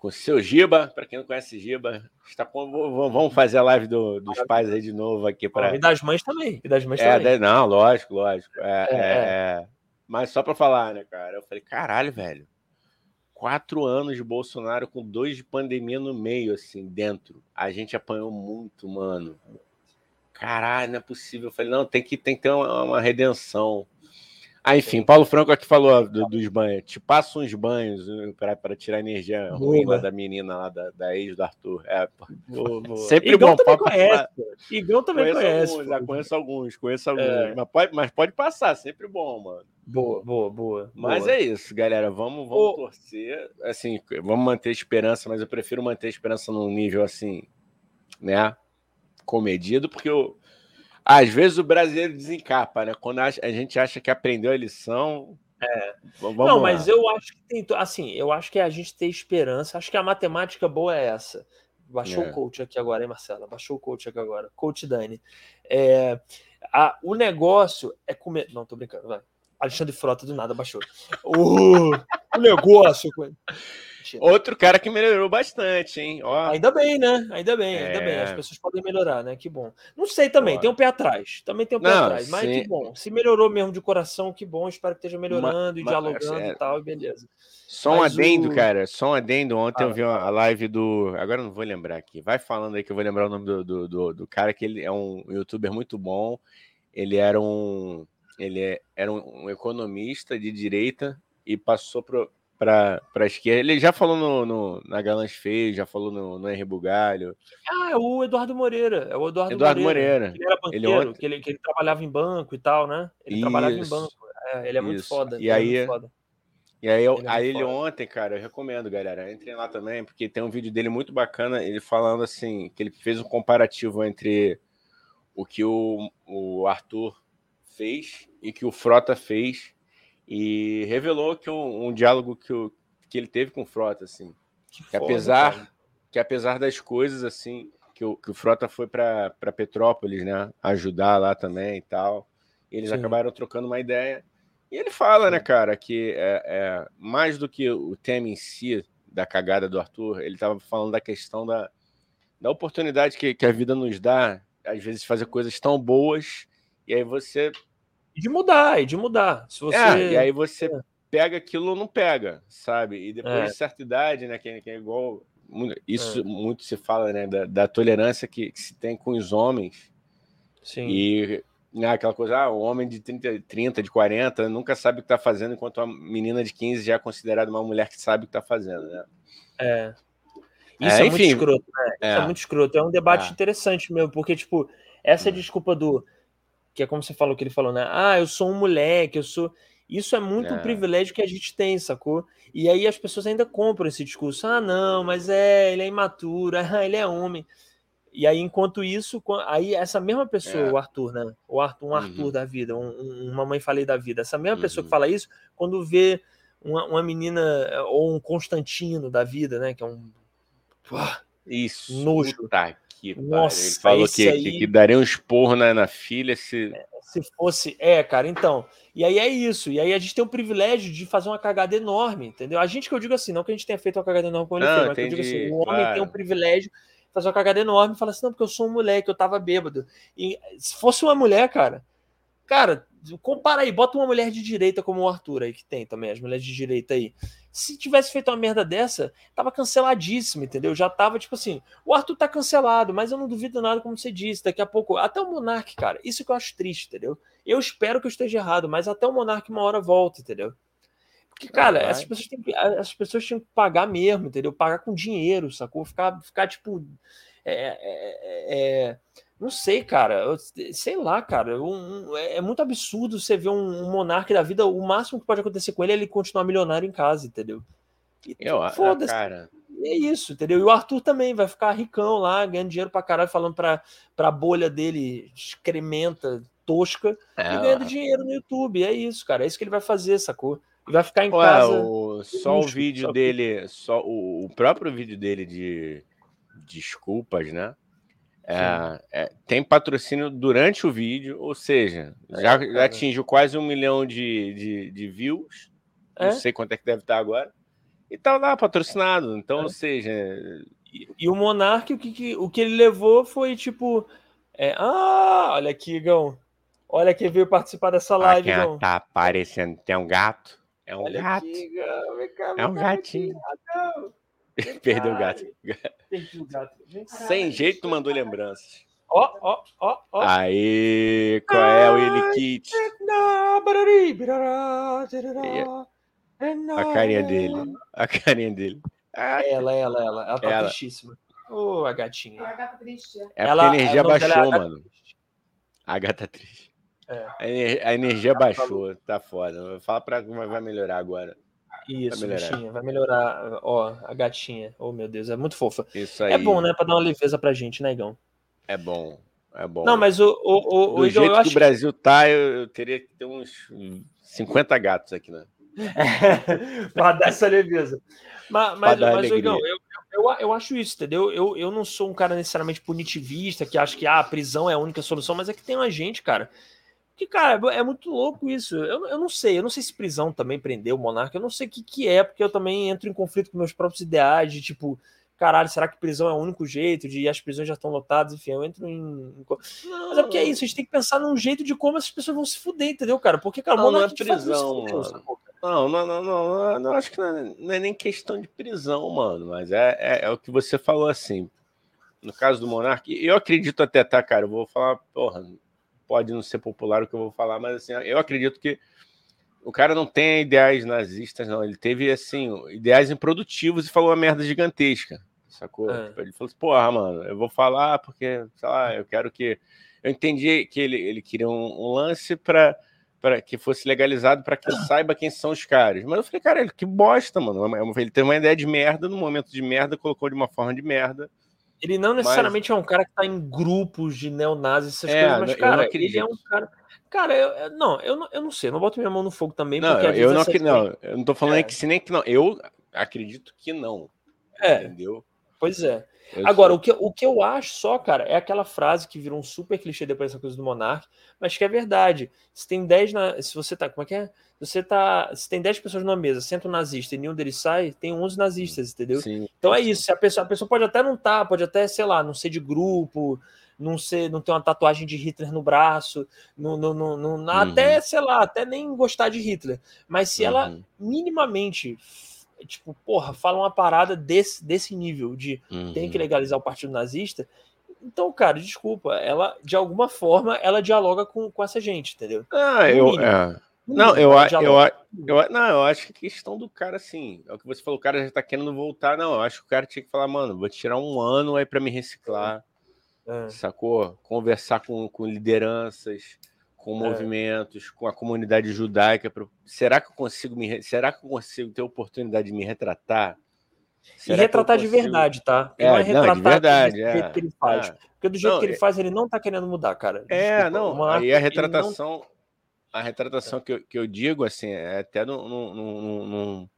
com o seu Giba, pra quem não conhece Giba, está com- vamos fazer a live do- dos pais aí de novo aqui Ó, para E das mães também. E das mães É, também. não, lógico, lógico. É, É, é, é. Mas só pra falar, né, cara? Eu falei, caralho, velho. Quatro anos de Bolsonaro com dois de pandemia no meio, assim, dentro. A gente apanhou muito, mano. Caralho, não é possível. Eu falei, não, tem que, tem que ter uma, uma redenção. Ah, enfim, Paulo Franco aqui falou do- dos banhos. Te passa uns banhos pra tirar a energia ruim Boa. lá da menina, lá da, da ex do Arthur. É. Sempre Igão bom, papo- conhece. Igão também conhece. alguns, já conheço alguns, conheço alguns. É. Mas, pode, mas pode passar, sempre bom, mano. Boa, boa, boa. Mas boa. é isso, galera. Vamos, vamos torcer. Assim, vamos manter a esperança, mas eu prefiro manter a esperança num nível assim, né? Comedido, porque eu, às vezes o brasileiro desencapa, né? Quando a gente acha que aprendeu a lição. É. Vamos não, lá. mas eu acho que tem. Assim, eu acho que é a gente ter esperança. Acho que a matemática boa é essa. Baixou É. o coach aqui agora, hein, Marcela? Baixou o coach aqui agora. Coach Dani. É, a- o negócio é comer. Não, tô brincando, vai. Alexandre Frota do nada baixou. O, o negócio. Outro cara que melhorou bastante, hein? Ó, Ainda bem, né? Ainda bem, ainda É. bem. As pessoas podem melhorar, né? Que bom. Não sei também, Pô. tem um pé atrás. Também tem um pé Não, atrás. Mas sim. que bom. Se melhorou mesmo de coração, que bom. Espero que esteja melhorando e ma- dialogando é- e tal, e beleza. Só um Mas adendo, o- cara. Só um adendo. Ontem eu Fala, vi uma- a live do. Agora eu não vou lembrar aqui. Vai falando aí que eu vou lembrar o nome do, do, do, do cara, que ele é um youtuber muito bom. Ele era um. Ele é- era um, economista de direita e passou para a esquerda. Ele já falou no, no- na Galãs Feio, já falou no, no Henri Bugalho. Ah, é o Eduardo Moreira. É o Eduardo, Eduardo Moreira. Moreira. Ele era Ele banqueiro, ontem- que, ele, que ele trabalhava em banco e tal, né? Ele trabalhava em Isso, banco. É, ele é muito isso. foda. E ele é aí- muito foda. E aí, eu, Ele é aí ele ontem, cara, eu recomendo, galera. Entrem lá também, porque tem um vídeo dele muito bacana, ele falando assim, que ele fez um comparativo entre o que o, o Arthur fez e que o Frota fez, e revelou que um, um diálogo que, o, que ele teve com o Frota, assim, Que que foda, apesar, cara. que apesar das coisas, assim, que o, que o Frota foi para Petrópolis, né, ajudar lá também e tal, eles Sim. acabaram trocando uma ideia, e ele fala, né, Sim. cara, que é, é, mais do que o tema em si da cagada do Arthur, ele estava falando da questão da, da oportunidade que, que a vida nos dá, às vezes, fazer coisas tão boas, e aí você. E de mudar, e de mudar. Se você. É, e aí você É. pega aquilo ou não pega, sabe? E depois É. de certa idade, né, que, que é igual. Isso muito se fala, né, da, da tolerância que, que se tem com os homens. Sim. E Né, aquela coisa, ah, o homem de 30, 30, de 40 nunca sabe o que tá fazendo, enquanto a menina de 15 já é considerada uma mulher que sabe o que tá fazendo, né? É. É, Isso é, muito enfim, escroto, né? Isso é é. muito escroto. É um debate É. interessante mesmo, porque, tipo, essa Hum. desculpa do. Que é como você falou que ele falou, né? Ah, eu sou um moleque, eu sou. Isso é muito um É. privilégio que a gente tem, sacou? E aí as pessoas ainda compram esse discurso. Ah, não, mas é, ele é imaturo, ah, ele é homem. E aí, enquanto isso, aí essa mesma pessoa, É. o Arthur, né? O Arthur, um Arthur Uhum. da vida, um, um- uma mãe falei da vida. Essa mesma pessoa que Uhum. fala isso, quando vê uma, uma menina eh, ou um Constantino da vida, né? Que é um. Uah, Isso. Nojo. Puta que. Nossa, Ele falou que, aí- que, que daria um esporro na, na filha se. se fosse. É, cara, então. E aí é isso. E aí a gente tem o privilégio de fazer uma cagada enorme, entendeu? A gente que eu digo assim, não que a gente tenha feito uma cagada enorme como ele Não, fez, mas que eu digo assim, o homem claro. tem o privilégio de fazer uma cagada enorme e falar assim, não, porque eu sou um moleque, eu tava bêbado. E se fosse uma mulher, cara, cara, compara aí, bota uma mulher de direita como o Arthur aí, que tem também, as mulheres de direita aí. Se tivesse feito uma merda dessa, tava canceladíssimo, entendeu? Já tava, tipo assim, o Arthur tá cancelado, mas eu não duvido nada, como você disse, daqui a pouco, até o Monark, cara, isso que eu acho triste, entendeu? Eu espero que eu esteja errado, mas até o Monark uma hora volta, entendeu? Porque, cara, vai. essas pessoas, têm que, essas pessoas tinham que pagar mesmo, entendeu? Pagar com dinheiro, sacou? Ficar, ficar tipo. é, é, é, não sei, cara. eu- sei lá, cara. um- um- é é muito absurdo você ver um, um monarca da vida. O máximo que pode acontecer com ele é ele continuar milionário em casa, entendeu? E Eu, foda-se. cara. É isso, entendeu? E o Arthur também vai ficar ricão lá, ganhando dinheiro pra caralho, falando pra, pra bolha dele excrementa, tosca, É, e ganhando dinheiro no YouTube. É isso, cara. É isso que ele vai fazer, sacou? E vai ficar em Ué, casa. o- só o vídeo só dele, só o, o próprio vídeo dele de desculpas, né? É, é, tem patrocínio durante o vídeo, ou seja, já, já cara. atingiu quase um milhão de, de, de views. É? Não sei quanto é que deve estar agora. E tá lá patrocinado. Então, É. ou seja, E, e o Monark, o que, que- o que ele levou foi tipo. é, ah, olha aqui, Igão. Olha quem veio participar dessa live, tá aparecendo tem um gato. É um Olha gato. aqui, É um gatinho. aqui, Perdeu o gato. Perdi o gato. Vem. Sem jeito, mandou lembranças. Ó, ó, ó, ó. Aí, qual é o Willy Kit? Tirará, é na, A carinha dele. A carinha dele. Ela, ela, ela. Ela tá Ela. tristíssima. Ô, a gatinha. A gata triste. É ela, porque a energia dela é baixou, Agatha mano. A gata triste. É. A, ener- a energia baixou, tá foda. Fala pra vai vai melhorar agora. Isso, Vai melhorar. bichinha. Vai melhorar. Ó, a gatinha. Oh, meu Deus, é muito fofa. Isso aí. É bom, né? Pra dar uma leveza pra gente, né, Igão? É bom. É bom. Não, mas o, o, o, o Do Igão, jeito que acho o Brasil tá, eu, eu teria que ter uns 50 gatos aqui, né? para dar essa leveza. Mas, mas, mas. Igão, eu, eu, eu acho isso, entendeu? Eu, eu não sou um cara necessariamente punitivista que acha que ah, a prisão é a única solução, mas é que tem uma gente, cara. Que, cara, é muito louco isso. Eu, eu não sei, eu não sei se prisão também prendeu o monarca, eu não sei o que, que é, porque eu também entro em conflito com meus próprios ideais de tipo, caralho, será que prisão é o único jeito? De as prisões já estão lotadas, enfim, eu entro em. co- Mas é porque é isso, a gente tem que pensar num jeito de como essas pessoas vão se fuder, entendeu, cara? Porque, cara, o Não, não é monarca prisão? Não, não, não, não, não, não acho que não é, não é nem questão de prisão, mano, mas é, é, é o que você falou assim. No caso do Monark, eu acredito até, tá, cara? Eu vou falar, porra, pode não ser popular o que eu vou falar, mas assim, eu acredito que o cara não tem ideais nazistas, não. Ele teve, assim, ideais improdutivos e falou uma merda gigantesca, sacou? É. Tipo, ele falou assim, porra, mano, eu vou falar porque, sei lá, eu quero que. Eu entendi que ele, ele queria um, um lance para para que fosse legalizado para que saiba quem são os caras. Mas eu falei, cara, que bosta, mano. Ele teve uma ideia de merda, no momento de merda, colocou de uma forma de merda. Ele não necessariamente é um cara que tá em grupos de neonazis, essas É, coisas, mas, cara, ele é um cara. Cara, eu, eu- não, eu não, eu não sei, eu não boto minha mão no fogo também, Não, porque eu não, não, eu não tô falando É. que se nem que não. Eu acredito que não. É, Entendeu? pois é. Eu Agora, o que, o que eu acho só, cara, é aquela frase que virou um super clichê depois dessa coisa do Monark, mas que é verdade. Se tem 10 na. Se você tá. Como é que é? Você tá. Se tem 10 pessoas numa mesa, senta um nazista e nenhum deles sai, tem 11 nazistas, entendeu? Sim. Então é isso. A pessoa, a pessoa pode até não estar, pode até, sei lá, não ser de grupo, não ser, não ter uma tatuagem de Hitler no braço, não, não, não, não- até, sei lá, até nem gostar de Hitler. Mas se ela Uhum, minimamente, tipo, porra, fala uma parada desse, desse nível de tem uhum. que legalizar o partido nazista, Então, cara, desculpa, ela, de alguma forma, ela dialoga com, com essa gente, entendeu? Ah, eu. é. Não, eu, eu, eu, não, eu acho que a questão do cara, assim, é o que você falou, o cara já tá querendo voltar. Não, eu acho que o cara tinha que falar, mano, vou tirar um ano aí pra me reciclar, É. sacou? Conversar com, com lideranças, com É. movimentos, com a comunidade judaica. Será que eu consigo me. Será que eu consigo ter oportunidade de me retratar? E Será eu retratar de consigo- verdade, tá? E É, não é não, de retratar verdade, do é. jeito que ele faz. É. Porque do jeito Não, que ele é- faz, ele não tá querendo mudar, cara. É, Desculpa, não. Aí a ele não- retratação, a retratação que, eu, que eu digo, assim, é até num, num, num,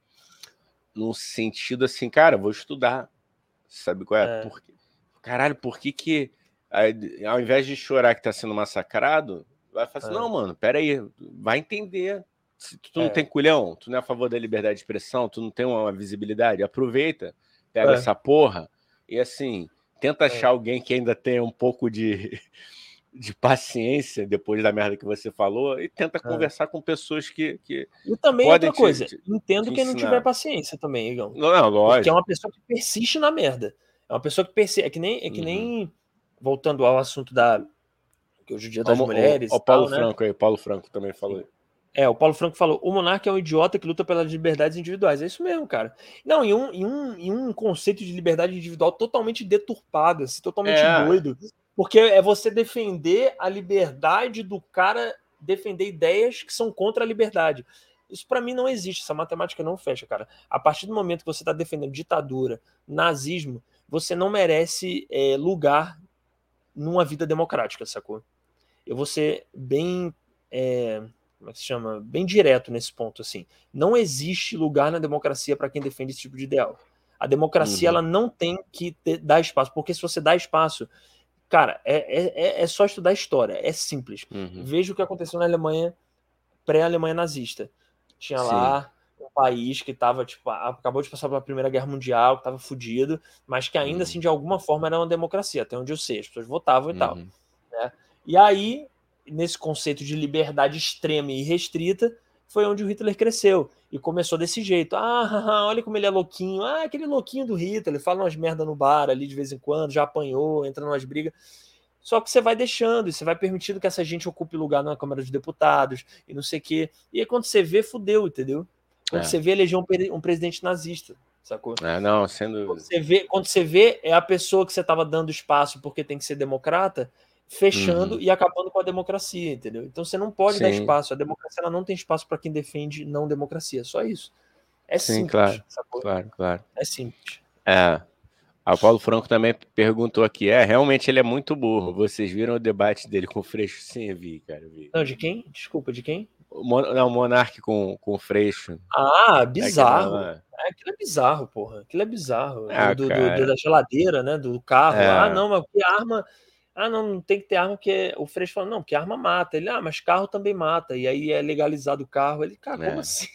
num- sentido assim, cara, vou estudar. Sabe qual é? É. Por? Caralho, por que que, ao invés de chorar que tá sendo massacrado, vai falar assim, É. não, mano, peraí, vai entender. Se tu não É. tem culhão, tu não é a favor da liberdade de expressão, tu não tem uma visibilidade, aproveita, pega É. essa porra e assim, tenta É. achar alguém que ainda tenha um pouco de, de paciência depois da merda que você falou e tenta É. conversar com pessoas que. que... E também outra coisa, te- entendo te quem não tiver paciência também, Igão. Não, não, Porque é lógico. uma pessoa que persiste na merda. É uma pessoa que persiste. É que nem, é que Uhum. nem voltando ao assunto da. Que hoje o dia das Como mulheres. o, o Paulo tal, né? Franco aí, Paulo Franco também falou. É, o Paulo Franco falou: o monarca é um idiota que luta pelas liberdades individuais. É isso mesmo, cara. Não, e um, e um, e um conceito de liberdade individual totalmente deturpado, assim, totalmente É. doido. Porque é você defender a liberdade do cara defender ideias que são contra a liberdade. Isso pra mim não existe, essa matemática não fecha, cara. A partir do momento que você está defendendo ditadura, nazismo, você não merece é, lugar numa vida democrática, sacou? Eu vou ser bem. é, como é que se chama? Bem direto nesse ponto, assim. Não existe lugar na democracia para quem defende esse tipo de ideal. A democracia, Uhum. ela não tem que ter- dar espaço, porque se você dá espaço, cara, é, é, é- é só estudar história, é simples. Uhum. Veja o que aconteceu na Alemanha, pré-Alemanha nazista. Tinha Sim. lá um país que estava, tipo, acabou de passar pela Primeira Guerra Mundial, que estava fudido, mas que ainda Uhum. assim, de alguma forma, era uma democracia, até onde eu sei, as pessoas votavam e tal. Uhum. E aí, nesse conceito de liberdade extrema e restrita, foi onde o Hitler cresceu. E começou desse jeito. Ah, olha como ele é louquinho. Ah, aquele louquinho do Hitler, ele fala umas merda no bar ali de vez em quando, já apanhou, entra numas brigas. Só que você vai deixando, e você vai permitindo que essa gente ocupe lugar na Câmara dos Deputados e não sei o quê. E aí quando você vê, fudeu, entendeu? Quando É. você vê, elegeu um, um presidente nazista, sacou? É, não, sem Quando você vê, quando você vê é a pessoa que você estava dando espaço porque tem que ser democrata, fechando Uhum. e acabando com a democracia, entendeu? Então você não pode dar Sim. espaço. A democracia ela não tem espaço para quem defende não democracia. Só isso. É Sim, simples. claro. Claro, claro. É simples. É. A Paulo Franco também perguntou aqui. É, realmente ele é muito burro. Vocês viram o debate dele com o Freixo? Sim, eu vi, cara. vi. Não, de quem? Desculpa, de quem? O Mon... Não, o Monark com, com o Freixo. Ah, bizarro. É, É, aquilo é bizarro, porra. Aquilo é bizarro. Ah, do, do- do- da geladeira, né? Do carro. É. Ah, não, mas que arma. Ah, não, não tem que ter arma, porque o Freixo falou, não, porque arma mata. Ele, ah, mas carro também mata. E aí é legalizado o carro. Ele, cara, como É. assim?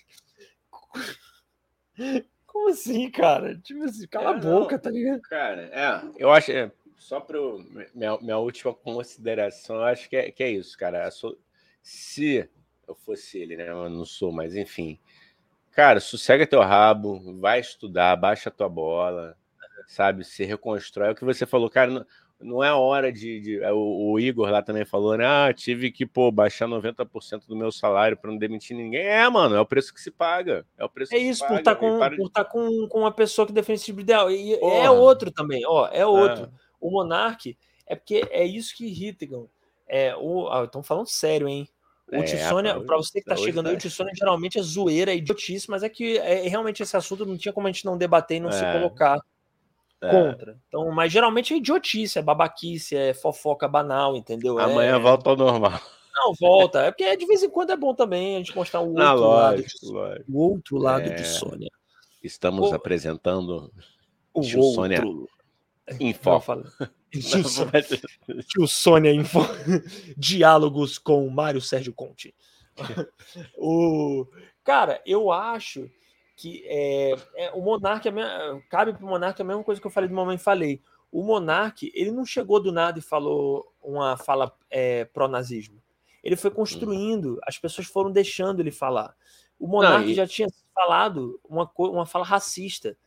Como assim, cara? Tipo assim, cala a É, boca, não. tá ligado? Cara, é, eu acho. é, só para minha, minha última consideração, eu acho que é, que é isso, cara. A so- Se eu fosse ele, né? Eu não sou, mas enfim. Cara, sossega teu rabo, vai estudar, baixa tua bola, sabe? Se reconstrói. É o que você falou, cara. Não, não é hora de. de- é, o, o Igor lá também falou, né? Ah, tive que, pô, baixar 90% do meu salário para não demitir ninguém. É, mano, é o preço que se paga. É o preço É que se isso, por paga. estar E com, para de- por tá com, com uma pessoa que defende esse tipo de ideal. E é Porra. outro também, ó, é outro. É. O Monark é porque é isso que irrita, Igão. É, o, ah, estão falando sério, hein? O É, Tissônia, rapaz, pra você que tá chegando aí, tá- o Tissônia geralmente é zoeira, é idiotice, mas é que é, realmente esse assunto não tinha como a gente não debater e não se É. colocar É. contra. Então, mas geralmente é idiotice, é babaquice, é fofoca banal, entendeu? Amanhã é... volta ao normal. Não, volta. É porque de vez em quando é bom também a gente mostrar o outro Na lado. lógico, de- lógico. O outro lado É. de Sônia. Estamos Pô. apresentando O Tio outro. Sônia em foco. Tio, Tio Sônia em fo- Diálogos com Mário Sérgio Conte. o... Cara, eu acho que é, é, o Monark, é cabe pro Monark a mesma coisa que eu falei do Mamãe Falei. O Monark, ele não chegou do nada e falou uma fala é, pró-nazismo. Ele foi construindo, as pessoas foram deixando ele falar. O Monark e- já tinha falado uma, uma fala racista.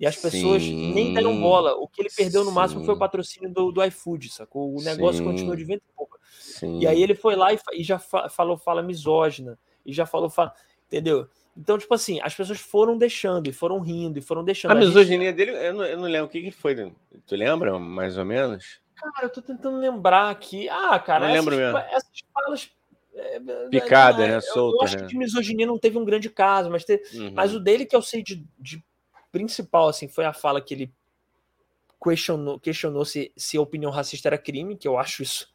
E as pessoas nem deram Sim, bola. O que ele perdeu no máximo foi o sim. patrocínio do, do iFood, sacou? O negócio Sim. continuou de vento e pouco. Sim. E aí ele foi lá e, e já fa- falou fala misógina, e já falou fala, entendeu? Então, tipo assim, as pessoas foram deixando, e foram rindo, e foram deixando. A A gente- misoginia dele, eu não, eu não lembro o que, que foi. Tu lembra, mais ou menos? Cara, eu tô tentando lembrar aqui. Ah, cara, Não lembro essas, mesmo. essas falas. é, é, Picada, é, né? Solta, Eu acho né? que de misoginia não teve um grande caso, mas, teve, Uhum. mas o dele que eu sei de, de principal, assim, foi a fala que ele questionou, questionou se, se a opinião racista era crime, que eu acho isso.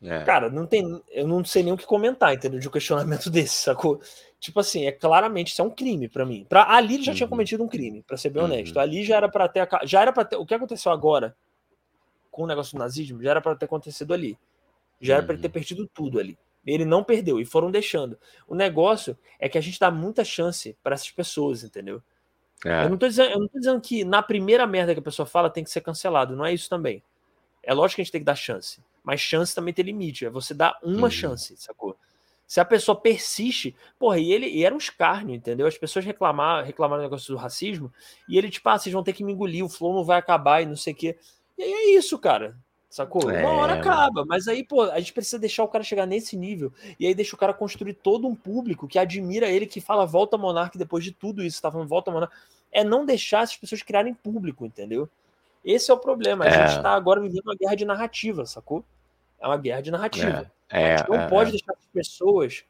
É. Cara, não tem. Eu não sei nem o que comentar, entendeu? De um questionamento desse, sacou? Tipo assim, é claramente isso é um crime pra mim. Pra, ali ele já tinha Uhum. cometido um crime, pra ser bem Uhum. honesto. Ali já era pra ter. Já era para ter. O que aconteceu agora com o negócio do nazismo já era pra ter acontecido ali. Já era pra ele ter Uhum. perdido tudo ali. Ele não perdeu e foram deixando. O negócio é que a gente dá muita chance pra essas pessoas, entendeu? É. Eu, não tô dizendo, eu não tô dizendo que na primeira merda que a pessoa fala tem que ser cancelado. Não é isso também. É lógico que a gente tem que dar chance. Mas chance também tem limite. É você dar uma Uhum. chance, sacou? Se a pessoa persiste, porra, e ele e era um escárnio, entendeu? As pessoas reclamar, reclamaram do negócio do racismo, e ele, tipo, ah, vocês vão ter que me engolir, o flow não vai acabar e não sei o quê. E aí é isso, cara. Sacou? É, Uma hora acaba, mas aí, pô, a gente precisa deixar o cara chegar nesse nível, e aí deixa o cara construir todo um público que admira ele, que fala volta Monark depois de tudo isso, tá falando volta Monark. É não deixar essas pessoas criarem público, entendeu? Esse é o problema. A É. gente tá agora vivendo uma guerra de narrativa, sacou? É uma guerra de narrativa. É, a gente não é, pode é. deixar as pessoas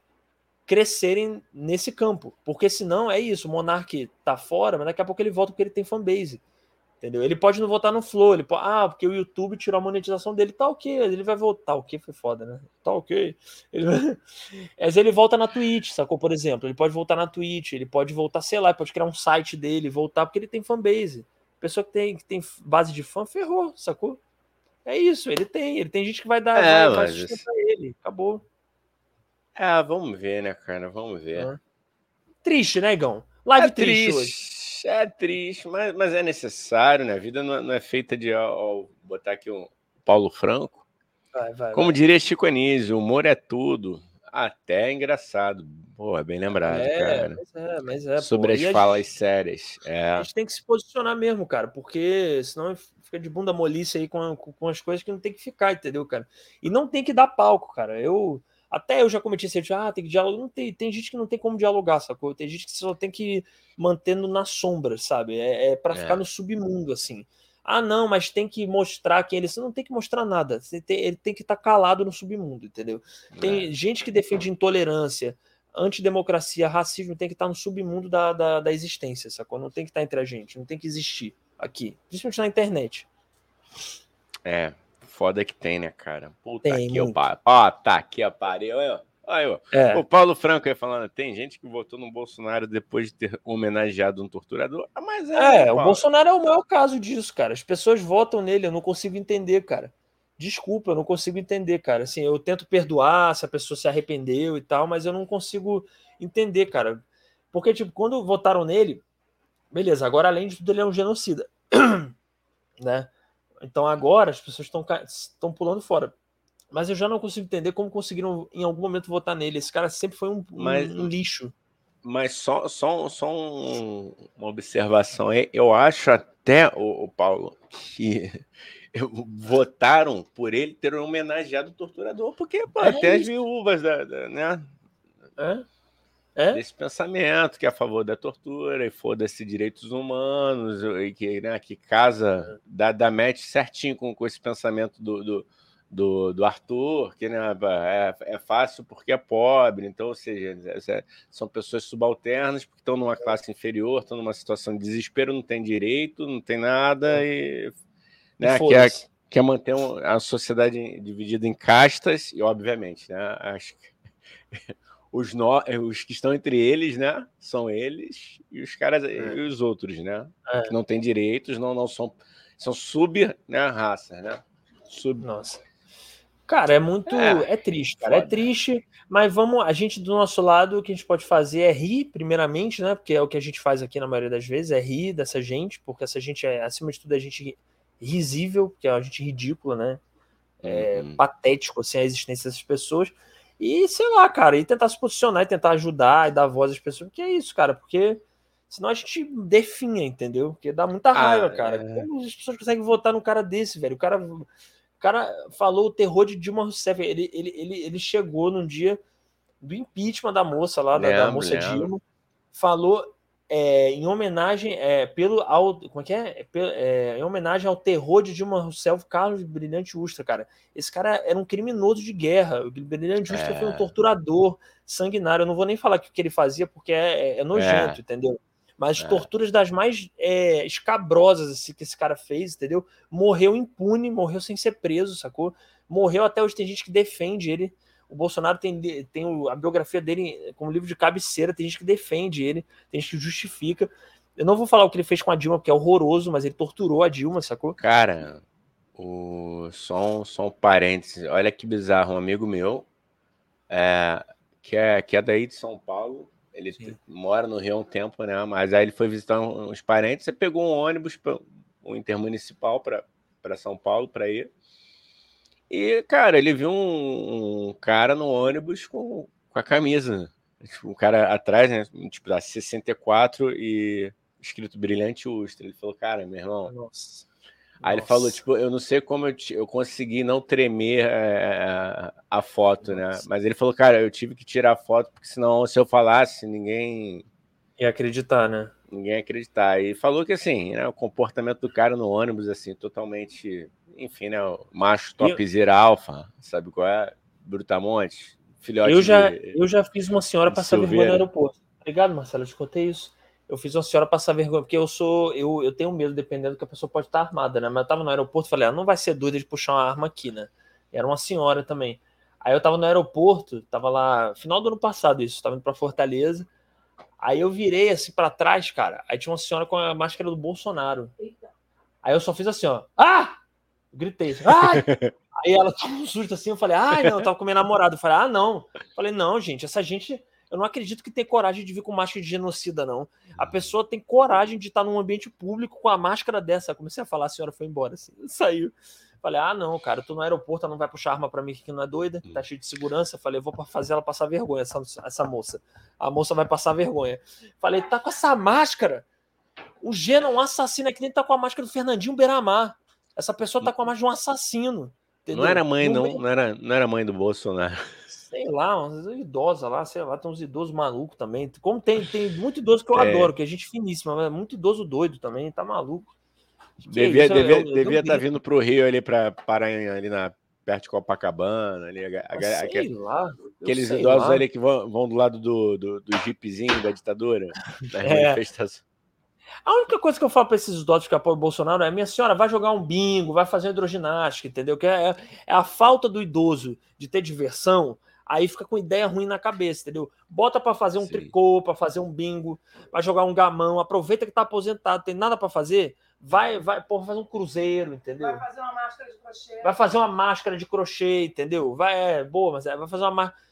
crescerem nesse campo. Porque senão é isso, o Monark tá fora, mas daqui a pouco ele volta porque ele tem fanbase. Entendeu? Ele pode não votar no Flow, ele pode, ah, porque o YouTube tirou a monetização dele, tá ok, ele vai voltar, o que foi foda, né? Tá ok. Ele... Mas ele volta na Twitch, sacou? Por exemplo, ele pode voltar na Twitch, ele pode voltar, sei lá, pode criar um site dele, voltar porque ele tem fanbase. Pessoa que tem, que tem base de fã, ferrou, sacou? É isso, ele tem, ele tem gente que vai dar, É, vai, vai mas sustentar ele, acabou. É, vamos ver, né, cara? Vamos ver. Ah. Triste, né, Igão? Live é triste, hoje. triste, é triste, mas, mas é necessário, né? A vida não é, não é feita de. Ó, botar aqui o Paulo Franco. Vai, vai, Como vai. diria Chico Anísio, o humor é tudo, até é engraçado. Pô, bem lembrado, É, cara. mas é, mas é. Sobre pô. as falas gente- sérias. É. A gente tem que se posicionar mesmo, cara, porque senão fica de bunda molice aí com, com, as coisas que não tem que ficar, entendeu, cara? E não tem que dar palco, cara. Eu até eu já cometi esse erro de, ah, tem que dialogar. Não tem, tem gente que não tem como dialogar, sacou? Tem gente que só tem que ir mantendo na sombra, sabe? É, é para É. ficar no submundo, assim. Ah, não, mas tem que mostrar quem ele. Você não tem que mostrar nada. Tem- ele tem que estar calado no submundo, entendeu? É. Tem gente que defende intolerância, antidemocracia, racismo, tem que estar no submundo da, da, da existência, sacou? Não tem que estar entre a gente, não tem que existir aqui. Principalmente na internet. É, foda que tem, né, cara? Puta Tem, que pariu. Ó, tá que eu pariu. Olha, olha, É. O Paulo Franco aí falando, tem gente que votou no Bolsonaro depois de ter homenageado um torturador. Ah, mas é. né, É, o Paulo? Bolsonaro é o maior caso disso, cara. As pessoas votam nele, eu não consigo entender, cara. Desculpa, eu não consigo entender, cara. Assim, eu tento perdoar se a pessoa se arrependeu e tal, mas eu não consigo entender, cara. Porque, tipo, quando votaram nele, beleza, agora além de tudo ele é um genocida, né? Então agora as pessoas estão estão pulando fora. Mas eu já não consigo entender como conseguiram em algum momento votar nele. Esse cara sempre foi um, Mas- um lixo. Mas só, só, só um- uma observação aí. Eu acho até, o, o Paulo, que votaram por ele ter homenageado o torturador, porque pô, É até as isso. viúvas da, da- né, É? É? desse pensamento que é a favor da tortura e foda-se direitos humanos, e que, né, que casa, dá, dá match certinho com, com esse pensamento do, do, do, do Arthur, que né, é, é fácil porque é pobre, então, ou seja, é- são pessoas subalternas porque estão numa classe inferior, estão numa situação de desespero, não tem direito, não tem nada e. Né, E que é, foda-se. quer manter um- a sociedade dividida em castas, e obviamente, né? Acho que os, no, os que estão entre eles, né? São eles e os caras e os outros, né? É. Que não têm direitos, não, não são. São sub né, raça, né? Sub. Nossa. Cara, é muito. É, É, triste, cara. É foda. triste, mas vamos. A gente, do nosso lado, o que a gente pode fazer é rir, primeiramente, né? Porque é o que a gente faz aqui na maioria das vezes, é rir dessa gente, porque essa gente é, acima de tudo, é gente risível, porque é uma gente ridícula, né? É Uhum. patético, assim, a existência dessas pessoas. E, sei lá, cara, e tentar se posicionar e tentar ajudar e dar voz às pessoas, porque é isso, cara, porque Senão a gente definha, entendeu? Porque dá muita raiva, Ah, cara. é. Como as pessoas conseguem votar num cara desse, velho? O cara, o cara falou o terror de Dilma Rousseff. Ele, ele, ele, ele chegou num dia do impeachment da moça lá, da, da moça lembro. Dilma. Falou é, em homenagem é, pelo ao, como é que é? É, é, em homenagem ao terror de Dilma Rousseff, Carlos Brilhante Ustra, cara. Esse cara era um criminoso de guerra. O Brilhante Ustra foi um É. torturador sanguinário. Eu não vou nem falar o que ele fazia porque é, é nojento, entendeu? Mas torturas das mais escabrosas assim, que esse cara fez, entendeu? Morreu impune, morreu sem ser preso, sacou? Morreu até hoje. Tem gente que defende ele. O Bolsonaro tem, tem a biografia dele como livro de cabeceira. Tem gente que defende ele, tem gente que justifica. Eu não vou falar o que ele fez com a Dilma, porque é horroroso, mas ele torturou a Dilma, sacou? Cara, o... só, um, só um parênteses. Olha que bizarro. Um amigo meu, é, que, é, que é daí de São Paulo, ele Sim. mora no Rio há um tempo, né? Mas aí ele foi visitar uns parentes e pegou um ônibus, um intermunicipal para São Paulo para ir. E, cara, ele viu um, um cara no ônibus com, com a camisa. Tipo, um cara atrás, né? Tipo, da 64 e escrito Brilhante Ustra. Ele falou, cara, meu irmão. Nossa. Aí ele Nossa. falou, tipo, eu não sei como eu, eu consegui não tremer é, a foto, né? Nossa. Mas ele falou, cara, eu tive que tirar a foto, porque senão, se eu falasse, ninguém, E acreditar, né? ninguém ia acreditar. E falou que, assim, né, o comportamento do cara no ônibus, assim, totalmente, enfim, né, o macho topzera alfa, sabe qual é? Brutamonte, filhote Eu já, de... eu já fiz uma senhora passar vergonha no aeroporto. Obrigado, Marcelo, eu te contei isso. Eu fiz uma senhora passar vergonha, porque eu sou. Eu, eu tenho medo, dependendo que a pessoa pode estar armada, né? Mas eu tava no aeroporto e falei, ah, não vai ser doida de puxar uma arma aqui, né? Era uma senhora também. Aí eu tava no aeroporto, tava lá, final do ano passado isso, tava indo pra Fortaleza. Aí eu virei assim pra trás, cara. Aí tinha uma senhora com a máscara do Bolsonaro. Eita. Aí eu só fiz assim, ó. Ah! Gritei assim, ai! Aí ela tomou um susto assim, eu falei, ai, não, eu tava com minha namorada. Eu falei, ah, não. Eu falei, não, gente, essa gente, eu não acredito que tem coragem de vir com máscara de genocida, não. A pessoa tem coragem de estar num ambiente público com a máscara dessa. Eu comecei a falar, a senhora foi embora, assim, saiu. Falei, ah, não, cara, eu tô no aeroporto, ela não vai puxar arma pra mim que não é doida, tá cheio de segurança. Falei, vou fazer ela passar vergonha, essa, essa moça. A moça vai passar vergonha. Falei, tá com essa máscara? O Gena, um assassino aqui dentro, tá com a máscara do Fernandinho Beiramar. Essa pessoa tá com a máscara de um assassino. entendeu? Não era mãe, não, não era, não era mãe do Bolsonaro. Sei lá, umas idosas lá, sei lá, tem uns idosos malucos também. Como tem, tem muito idoso que eu É. adoro, que é gente finíssima, mas é muito idoso doido também, tá maluco. Que Devia eu- devia, eu- eu devia estar grito, vindo pro Rio ali para parar ali na perto de Copacabana, ali, a- a- aquele- lá, aqueles idosos lá. ali que vão, vão do lado do, do, do jeepzinho da ditadura, da É. manifestação. A única coisa que eu falo pra esses idosos que apoiam o Bolsonaro é: minha senhora, vai jogar um bingo, vai fazer hidroginástica, entendeu? Que é, é a falta do idoso de ter diversão, aí fica com ideia ruim na cabeça, entendeu? Bota pra fazer um Sim. tricô, pra fazer um bingo, vai jogar um gamão, aproveita que tá aposentado, tem nada pra fazer, vai, vai, pô, fazer um cruzeiro, entendeu? Vai fazer uma máscara de crochê. Vai fazer uma máscara de crochê, entendeu? Vai, é boa, mas é, vai fazer uma máscara.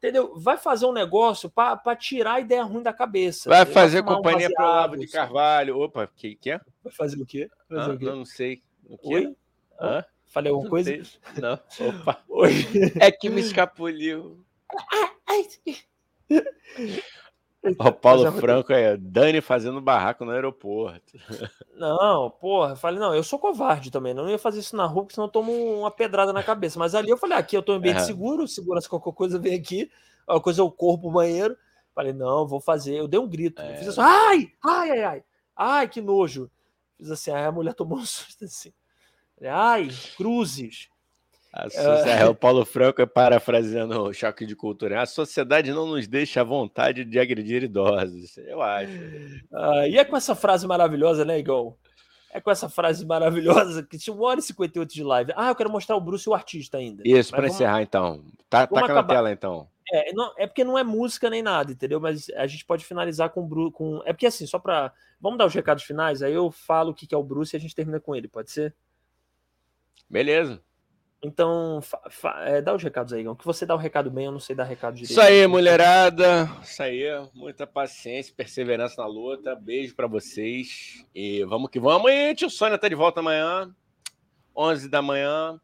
Entendeu? Vai fazer um negócio pra tirar a ideia ruim da cabeça. Vai fazer fumar um companhia pro Olavo de baseado, Carvalho. Opa, que que é? Vai fazer o quê? Vai fazer Hã? o quê? Não, não sei. O quê? Oi? Hã? Falei alguma Não coisa? sei. Não. Opa. Oi. É que me escapuliu. O Paulo é- Franco é Dani fazendo barraco no aeroporto. Não, porra, eu falei, não, eu sou covarde também, não ia fazer isso na rua, porque senão eu tomo uma pedrada na cabeça. Mas ali eu falei, aqui eu tô em ambiente Aham. seguro, segurança qualquer coisa vem aqui, qualquer coisa eu corro pro banheiro. Falei, não, vou fazer. Eu dei um grito, eu fiz É. assim, ai, ai, ai, ai, ai, que nojo. Fiz assim, aí a mulher tomou um susto assim. Falei, Ai, cruzes. A socie- é, O Paulo Franco é parafraseando o choque de cultura. né? A sociedade não nos deixa à vontade de agredir idosos. Eu acho. Ah, e é com essa frase maravilhosa, né, Igor? É com essa frase maravilhosa que tinha 1 hora e 58 de live. Ah, eu quero mostrar o Bruce e o artista ainda. Isso, para encerrar então. Tá, taca na acabar. tela então. É, não- é porque não é música nem nada, entendeu? Mas a gente pode finalizar com o Bruce. Com... É porque assim, só pra. Vamos dar os recados finais, aí eu falo o que é o Bruce e a gente termina com ele, pode ser? Beleza. Então, é, dá os recados aí. Que você dá o recado bem, eu não sei dar recado direito. Isso aí, mulherada. Isso aí. Muita paciência, perseverança na luta. Beijo pra vocês. E vamos que vamos. E tio Sônia tá de volta amanhã. 11 da manhã.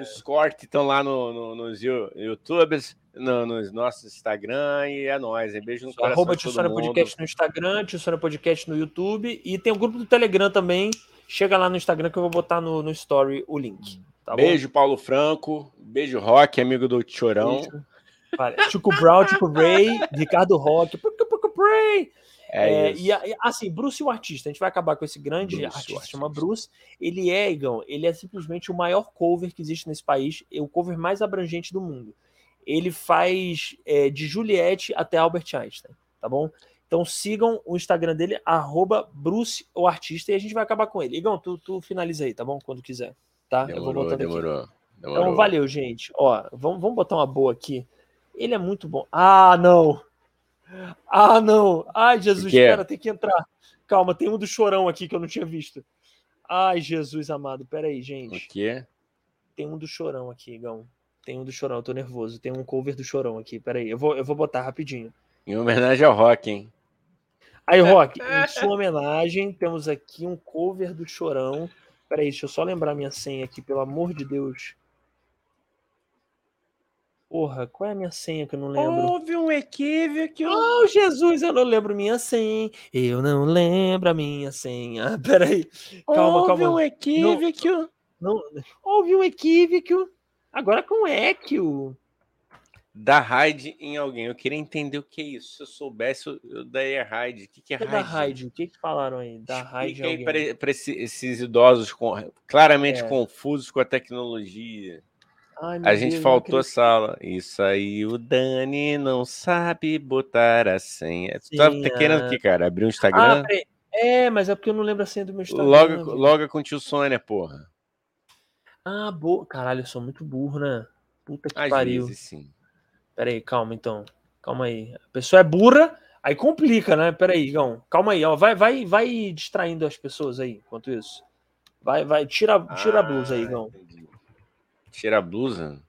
Os cortes estão lá no, no- nos YouTubes, no- nos nossos Instagram e é nóis. hein? Beijo no coração Arroba Tio Sônia. Podcast no Instagram, Tio Sônia Podcast no YouTube. E tem o grupo do Telegram também. Chega lá no Instagram que eu vou botar no, no story o link. Tá bom? Beijo, Paulo Franco. Beijo, Rock, amigo do Chorão. Vale. Chico Brown, Chico Ray, Ricardo Rock, Pray. É, É, isso. e assim, Bruce o artista, a gente vai acabar com esse grande Bruce, artista, artista. chama Bruce. Ele é, Igão, ele é simplesmente o maior cover que existe nesse país, é o cover mais abrangente do mundo. Ele faz é, de Juliette até Albert Einstein, tá bom? Então sigam o Instagram dele, arroba Bruce o artista, e a gente vai acabar com ele. Igão, tu, tu finaliza aí, tá bom? Quando quiser, tá? Eu vou Demorou, aqui. demorou. demorou. Então, valeu, gente. Ó, vamos, vamos botar uma boa aqui. Ele é muito bom. Ah, não! Ah, não! Ai, Jesus, O espera, tem que entrar. Calma, tem um do chorão aqui que eu não tinha visto. Ai, Jesus amado, peraí, O gente. quê? Tem um do chorão aqui, Igão. Tem um do chorão, eu tô nervoso. Tem um cover do chorão aqui, peraí. Eu vou, eu vou botar rapidinho. Em homenagem ao Rock, hein? Aí, Rock, em sua homenagem, temos aqui um cover do chorão. Peraí, deixa eu só lembrar minha senha aqui, pelo amor de Deus. Porra, qual é a minha senha que eu não lembro? Houve um equívoco. Oh, Jesus, eu não lembro minha senha. Eu não lembro a minha senha. Peraí. Calma, Houve calma. um equívoco. Não, houve um equívoco. Agora com equio. Dar raid em alguém. Eu queria entender o que é isso. Se eu soubesse, eu- daria raid. O que, que é O que é raid? raid? O que que falaram aí? Da raid aí alguém. para esses idosos com- claramente É. confusos com a tecnologia. Ai, A gente Deus, faltou sala. Isso aí, o Dani não sabe botar a senha. Tu tá Senha. querendo o que, cara? Abrir um Ah, Instagram? peraí. É, mas é porque eu não lembro a senha do meu Instagram. loga, velho. loga com o tio Sônia, porra. Ah, boa. Caralho, eu sou muito burro, né? Puta que Às pariu. vezes, sim. Pera aí, calma então. Calma aí. A pessoa é burra, aí complica, né? Pera aí, Igão. Calma aí, ó. Vai, vai, vai distraindo as pessoas aí, enquanto isso. Vai, vai, tira, tira a blusa aí, Ah, Igão. Tira a blusa?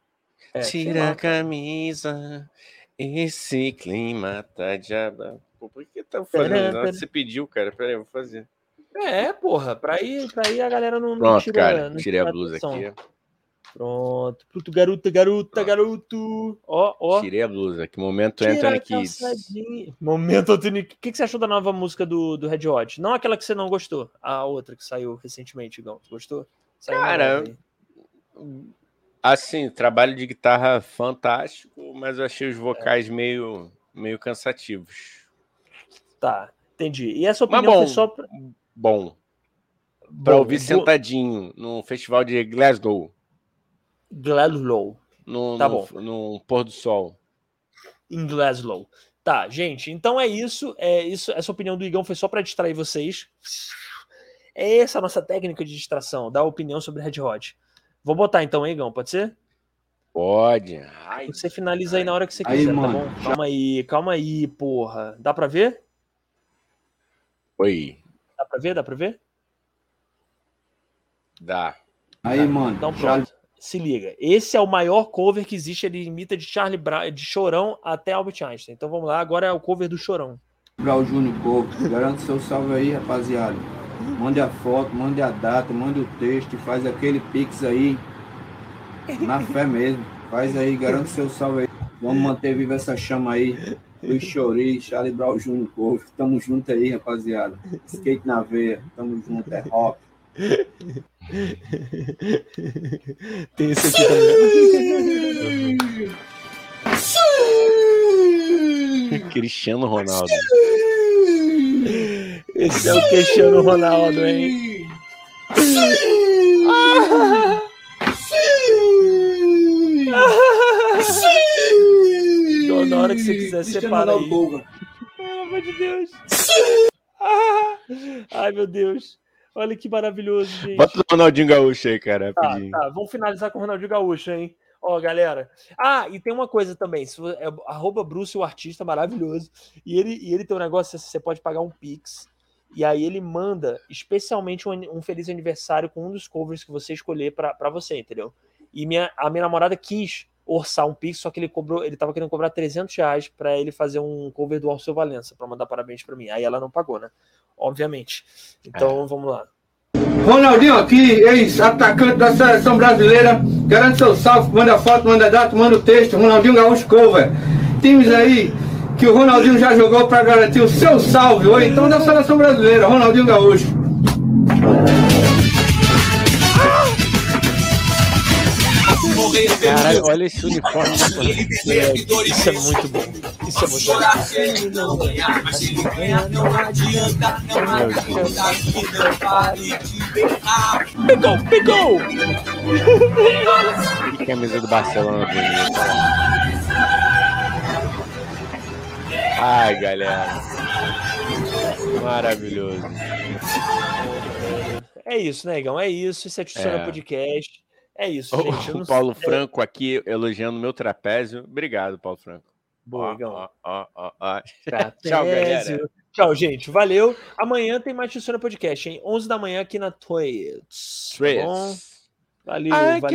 É, Tira a camisa, esse clima tá diaba. Pô, por que tá fazendo? Pera, Não, pera. Você pediu, cara. Peraí, eu vou fazer. É, porra, pra aí, pra aí a galera não, não Pronto, tira. cara. não Tirei a blusa atenção. aqui. Pronto. Pronto, garota, garota, garoto. Ó, ó. Tirei a blusa. Que momento Tira Anthony a Kids. calçadinha. Momento Anthony. O que, que você achou da nova música do, do Red Hot? Não aquela que você não gostou, a outra que saiu recentemente, Igão. Gostou? Saiu Cara. Assim, trabalho de guitarra fantástico, mas eu achei os É. vocais meio, meio cansativos. Tá, entendi. E essa Mas opinião bom, foi só pra, Bom, pra Bom, ouvir bo- sentadinho no festival de Glasgow, Glasgow. no, Tá no, bom. no pôr do sol. Em Glasgow. Tá, gente, então é isso. É isso. Essa opinião do Igão foi só pra distrair vocês. É essa a nossa técnica de distração, dar opinião sobre Red Hot. Vou botar então, hein, Igão, pode ser? Pode. Ai, Você finaliza aí na hora que você Aí, quiser, tá mano, bom? Calma aí, calma aí, porra. Dá pra ver? Oi, Dá pra ver? Dá pra ver? dá. Aí, mano, Então pronto. Se liga. Esse é o maior cover que existe. Ele imita de Charlie Brown, de Chorão até Albert Einstein. Então vamos lá. Agora é o cover do Chorão. Brau Júnior Couto. Garanto seu salve aí, rapaziada. Mande a foto, mande a data, mande o texto, faz aquele pix aí. Na fé mesmo. Faz aí, garanto seu salve aí. Vamos manter viva essa chama aí. Luiz Chori, Charlie Brown Júnior Couto. Tamo junto aí, rapaziada. Skate na veia. Tamo junto, é rock. Tem esse aqui também. Cristiano Ronaldo. Esse é o Cristiano Ronaldo, hein? Então, na hora que você quiser, separa aí. Pelo amor de Deus. Ah! Ai, meu Deus. Olha que maravilhoso, gente. Bota o Ronaldinho Gaúcho aí, cara, Tá, rapidinho. tá, vamos finalizar com o Ronaldinho Gaúcho, hein? Ó, galera. Ah, e tem uma coisa também. É, arroba Bruce, o artista maravilhoso. E ele, e ele tem um negócio, você pode pagar um Pix. E aí ele manda especialmente um, um feliz aniversário com um dos covers que você escolher pra pra você, entendeu? E minha, a minha namorada quis orçar um Pix, só que ele cobrou, ele tava querendo cobrar 300 reais pra ele fazer um cover do Alceu Valença, pra mandar parabéns pra mim. Aí ela não pagou, né? Obviamente. Então, vamos lá. Ronaldinho aqui, ex-atacante da seleção brasileira. Garanto seu salve, manda foto, manda data, manda o texto. Ronaldinho Gaúcho Cover. Times aí que o Ronaldinho já jogou para garantir o seu salve, ou então da seleção brasileira, Ronaldinho Gaúcho. Caralho, olha esse uniforme. Isso é muito bom. Isso é muito bom. Pegou, pegou! Que camisa do Barcelona bonita. Ai, galera. Maravilhoso. É isso, né, Negão? É isso. Esse é Tissona É. Podcast. É isso, O, gente. O Paulo sei- Franco aqui elogiando meu trapézio. Obrigado, Paulo Franco. Boa, Ó, ó, ó, ó. Tchau, galera. Tchau, gente. Valeu. Amanhã tem mais Tissona Podcast, hein? 11 da manhã aqui na Twitch. Tá bom? Valeu, Ai, valeu.